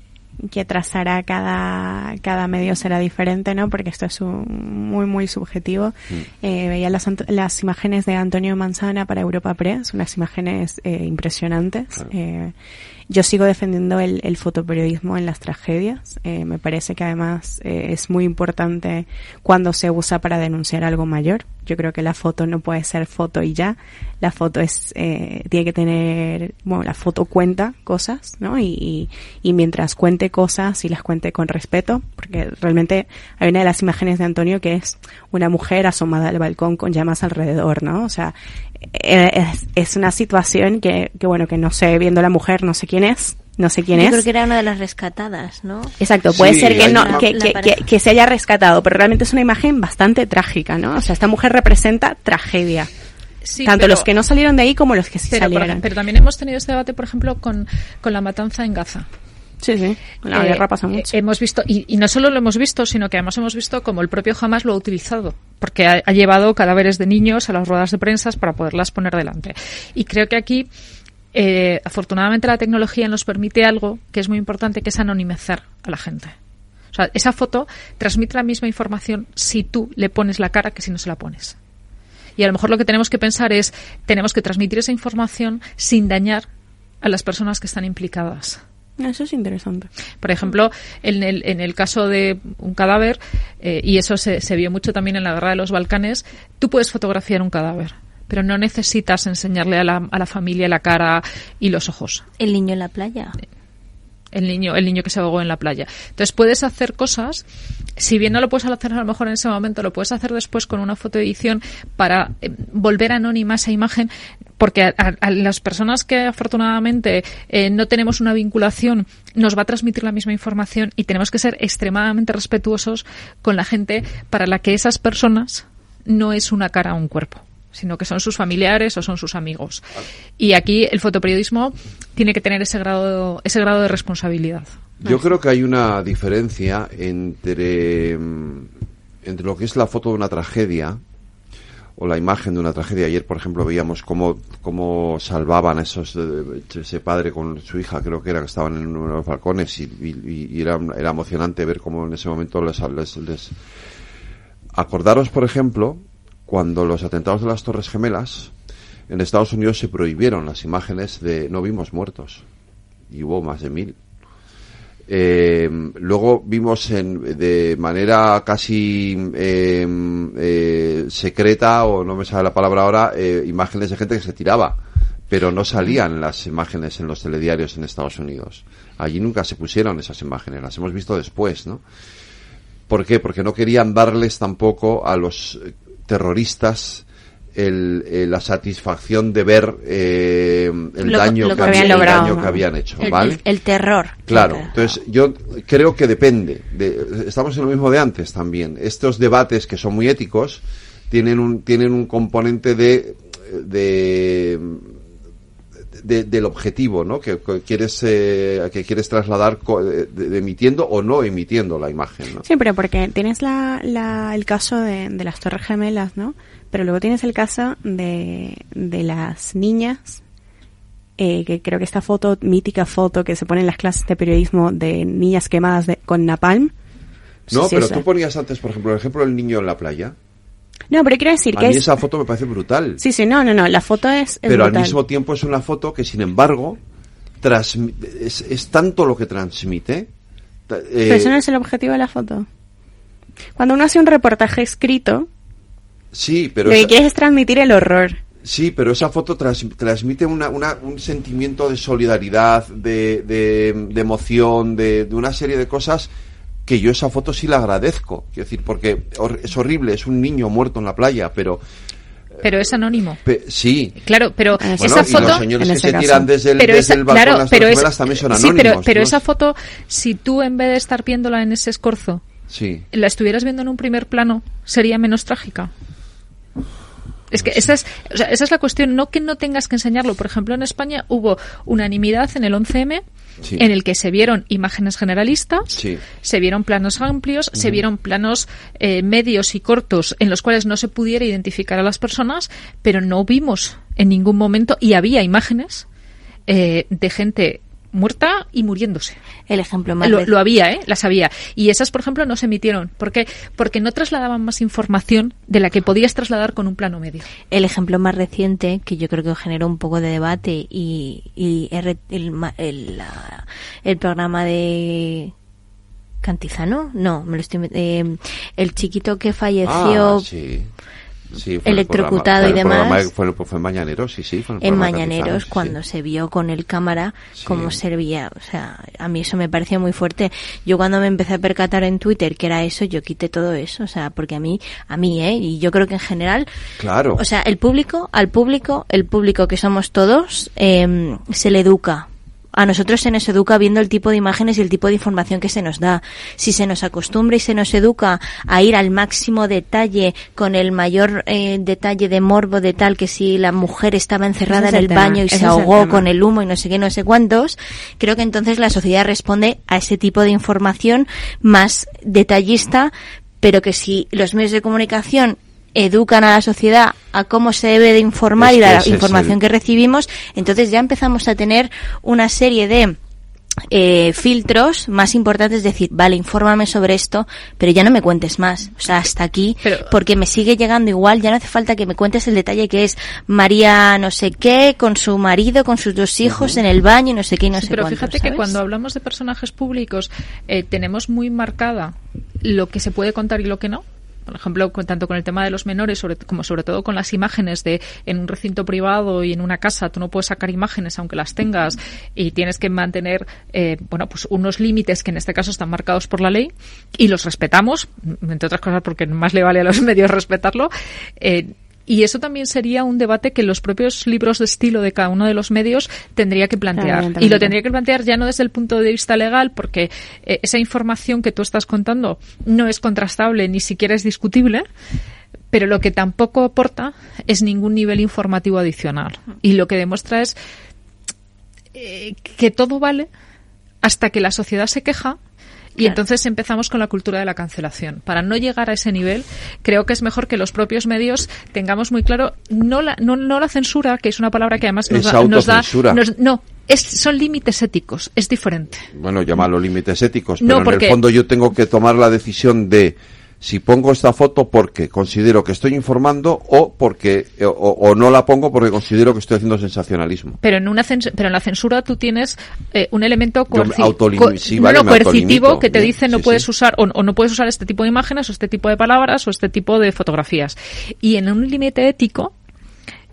Speaker 16: que trazará cada, cada medio será diferente, ¿no? Porque esto es un- muy, muy subjetivo. Eh, veía las, las imágenes de Antonio Manzana para Europa Press, unas imágenes eh, impresionantes. Eh, yo sigo defendiendo el, el fotoperiodismo en las tragedias. Me parece que además es muy importante cuando se usa para denunciar algo mayor. Yo creo que la foto no puede ser foto y ya. La foto es eh, tiene que tener, bueno, la foto cuenta cosas, ¿no? Y, y, y mientras cuente cosas y las cuente con respeto, porque realmente hay una de las imágenes de Antonio que es una mujer asomada al balcón con llamas alrededor, ¿no? O sea, eh, es, es una situación que, que bueno, que no sé, viendo la mujer, no sé quién es, no sé quién
Speaker 18: Yo
Speaker 16: es.
Speaker 18: creo que era una de las rescatadas, ¿no?
Speaker 16: Exacto, puede
Speaker 18: Sí,
Speaker 16: ser que no,
Speaker 18: una-
Speaker 16: que, que, que- que se haya rescatado, pero realmente es una imagen bastante trágica, ¿no? O sea, esta mujer representa tragedia.
Speaker 17: Sí,
Speaker 16: Tanto
Speaker 17: pero-
Speaker 16: los que no salieron de ahí como los que sí
Speaker 17: Pero,
Speaker 16: salieron.
Speaker 17: pero también hemos tenido este debate, por ejemplo, con, con la matanza en Gaza.
Speaker 16: Sí, sí. La
Speaker 17: Eh,
Speaker 16: guerra pasa mucho.
Speaker 17: eh, Hemos visto, y, y no solo lo hemos visto, sino que además hemos visto como el propio Hamas lo ha utilizado, porque ha, ha llevado cadáveres de niños a las ruedas de prensa para poderlas poner delante. Y creo que aquí, eh, afortunadamente, la tecnología nos permite algo que es muy importante, que es anonimizar a la gente. O sea, esa foto transmite la misma información si tú le pones la cara que si no se la pones. Y a lo mejor lo que tenemos que pensar es, tenemos que transmitir esa información sin dañar a las personas que están implicadas.
Speaker 16: Eso es interesante.
Speaker 17: Por ejemplo, en el, en el caso de un cadáver, eh, y eso se, se vio mucho también en la guerra de los Balcanes, tú puedes fotografiar un cadáver, pero no necesitas enseñarle a la, a la familia la cara y los ojos.
Speaker 18: El niño en la playa.
Speaker 17: El niño, el niño que se ahogó en la playa. Entonces puedes hacer cosas, si bien no lo puedes hacer a lo mejor en ese momento, lo puedes hacer después con una fotoedición para eh, volver anónima esa imagen, porque a, a- a las personas que afortunadamente eh, no tenemos una vinculación nos va a transmitir la misma información y tenemos que ser extremadamente respetuosos con la gente para la que esas personas no es una cara o un cuerpo sino que son sus familiares o son sus amigos. Y aquí el fotoperiodismo tiene que tener ese grado, ese grado de responsabilidad.
Speaker 2: Yo creo que hay una diferencia entre, mm, entre lo que es la foto de una tragedia o la imagen de una tragedia. Ayer, por ejemplo, veíamos cómo, cómo salvaban a esos, eh, ese padre con su hija, creo que era, que estaban en uno de los balcones y, y- y era, era emocionante ver cómo en ese momento les, les, les- Acordaros, por ejemplo, cuando los atentados de las Torres Gemelas, en Estados Unidos se prohibieron las imágenes de no vimos muertos. Y hubo más de mil. Eh, luego vimos en, de manera casi eh, eh, secreta, o no me sale la palabra ahora, eh, imágenes de gente que se tiraba, pero no salían las imágenes en los telediarios en Estados Unidos. Allí nunca se pusieron esas imágenes, las hemos visto después, ¿no? ¿Por qué? Porque no querían darles tampoco a los terroristas el, eh, la satisfacción de ver eh, el
Speaker 18: Lo-
Speaker 2: daño,
Speaker 18: lo
Speaker 2: que,
Speaker 18: habían
Speaker 2: el daño que habían hecho,
Speaker 18: El,
Speaker 2: ¿vale?
Speaker 18: el- el terror.
Speaker 2: Claro, entonces yo creo que depende. De, estamos en lo mismo de antes también. Estos debates que son muy éticos tienen un tienen un componente de de, de- del objetivo, ¿no? Que, que quieres eh, que quieres trasladar co- de- de- emitiendo o no emitiendo la imagen, ¿no?
Speaker 16: Sí, pero porque tienes la, la, el caso de, de las Torres Gemelas, ¿no? Pero luego tienes el caso de, de las niñas, eh, que creo que esta foto, mítica foto que se pone en las clases de periodismo de niñas quemadas de, con napalm.
Speaker 2: No,
Speaker 16: sé si
Speaker 2: pero
Speaker 16: esa-
Speaker 2: tú ponías antes, por ejemplo, el ejemplo del niño en la playa.
Speaker 16: No, pero quiero decir
Speaker 2: A
Speaker 16: que
Speaker 2: mí
Speaker 16: es...
Speaker 2: esa foto me parece brutal.
Speaker 16: Sí, sí, no, no, no, la foto es, es
Speaker 2: pero al mismo tiempo es una foto que, sin embargo, es, es, tanto lo que transmite. Eh,
Speaker 16: Pero eso no es el objetivo de la foto. Cuando uno hace un reportaje escrito,
Speaker 2: sí, pero
Speaker 16: lo que quieres es transmitir el horror.
Speaker 2: Sí, pero esa foto transmite una, una, un sentimiento de solidaridad, de, de, de emoción, de, de, una serie de cosas que yo esa foto sí la agradezco. Quiero decir, porque es horrible, es un niño muerto en la playa, pero
Speaker 17: pero es anónimo.
Speaker 2: sí.
Speaker 17: Claro, pero
Speaker 2: bueno,
Speaker 17: esa
Speaker 2: y
Speaker 17: foto.
Speaker 2: Los señores que se tiran desde el, pero desde esa, el balcón
Speaker 17: claro,
Speaker 2: las
Speaker 17: pero
Speaker 2: es, también son
Speaker 17: sí,
Speaker 2: anónimos.
Speaker 17: pero, pero
Speaker 2: ¿no?
Speaker 17: esa foto, si tú en vez de estar viéndola en ese escorzo,
Speaker 2: sí.
Speaker 17: la estuvieras viendo en un primer plano, sería menos trágica. Es que esa es, o sea, esa es la cuestión, no que no tengas que enseñarlo. Por ejemplo, en España hubo unanimidad en el 11M
Speaker 2: Sí.
Speaker 17: en el que se vieron imágenes generalistas,
Speaker 2: Sí.
Speaker 17: se vieron planos amplios, se vieron planos eh, medios y cortos en los cuales no se pudiera identificar a las personas, pero no vimos en ningún momento, y había imágenes eh, de gente muerta y muriéndose.
Speaker 18: El ejemplo más
Speaker 17: Lo, lo había, ¿eh? Las había. Y esas, por ejemplo, no se emitieron. ¿Por qué? Porque no trasladaban más información de la que podías trasladar con un plano medio.
Speaker 18: El ejemplo más reciente, que yo creo que generó un poco de debate, y, y el, el, el programa de Cantizano, no, me lo estoy eh, el chiquito que falleció
Speaker 2: Ah, sí. Sí, fue
Speaker 18: electrocutado
Speaker 2: programa-
Speaker 18: y
Speaker 2: fue programa
Speaker 18: demás.
Speaker 2: que Fue, fue en Mañaneros, sí, sí. Fue
Speaker 18: en Mañaneros
Speaker 2: sí,
Speaker 18: cuando se vio con el cámara cómo servía, o sea, a mí eso me parecía muy fuerte. Yo cuando me empecé a percatar en Twitter que era eso, yo quité todo eso, o sea, porque a mí, a mí, eh, y yo creo que en general,
Speaker 2: Claro.
Speaker 18: o sea, el público, al público, el público que somos todos, eh, se le educa. A nosotros se nos educa viendo el tipo de imágenes y el tipo de información que se nos da. Si se nos acostumbra y se nos educa a ir al máximo detalle, con el mayor eh, detalle de morbo de tal que si la mujer estaba encerrada en el
Speaker 16: tema,
Speaker 18: baño y
Speaker 16: ese
Speaker 18: se
Speaker 16: el
Speaker 18: ahogó con el humo y no sé qué, no sé cuántos, creo que entonces la sociedad responde a ese tipo de información más detallista, pero que si los medios de comunicación educan a la sociedad a cómo se debe de informar
Speaker 2: Es
Speaker 18: y la información
Speaker 2: el-
Speaker 18: que recibimos, entonces ya empezamos a tener una serie de eh, filtros más importantes, es decir, vale, infórmame sobre esto, pero ya no me cuentes más, o sea, hasta aquí, porque me sigue llegando igual, ya no hace falta que me cuentes el detalle que es María no sé qué, con su marido, con sus dos hijos en el baño y no sé qué y no
Speaker 17: Sí,
Speaker 18: sé
Speaker 17: pero
Speaker 18: cuánto,
Speaker 17: fíjate que cuando hablamos de personajes públicos eh, tenemos muy marcada lo que se puede contar y lo que no. Por ejemplo, tanto con el tema de los menores como sobre todo con las imágenes de en un recinto privado y en una casa tú no puedes sacar imágenes aunque las tengas y tienes que mantener eh, bueno pues unos límites que en este caso están marcados por la ley y los respetamos entre otras cosas porque más le vale a los medios respetarlo eh, y eso también sería un debate que los propios libros de estilo de cada uno de los medios tendría que plantear. Y lo tendría que plantear ya no desde el punto de vista legal, porque eh, esa información que tú estás contando no es contrastable ni siquiera es discutible. Pero lo que tampoco aporta es ningún nivel informativo adicional. Y lo que demuestra es eh, que todo vale hasta que la sociedad se queja y entonces empezamos con la cultura de la cancelación. Para no llegar a ese nivel, creo que es mejor que los propios medios tengamos muy claro no la, no, no la censura, que es una palabra que además nos
Speaker 2: Es
Speaker 17: da, nos da- nos- no, es, son límites éticos, es diferente.
Speaker 2: Bueno, llámalo límites éticos,
Speaker 17: No,
Speaker 2: pero en el fondo yo tengo que tomar la decisión de si pongo esta foto porque considero que estoy informando o porque o, o no la pongo porque considero que estoy haciendo sensacionalismo.
Speaker 17: Pero en una pero en la censura tú tienes eh, un elemento coerci-
Speaker 2: autolimi-
Speaker 17: co-
Speaker 2: sí,
Speaker 17: no,
Speaker 2: vale,
Speaker 17: no,
Speaker 2: me
Speaker 17: coercitivo que te dice no
Speaker 2: sí,
Speaker 17: puedes
Speaker 2: sí.
Speaker 17: usar o, o no puedes usar este tipo de imágenes o este tipo de palabras o este tipo de fotografías. Y en un límite ético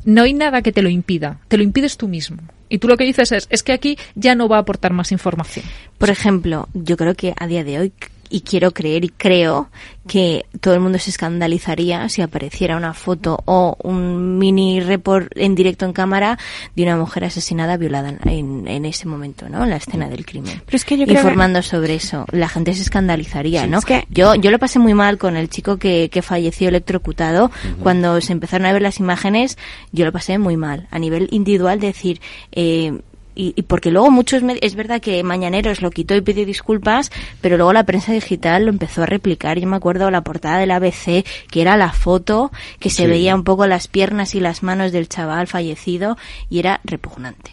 Speaker 17: no hay nada que te lo impida, te lo impides tú mismo. Y tú lo que dices es, es que aquí ya no va a aportar más información.
Speaker 18: Por ejemplo, yo creo que a día de hoy, y quiero creer y creo que todo el mundo se escandalizaría si apareciera una foto o un mini report en directo en cámara de una mujer asesinada, violada en, en ese momento, ¿no? En la escena del crimen.
Speaker 16: Pero es que yo creo que-
Speaker 18: Informando sobre eso. La gente se escandalizaría,
Speaker 16: Sí,
Speaker 18: ¿no?
Speaker 16: es que-
Speaker 18: Yo, yo lo pasé muy mal con el chico que, que falleció electrocutado. Cuando se empezaron a ver las imágenes, yo lo pasé muy mal. A nivel individual, decir, eh, y, y porque luego muchos es verdad que Mañaneros lo quitó y pidió disculpas, pero luego la prensa digital lo empezó a replicar. Yo me acuerdo la portada del ABC, que era la foto, que se
Speaker 16: Sí.
Speaker 18: veía un poco las piernas y las manos del chaval fallecido y era repugnante.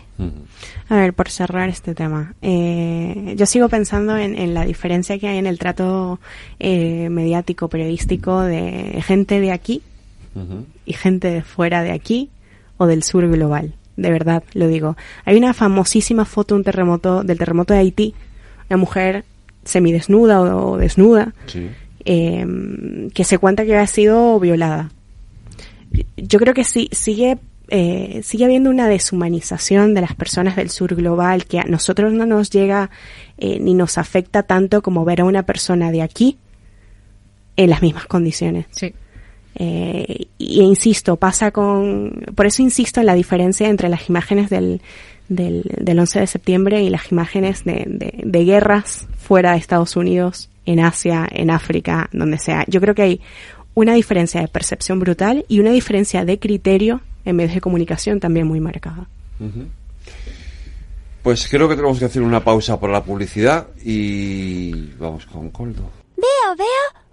Speaker 16: A ver, por cerrar este tema, eh, yo sigo pensando en, en la diferencia que hay en el trato eh, mediático, periodístico de gente de aquí y gente de fuera de aquí o del sur global. De verdad, lo digo. Hay una famosísima foto de un terremoto, del terremoto de Haití, una mujer semidesnuda o, desnuda, em, que se cuenta que ha sido violada. Yo creo que sí, sigue eh, sigue habiendo una deshumanización de las personas del sur global que a nosotros no nos llega eh, ni nos afecta tanto como ver a una persona de aquí en las mismas condiciones.
Speaker 17: Sí.
Speaker 16: Eh, y insisto, pasa con... Por eso insisto en la diferencia entre las imágenes del, del, del 11 de septiembre y las imágenes de, de, de, guerras fuera de Estados Unidos, en Asia, en África, donde sea. Yo creo que hay una diferencia de percepción brutal y una diferencia de criterio en medios de comunicación también muy marcada.
Speaker 2: Pues creo que tenemos que hacer una pausa por la publicidad y vamos con Coldo.
Speaker 19: Veo, veo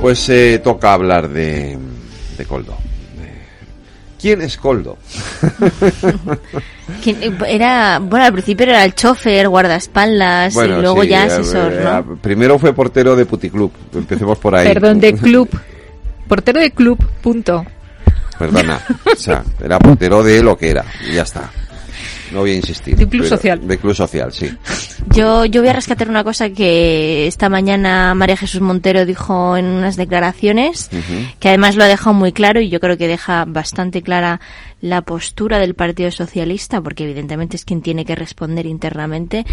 Speaker 2: Pues eh, toca hablar de, de Coldo. ¿Quién es Coldo?
Speaker 18: Era, bueno, al principio era el chofer, guardaespaldas, y luego ya asesor, ¿no?
Speaker 2: Primero fue portero de puticlub, empecemos por ahí.
Speaker 17: Perdón, de club. Portero de club, punto.
Speaker 2: Perdona, o sea, era portero de lo que era, y ya está. No voy a insistir.
Speaker 17: De club social.
Speaker 2: De club social, sí.
Speaker 18: Yo, yo voy a rescatar una cosa que esta mañana María Jesús Montero dijo en unas declaraciones, que además lo ha dejado muy claro y yo creo que deja bastante clara la postura del Partido Socialista, porque evidentemente es quien tiene que responder internamente.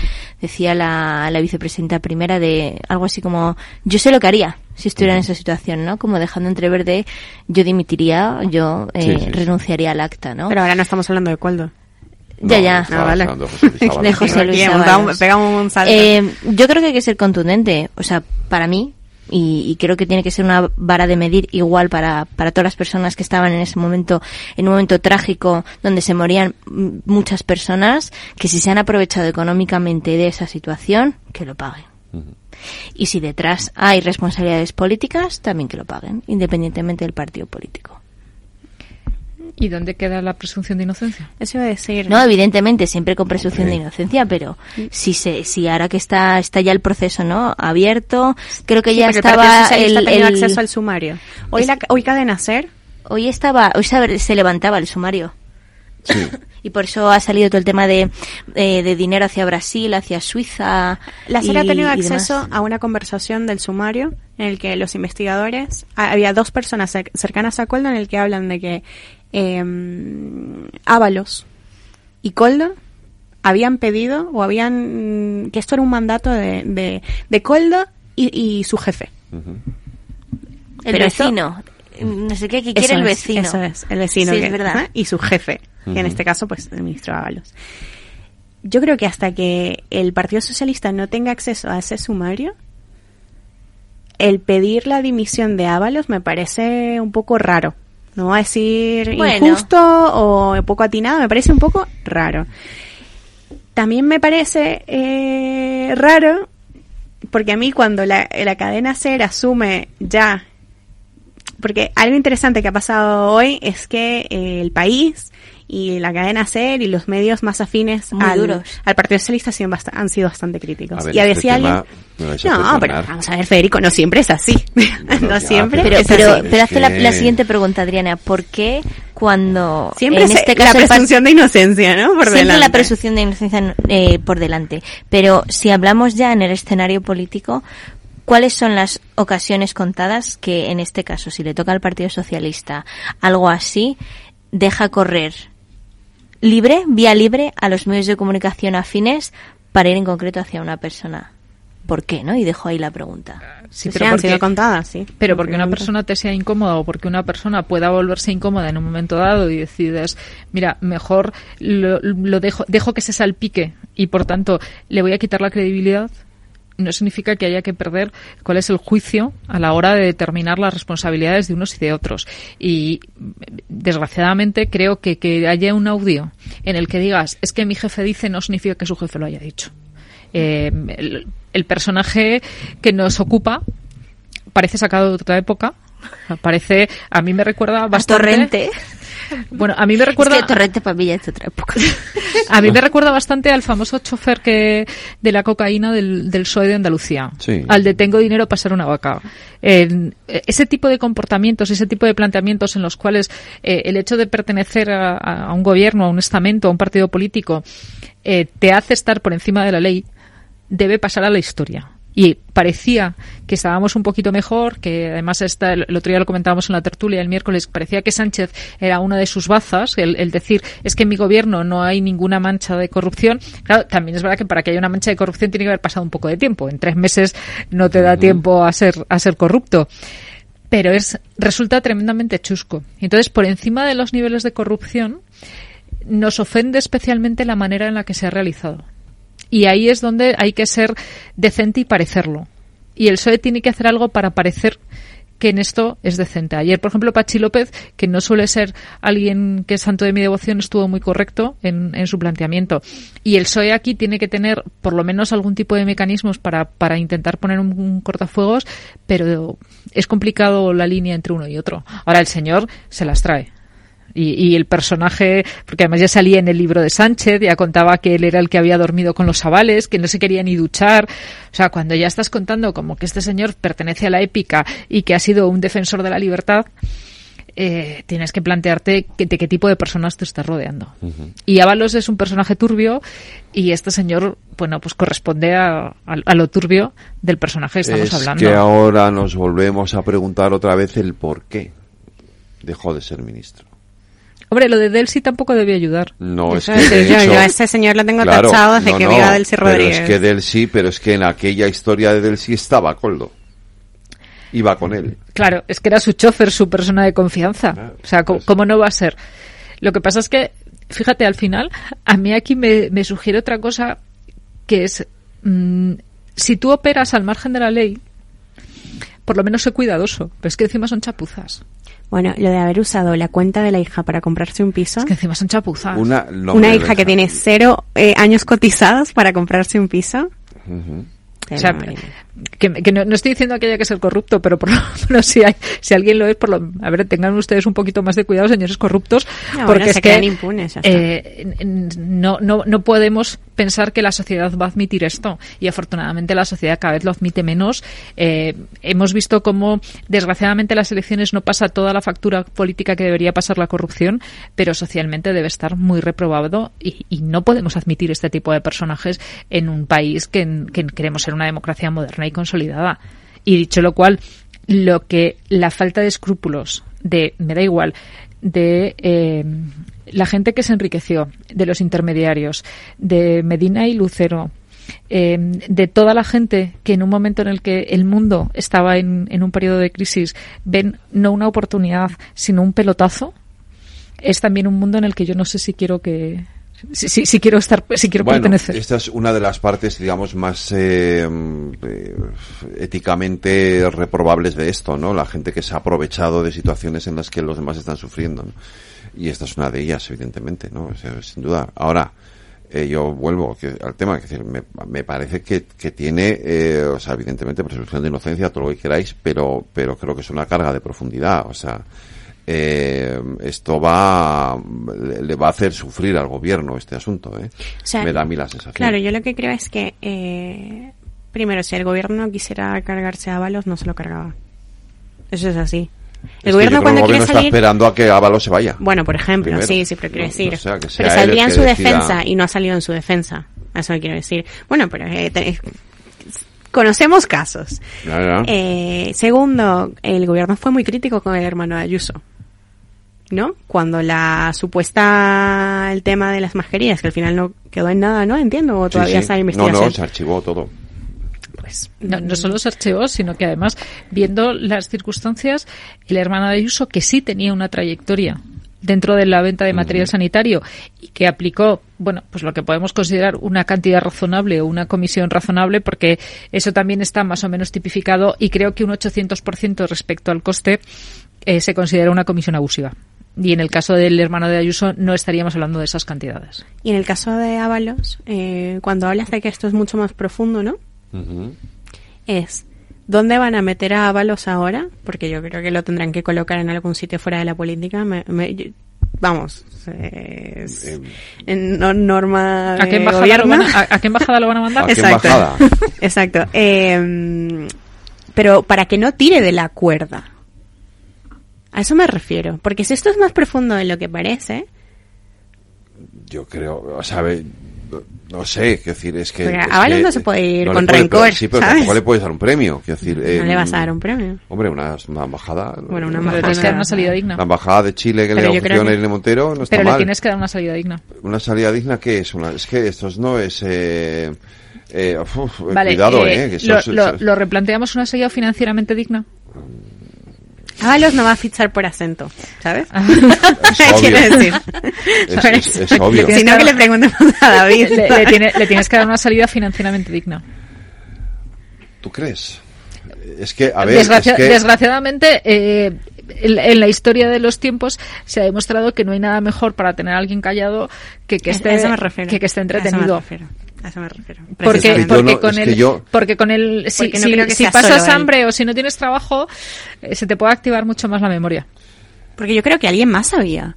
Speaker 18: Decía la, la vicepresidenta primera de algo así como, yo sé lo que haría si estuviera en esa situación, ¿no? Como dejando entrever de, yo dimitiría, yo eh,
Speaker 16: Sí, sí, sí.
Speaker 18: renunciaría al acta, ¿no?
Speaker 16: Pero ahora no estamos hablando de
Speaker 18: Ya, ya.
Speaker 16: Ah, vale.
Speaker 18: De José Luis Ábalos.
Speaker 16: pegamos un salto.
Speaker 18: Eh, yo creo que hay que ser contundente. O sea, para mí, y, y creo que tiene que ser una vara de medir igual para, para todas las personas que estaban en ese momento, en un momento trágico donde se morían muchas personas, que si se han aprovechado económicamente de esa situación, que lo paguen. Y si detrás hay responsabilidades políticas, también que lo paguen, independientemente del partido político.
Speaker 17: ¿Y dónde queda la presunción de inocencia?
Speaker 16: Eso iba a decir.
Speaker 18: No, evidentemente, siempre con presunción de inocencia, pero si se, si ahora que está, está ya el proceso, ¿no? Abierto, creo que
Speaker 16: Sí,
Speaker 18: ya
Speaker 16: el
Speaker 18: estaba el,
Speaker 16: ha tenido
Speaker 18: el-
Speaker 16: acceso al sumario. Hoy, la, hoy Cadena Ser
Speaker 18: hoy estaba, hoy se, se levantaba el sumario. y por eso ha salido todo el tema de, eh, de dinero hacia Brasil, hacia Suiza.
Speaker 16: La
Speaker 18: y-
Speaker 16: SER ha tenido
Speaker 18: demás.
Speaker 16: acceso a una conversación del sumario en el que los investigadores, ha- había dos personas cer- cercanas a Coldo en el que hablan de que eh, Ábalos y Coldo habían pedido o habían que esto era un mandato de, de, de Coldo y, y su jefe.
Speaker 18: El
Speaker 16: Pero esto-
Speaker 18: vecino. No sé qué, que quiere el
Speaker 16: es,
Speaker 18: vecino.
Speaker 16: Eso es, el vecino.
Speaker 18: Sí,
Speaker 16: que-
Speaker 18: es verdad.
Speaker 16: Y su jefe, que en este caso, pues, el ministro Ábalos. Yo creo que hasta que el Partido Socialista no tenga acceso a ese sumario, el pedir la dimisión de Ábalos me parece un poco raro. No voy a decir
Speaker 18: Bueno.
Speaker 16: injusto o poco atinado, me parece un poco raro. También me parece eh, raro porque a mí cuando la, la cadena SER asume ya porque algo interesante que ha pasado hoy es que eh, el país y la cadena SER y los medios más afines
Speaker 18: Muy
Speaker 16: al,
Speaker 18: duros.
Speaker 16: al Partido Socialista han han sido bastante críticos.
Speaker 2: A ver,
Speaker 16: y
Speaker 2: este
Speaker 16: decía alguien... No, pero vamos a ver, Federico, no siempre es así. no
Speaker 2: ya,
Speaker 16: siempre
Speaker 18: Pero,
Speaker 16: es
Speaker 18: pero,
Speaker 16: así.
Speaker 18: pero hazte la, la siguiente pregunta, Adriana. ¿Por qué cuando
Speaker 16: Siempre
Speaker 18: en
Speaker 16: se-
Speaker 18: este
Speaker 16: la
Speaker 18: caso par-
Speaker 16: presunción de inocencia, ¿no? Por
Speaker 18: siempre la presunción de inocencia eh, por delante. Pero si hablamos ya en el escenario político, ¿cuáles son las ocasiones contadas que en este caso, si le toca al Partido Socialista algo así, deja correr libre, vía libre, a los medios de comunicación afines para ir en concreto hacia una persona. ¿Por qué, no? Y dejo ahí la pregunta.
Speaker 17: Sí,
Speaker 16: Sí, han sido contadas, sí.
Speaker 17: Pero porque una persona te sea incómoda o porque una persona pueda volverse incómoda en un momento dado y decides, mira, mejor lo, lo dejo, dejo que se salpique y por tanto le voy a quitar la credibilidad, no significa que haya que perder cuál es el juicio a la hora de determinar las responsabilidades de unos y de otros. Y desgraciadamente creo que que haya un audio en el que digas, es que mi jefe dice, no significa que su jefe lo haya dicho. Eh, el, el personaje que nos ocupa parece sacado de otra época. Parece, a mí me recuerda bastante.
Speaker 18: Torrente.
Speaker 17: Bueno, a mí me recuerda.
Speaker 18: Es que Torrente para mí ya es de otra época.
Speaker 17: A mí me recuerda bastante al famoso chofer que de la cocaína del, del PSOE de Andalucía.
Speaker 2: Sí.
Speaker 17: Al de tengo dinero para ser una vaca. En- ese tipo de comportamientos, ese tipo de planteamientos en los cuales eh, el hecho de pertenecer a, a un gobierno, a un estamento, a un partido político, eh, te hace estar por encima de la ley, debe pasar a la historia. Y parecía que estábamos un poquito mejor, que además esta, el otro día lo comentábamos en la tertulia el miércoles, parecía que Sánchez era una de sus bazas, el, el decir es que en mi gobierno no hay ninguna mancha de corrupción. Claro, también es verdad que para que haya una mancha de corrupción tiene que haber pasado un poco de tiempo. En tres meses no te da tiempo a ser, a ser corrupto pero es resulta tremendamente chusco. Entonces, por encima de los niveles de corrupción, nos ofende especialmente la manera en la que se ha realizado. Y ahí es donde hay que ser decente y parecerlo. Y el PSOE tiene que hacer algo para parecer que en esto es decente. Ayer, por ejemplo, Pachi López, que no suele ser alguien que es santo de mi devoción, estuvo muy correcto en, en su planteamiento. Y el PSOE aquí tiene que tener por lo menos algún tipo de mecanismos para, para intentar poner un, un cortafuegos, pero es complicado la línea entre uno y otro. Ahora el señor se las trae. Y, y el personaje, porque además ya salía en el libro de Sánchez, ya contaba que él era el que había dormido con los avales, que no se quería ni duchar. O sea, cuando ya estás contando como que este señor pertenece a la épica y que ha sido un defensor de la libertad, eh, tienes que plantearte que- de qué tipo de personas te estás rodeando. Y Ábalos es un personaje turbio y este señor, bueno, pues corresponde a, a- a lo turbio del personaje que estamos
Speaker 2: es
Speaker 17: hablando.
Speaker 2: que ahora nos volvemos a preguntar otra vez el por qué dejó de ser ministro.
Speaker 17: Hombre, lo de Delsi tampoco debía ayudar.
Speaker 2: No, es que de
Speaker 16: yo-
Speaker 2: hecho-
Speaker 16: yo a ese señor lo tengo
Speaker 2: Claro,
Speaker 16: tachado desde
Speaker 2: no,
Speaker 16: que
Speaker 2: no,
Speaker 16: viva Delcy
Speaker 2: Pero
Speaker 16: Rodríguez.
Speaker 2: es que Delcy, pero es que en aquella historia de Delcy estaba Coldo. Iba con él.
Speaker 17: Claro, es que era su chofer, su persona de confianza. o sea, ¿cómo, cómo no va a ser? Lo que pasa es que, fíjate, al final, a mí aquí me, me sugiere otra cosa que es, mm, si tú operas al margen de la ley, por lo menos sé cuidadoso. Pero es que encima son chapuzas.
Speaker 16: Bueno, lo de haber usado la cuenta de la hija para comprarse un piso.
Speaker 17: que encima son chapuzas.
Speaker 2: Una,
Speaker 16: hija que tiene cero eh, años cotizados para comprarse un piso.
Speaker 17: O sea, que, que no, no estoy diciendo que haya que ser corrupto, pero por lo menos si, hay, si alguien lo es, por lo, a ver, tengan ustedes un poquito más de cuidado, señores corruptos,
Speaker 16: No,
Speaker 17: porque
Speaker 16: bueno,
Speaker 17: es
Speaker 16: se
Speaker 17: que
Speaker 16: impunes,
Speaker 17: eh, no, no, no podemos pensar que la sociedad va a admitir esto y afortunadamente la sociedad cada vez lo admite menos. Eh, hemos visto cómo desgraciadamente las elecciones no pasa toda la factura política que debería pasar la corrupción, pero socialmente debe estar muy reprobado y, y no podemos admitir este tipo de personajes en un país que, que queremos ser una democracia moderna y consolidada. Y dicho lo cual, lo que la falta de escrúpulos de, me da igual, de eh, la gente que se enriqueció, de los intermediarios, de Medina y Lucero, eh, de toda la gente que en un momento en el que el mundo estaba en, en un periodo de crisis ven no una oportunidad, sino un pelotazo, es también un mundo en el que yo no sé si quiero que si, si- si quiero estar si quiero
Speaker 2: Bueno,
Speaker 17: pertenecer.
Speaker 2: esta es una de las partes, digamos, más eh, eh, éticamente reprobables de esto, ¿no? La gente que se ha aprovechado de situaciones en las que los demás están sufriendo, ¿no? Y esta es una de ellas, evidentemente, ¿no? O sea, sin duda. Ahora, eh, yo vuelvo que- al tema, es decir, me, me parece que, que tiene, eh, o sea, evidentemente presunción de inocencia, todo lo que queráis, pero, pero creo que es una carga de profundidad, o sea, eh, esto va, le, le va a hacer sufrir al gobierno este asunto, ¿eh?
Speaker 16: O sea,
Speaker 2: me da a mí la sensación.
Speaker 16: Claro, yo lo que creo es que, eh, primero, si el gobierno quisiera cargarse a Ábalos, no se lo cargaba. Eso es así. El gobierno cuando
Speaker 2: el
Speaker 16: quiere
Speaker 2: gobierno está
Speaker 16: salir...
Speaker 2: esperando a que Ábalos se vaya.
Speaker 16: Bueno, por ejemplo,
Speaker 2: Primero.
Speaker 16: sí, sí, pero quiero
Speaker 2: No,
Speaker 16: decir.
Speaker 2: sea, que sea
Speaker 16: pero saldría en su
Speaker 2: decida.
Speaker 16: defensa y no ha salido en su defensa. Eso quiero decir. Bueno, pero eh, te- conocemos casos. Eh, segundo, el gobierno fue muy crítico con el hermano de Ayuso. ¿No? Cuando la supuesta, el tema de las mascarillas, que al final no quedó en nada, ¿no? Entiendo, o todavía
Speaker 2: Sí, sí. No,
Speaker 16: investigación.
Speaker 2: no, se archivó todo.
Speaker 17: No, no solo se archivó, sino que además, viendo las circunstancias, el hermano de Ayuso, que sí tenía una trayectoria dentro de la venta de material sanitario y que aplicó, bueno, pues lo que podemos considerar una cantidad razonable o una comisión razonable, porque eso también está más o menos tipificado y creo que un 800% respecto al coste eh, se considera una comisión abusiva. Y en el caso del hermano de Ayuso no estaríamos hablando de esas cantidades.
Speaker 16: Y en el caso de Ábalos, eh, cuando hablas de que esto es mucho más profundo, ¿no? Es, ¿dónde van a meter a Ábalos ahora? Porque yo creo que lo tendrán que colocar en algún sitio fuera de la política. Me- me- yo- vamos, es- en no- norma
Speaker 17: ¿A qué
Speaker 16: de
Speaker 17: embajada, lo
Speaker 16: gobierno.
Speaker 17: van a, a- a qué embajada lo van a mandar?
Speaker 16: Exacto. Exacto. Eh, pero para que no tire de la cuerda. A eso me refiero. Porque si esto es más profundo de lo que parece,
Speaker 2: Yo creo, o sea, no sé, quiero decir, es que...
Speaker 16: A
Speaker 2: que
Speaker 16: no se puede ir
Speaker 2: no
Speaker 16: con
Speaker 2: le puede-
Speaker 16: rencor,
Speaker 2: pero- Sí, pero
Speaker 16: ¿sabes?
Speaker 2: tampoco le puedes dar un premio, quiero decir...
Speaker 16: no
Speaker 2: eh,
Speaker 16: le vas a dar un premio.
Speaker 2: Hombre, una, una embajada...
Speaker 16: Bueno, una
Speaker 17: le
Speaker 16: embajada.
Speaker 17: tienes que dar una salida digna.
Speaker 2: La embajada de Chile que
Speaker 17: Pero
Speaker 2: le ofreció
Speaker 17: que-
Speaker 2: Montero no está
Speaker 17: Pero le
Speaker 2: mal.
Speaker 17: tienes que dar una salida digna.
Speaker 2: Una salida digna, ¿qué es? Una, es que esto no es... Eh, eh, uf,
Speaker 17: Vale,
Speaker 2: cuidado,
Speaker 17: eh,
Speaker 2: eh. que eso
Speaker 17: lo,
Speaker 2: es-
Speaker 17: lo-
Speaker 2: eso es-
Speaker 17: lo replanteamos una salida financieramente digna?
Speaker 16: Ábalos no va a fichar por acento, ¿sabes?
Speaker 2: obvio.
Speaker 16: Decir.
Speaker 2: Es- obvio.
Speaker 16: Si no, que le preguntemos a David.
Speaker 17: Le, le tiene- le tienes que dar una salida financieramente digna.
Speaker 2: ¿Tú crees? Es que, a ver,
Speaker 17: Desgracia-
Speaker 2: es que...
Speaker 17: Desgraciadamente, eh, en, la historia de los tiempos se ha demostrado que no hay nada mejor para tener a alguien callado que que esté, que, que entretenido.
Speaker 16: A eso me refiero.
Speaker 17: Porque,
Speaker 2: Es que yo
Speaker 17: porque
Speaker 2: no-
Speaker 17: con el,
Speaker 2: yo-
Speaker 17: porque con el, si,
Speaker 16: Porque no
Speaker 17: si-
Speaker 16: que
Speaker 17: si pasas
Speaker 16: solo
Speaker 17: hambre o si no tienes trabajo, eh, se te puede activar mucho más la memoria.
Speaker 16: Porque yo creo que alguien más sabía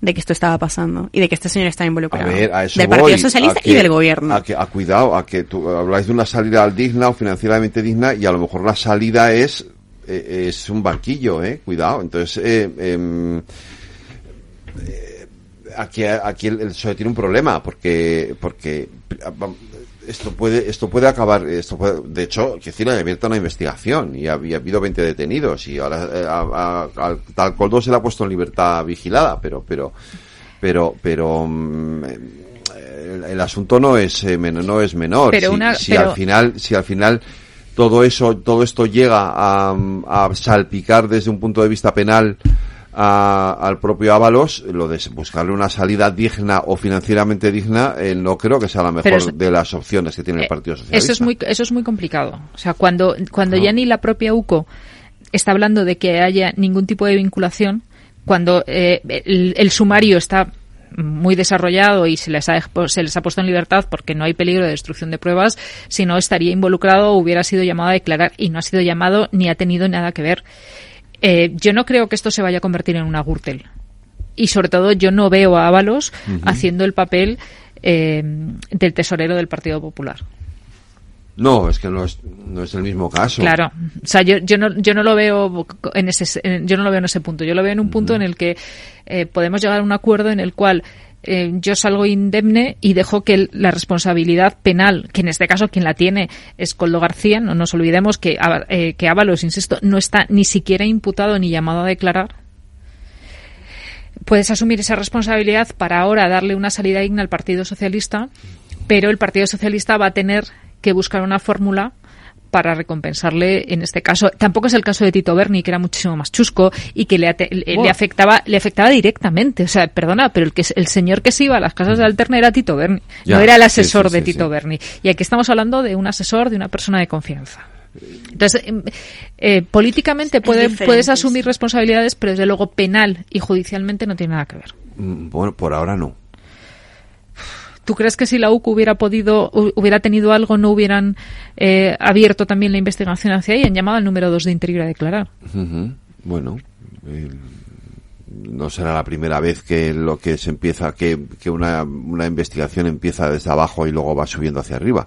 Speaker 16: de que esto estaba pasando y de que este señor estaba
Speaker 2: A
Speaker 16: involucrado.
Speaker 2: ver, a eso
Speaker 16: del
Speaker 2: voy,
Speaker 16: Partido Socialista
Speaker 2: a que-
Speaker 16: y del Gobierno.
Speaker 2: A, que, a cuidado, a que tú habláis de una salida digna o financieramente digna y a lo mejor la salida es eh, es un banquillo, eh, cuidado. Entonces, eh, eh, aquí aquí el, el PSOE tiene un problema porque porque esto puede esto puede acabar esto puede, de hecho decir ha abierto una investigación y ha, y ha habido 20 detenidos y ahora eh, a, a- al tal Coldo se le ha puesto en libertad vigilada pero pero pero pero mm, el, el asunto no es eh, no es menor.
Speaker 17: Pero
Speaker 2: si,
Speaker 17: una-
Speaker 2: si
Speaker 17: pero-
Speaker 2: al final si al final todo eso todo esto llega a, a salpicar desde un punto de vista penal a- al propio Ábalos, lo de buscarle una salida digna o financieramente digna, eh, no creo que sea la mejor
Speaker 17: eso-
Speaker 2: de las opciones que tiene el
Speaker 17: Eh,
Speaker 2: Partido Socialista.
Speaker 17: Eso es muy, eso es muy complicado. O sea, cuando, cuando
Speaker 2: No.
Speaker 17: ya ni la propia UCO está hablando de que haya ningún tipo de vinculación, cuando eh, el, el sumario está muy desarrollado y se les, ha, se les ha puesto en libertad porque no hay peligro de destrucción de pruebas, si no estaría involucrado o hubiera sido llamado a declarar y no ha sido llamado ni ha tenido nada que ver. Eh, yo no creo que esto se vaya a convertir en una Gürtel. Y sobre todo yo no veo a Ábalos haciendo el papel eh, del tesorero del Partido Popular.
Speaker 2: No, es que no es, no es el mismo caso.
Speaker 17: Claro, o sea, yo, yo no yo no lo veo en ese en- yo no lo veo en ese punto. Yo lo veo en un punto en el que eh, podemos llegar a un acuerdo en el cual eh, yo salgo indemne y dejo que la responsabilidad penal, que en este caso quien la tiene es Coldo García, no nos olvidemos que eh, que Ábalos, insisto, no está ni siquiera imputado ni llamado a declarar. Puedes asumir esa responsabilidad para ahora darle una salida digna al Partido Socialista, pero el Partido Socialista va a tener que buscar una fórmula para recompensarle en este caso. Tampoco es el caso de Tito Berni, que era muchísimo más chusco y que le, ate- le- afectaba le afectaba directamente. O sea, perdona, pero el que el señor que se iba a las casas de Alterna era Tito Berni,
Speaker 2: Ya,
Speaker 17: no era el asesor
Speaker 2: sí,
Speaker 17: de
Speaker 2: sí,
Speaker 17: Tito. Berni. Y aquí estamos hablando de un asesor, de una persona de confianza. Entonces, em, eh, políticamente puede- puedes asumir responsabilidades, pero desde luego penal y judicialmente no tiene nada que ver.
Speaker 2: Mm, Bueno, por ahora no.
Speaker 17: ¿Tú crees que si la UCO hubiera podido, hu- hubiera tenido algo, no hubieran eh, abierto también la investigación hacia ahí? Han llamado al número 2 de Interior a declarar.
Speaker 2: Bueno, no será la primera vez que lo que se empieza, que, que una, una investigación empieza desde abajo y luego va subiendo hacia arriba.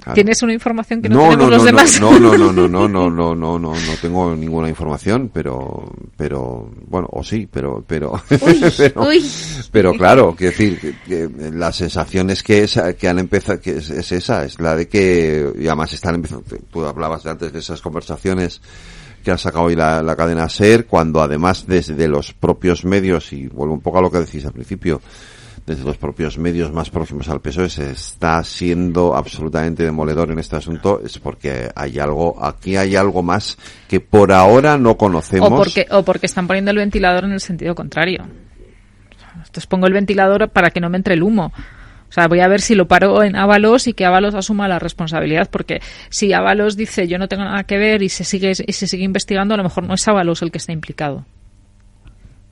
Speaker 2: Claro.
Speaker 17: ¿Tienes una información que no, tenemos los
Speaker 2: no,
Speaker 17: demás?
Speaker 2: No, no, no, no, no, no, no, no, no, no tengo ninguna información, pero, pero, bueno, o sí, pero, pero, pero,
Speaker 16: uy.
Speaker 2: pero claro, quiero decir, que, que la sensación es que, esa, que han empezado, que es, es esa, es la de que, y además están empezando, tú hablabas antes de esas conversaciones que ha sacado hoy la, la cadena SER, cuando además desde los propios medios, y vuelvo un poco a lo que decís al principio, desde los propios medios más próximos al PSOE se está siendo absolutamente demoledor en este asunto, es porque hay algo, aquí hay algo más que por ahora no conocemos.
Speaker 17: O porque, o porque están poniendo el ventilador en el sentido contrario. Entonces pongo el ventilador para que no me entre el humo. O sea, voy a ver si lo paro en Ábalos y que Ábalos asuma la responsabilidad, porque si Ábalos dice yo no tengo nada que ver y se sigue y se sigue investigando, a lo mejor no es Ábalos el que está implicado.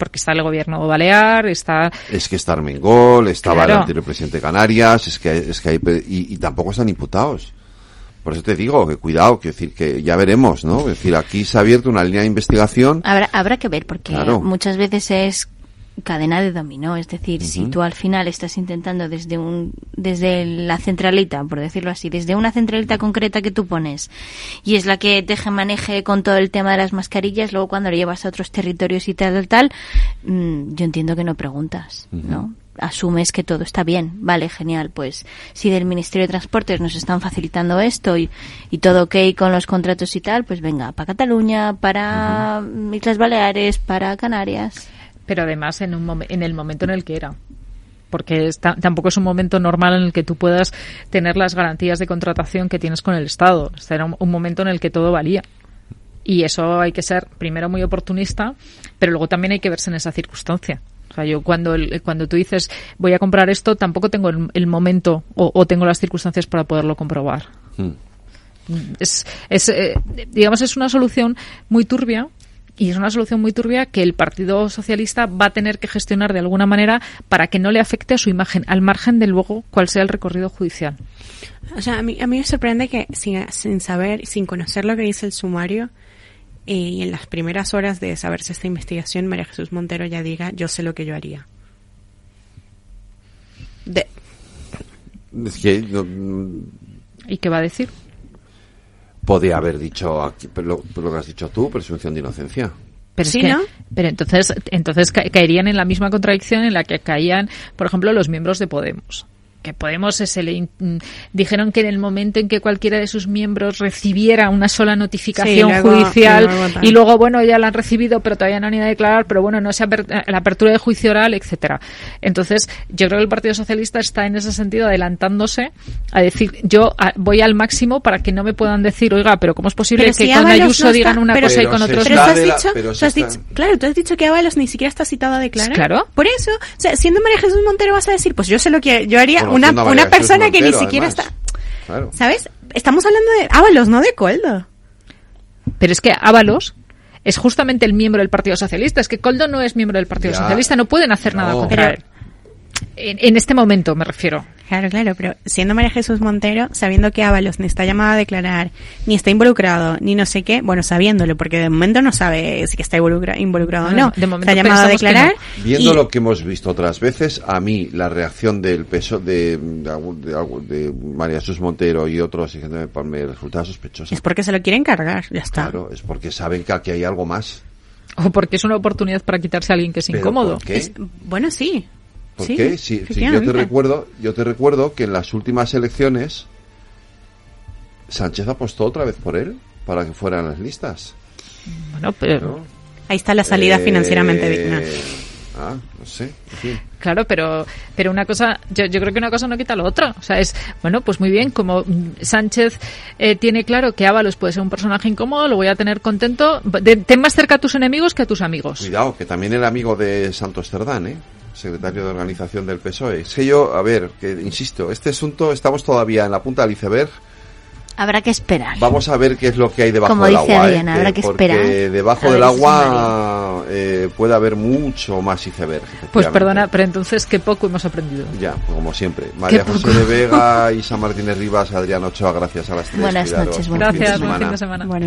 Speaker 17: Porque está el gobierno balear, está
Speaker 2: Es que está Armengol, estaba
Speaker 17: Claro.
Speaker 2: el anterior presidente de Canarias, es que, es que hay, y, y tampoco están imputados. Por eso te digo que cuidado, que decir que ya veremos, ¿no? Es decir, aquí se ha abierto una línea de investigación.
Speaker 18: Habrá, habrá que ver, porque
Speaker 2: Claro.
Speaker 18: muchas veces es cadena de dominó, es decir, si tú al final estás intentando desde un desde la centralita, por decirlo así, desde una centralita concreta que tú pones y es la que te maneje con todo el tema de las mascarillas, luego cuando lo llevas a otros territorios y tal tal tal, mm, yo entiendo que no preguntas, ¿no? Asumes que todo está bien, vale, genial, pues si del Ministerio de Transportes nos están facilitando esto y, y todo ok con los contratos y tal, pues venga, para Cataluña, para Islas Baleares, para Canarias.
Speaker 17: Pero además en, un en el momento en el que era. Porque está- tampoco es un momento normal en el que tú puedas tener las garantías de contratación que tienes con el Estado. Sea, era un, un momento en el que todo valía. Y eso hay que ser primero muy oportunista, pero luego también hay que verse en esa circunstancia. O sea, yo cuando, el- cuando tú dices voy a comprar esto, tampoco tengo el, el momento o, o tengo las circunstancias para poderlo comprobar. Es, es, eh, digamos, es una solución muy turbia y es una solución muy turbia que el Partido Socialista va a tener que gestionar de alguna manera para que no le afecte a su imagen, al margen de luego cuál sea el recorrido judicial.
Speaker 16: O sea, a mí, a mí me sorprende que sin, sin saber, sin conocer lo que dice el sumario, eh, y en las primeras horas de saberse esta investigación, María Jesús Montero ya diga, yo sé lo que yo haría. De,
Speaker 2: Es que no,
Speaker 17: ¿Y qué va a decir?
Speaker 2: Podía haber dicho aquí, pero lo, lo que has dicho tú, presunción de inocencia.
Speaker 17: Pero, es
Speaker 16: Sí,
Speaker 17: que-
Speaker 16: ¿no?
Speaker 17: pero entonces, entonces ca- caerían en la misma contradicción en la que caían, por ejemplo, los miembros de Podemos. Que Podemos se le in- mm, dijeron que en el momento en que cualquiera de sus miembros recibiera una sola notificación
Speaker 16: Sí, luego-
Speaker 17: judicial
Speaker 16: y luego tal.
Speaker 17: y luego bueno ya la han recibido pero todavía no han ido a declarar pero bueno no se aper- eh, la apertura de juicio oral etcétera entonces yo creo que el Partido Socialista está en ese sentido adelantándose a decir yo a- voy al máximo para que no me puedan decir oiga pero cómo es posible
Speaker 16: Pero
Speaker 17: que
Speaker 16: si
Speaker 17: con Ayuso
Speaker 16: no está-
Speaker 17: digan una
Speaker 16: pero-
Speaker 17: cosa y con otros
Speaker 16: pero has
Speaker 2: la- pero
Speaker 16: tú has dicho- claro, tú has dicho que Ábalos ni siquiera está citado a declarar.
Speaker 17: Claro.
Speaker 16: Por eso, o sea, siendo María Jesús Montero vas a decir, pues yo sé lo que yo haría, una, una persona que ni siquiera
Speaker 2: además.
Speaker 16: está,
Speaker 2: Claro.
Speaker 16: ¿sabes? Estamos hablando de Ábalos, no de Coldo.
Speaker 17: Pero es que Ábalos es justamente el miembro del Partido Socialista. Es que Coldo no es miembro del Partido
Speaker 2: Ya.
Speaker 17: Socialista. No pueden hacer nada contra
Speaker 16: Pero-
Speaker 17: él. En, en este momento me refiero.
Speaker 16: Claro, claro, pero siendo María Jesús Montero, sabiendo que Ábalos ni está llamada a declarar, ni está involucrado, ni no sé qué, bueno, sabiendo porque de momento no sabe si está involucra- involucrado o no.
Speaker 17: de momento
Speaker 16: está llamado a declarar.
Speaker 2: Viendo
Speaker 16: y-
Speaker 2: lo que hemos visto otras veces, a mí la reacción del peso de, de, de de María Jesús Montero y otros me resulta sospechosa.
Speaker 16: Es porque se lo quieren cargar, ya está.
Speaker 2: Claro, es porque saben que aquí hay algo más.
Speaker 17: O porque es una oportunidad para quitarse a alguien que es
Speaker 2: Pero
Speaker 17: incómodo.
Speaker 2: ¿por qué?
Speaker 16: Es- bueno, sí.
Speaker 2: ¿Por
Speaker 16: sí,
Speaker 2: qué? Si, si yo te recuerdo, yo te recuerdo que en las últimas elecciones Sánchez apostó otra vez por él para que fueran las listas.
Speaker 17: Bueno, pero,
Speaker 2: ¿no?
Speaker 16: Ahí está la salida
Speaker 2: Eh,
Speaker 16: financieramente digna.
Speaker 2: Ah, no sé. en fin.
Speaker 17: claro, pero, pero una cosa, yo, yo creo que una cosa no quita lo otro. O sea, es, bueno, pues muy bien, como mm, Sánchez eh, tiene claro que Ábalos puede ser un personaje incómodo, lo voy a tener contento. De- ten más cerca a tus enemigos que a tus amigos.
Speaker 2: Cuidado, que también era amigo de Santos Cerdán, ¿eh? Secretario de organización del PSOE. Es que yo, a ver, que insisto, este asunto estamos todavía en la punta del iceberg.
Speaker 18: Habrá que esperar.
Speaker 2: Vamos a ver qué es lo que hay debajo
Speaker 18: Como
Speaker 2: del
Speaker 18: dice
Speaker 2: agua.
Speaker 18: Adriana,
Speaker 2: ¿eh?
Speaker 18: habrá que
Speaker 2: porque
Speaker 18: esperar
Speaker 2: debajo
Speaker 18: a
Speaker 2: del agua eh, puede haber mucho más iceberg.
Speaker 17: Pues perdona, pero entonces qué poco hemos aprendido.
Speaker 2: Ya, pues como siempre. María José
Speaker 17: poco.
Speaker 2: de Vega, Isa Martínez Rivas, Adrián Ochoa, gracias a las tres.
Speaker 18: Buenas
Speaker 2: Cuidaros.
Speaker 18: noches,
Speaker 2: Buen
Speaker 18: buen
Speaker 2: fin de
Speaker 17: Gracias, buen fin de semana.
Speaker 16: Bueno,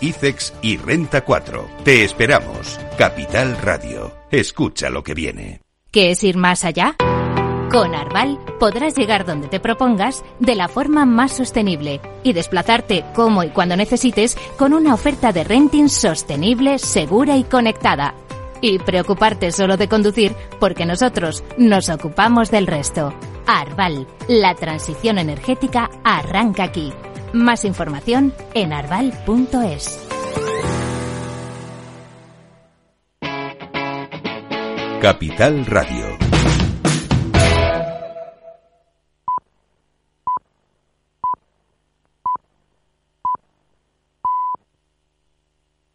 Speaker 1: ICEX y Renta 4. Te esperamos. Capital Radio. Escucha lo que viene.
Speaker 20: ¿Qué es ir más allá? Con Arval podrás llegar donde te propongas de la forma más sostenible y desplazarte como y cuando necesites con una oferta de renting sostenible, segura y conectada. Y preocuparte solo de conducir porque nosotros nos ocupamos del resto. Arval, la transición energética arranca aquí. Más información en arval.es.
Speaker 1: Capital Radio.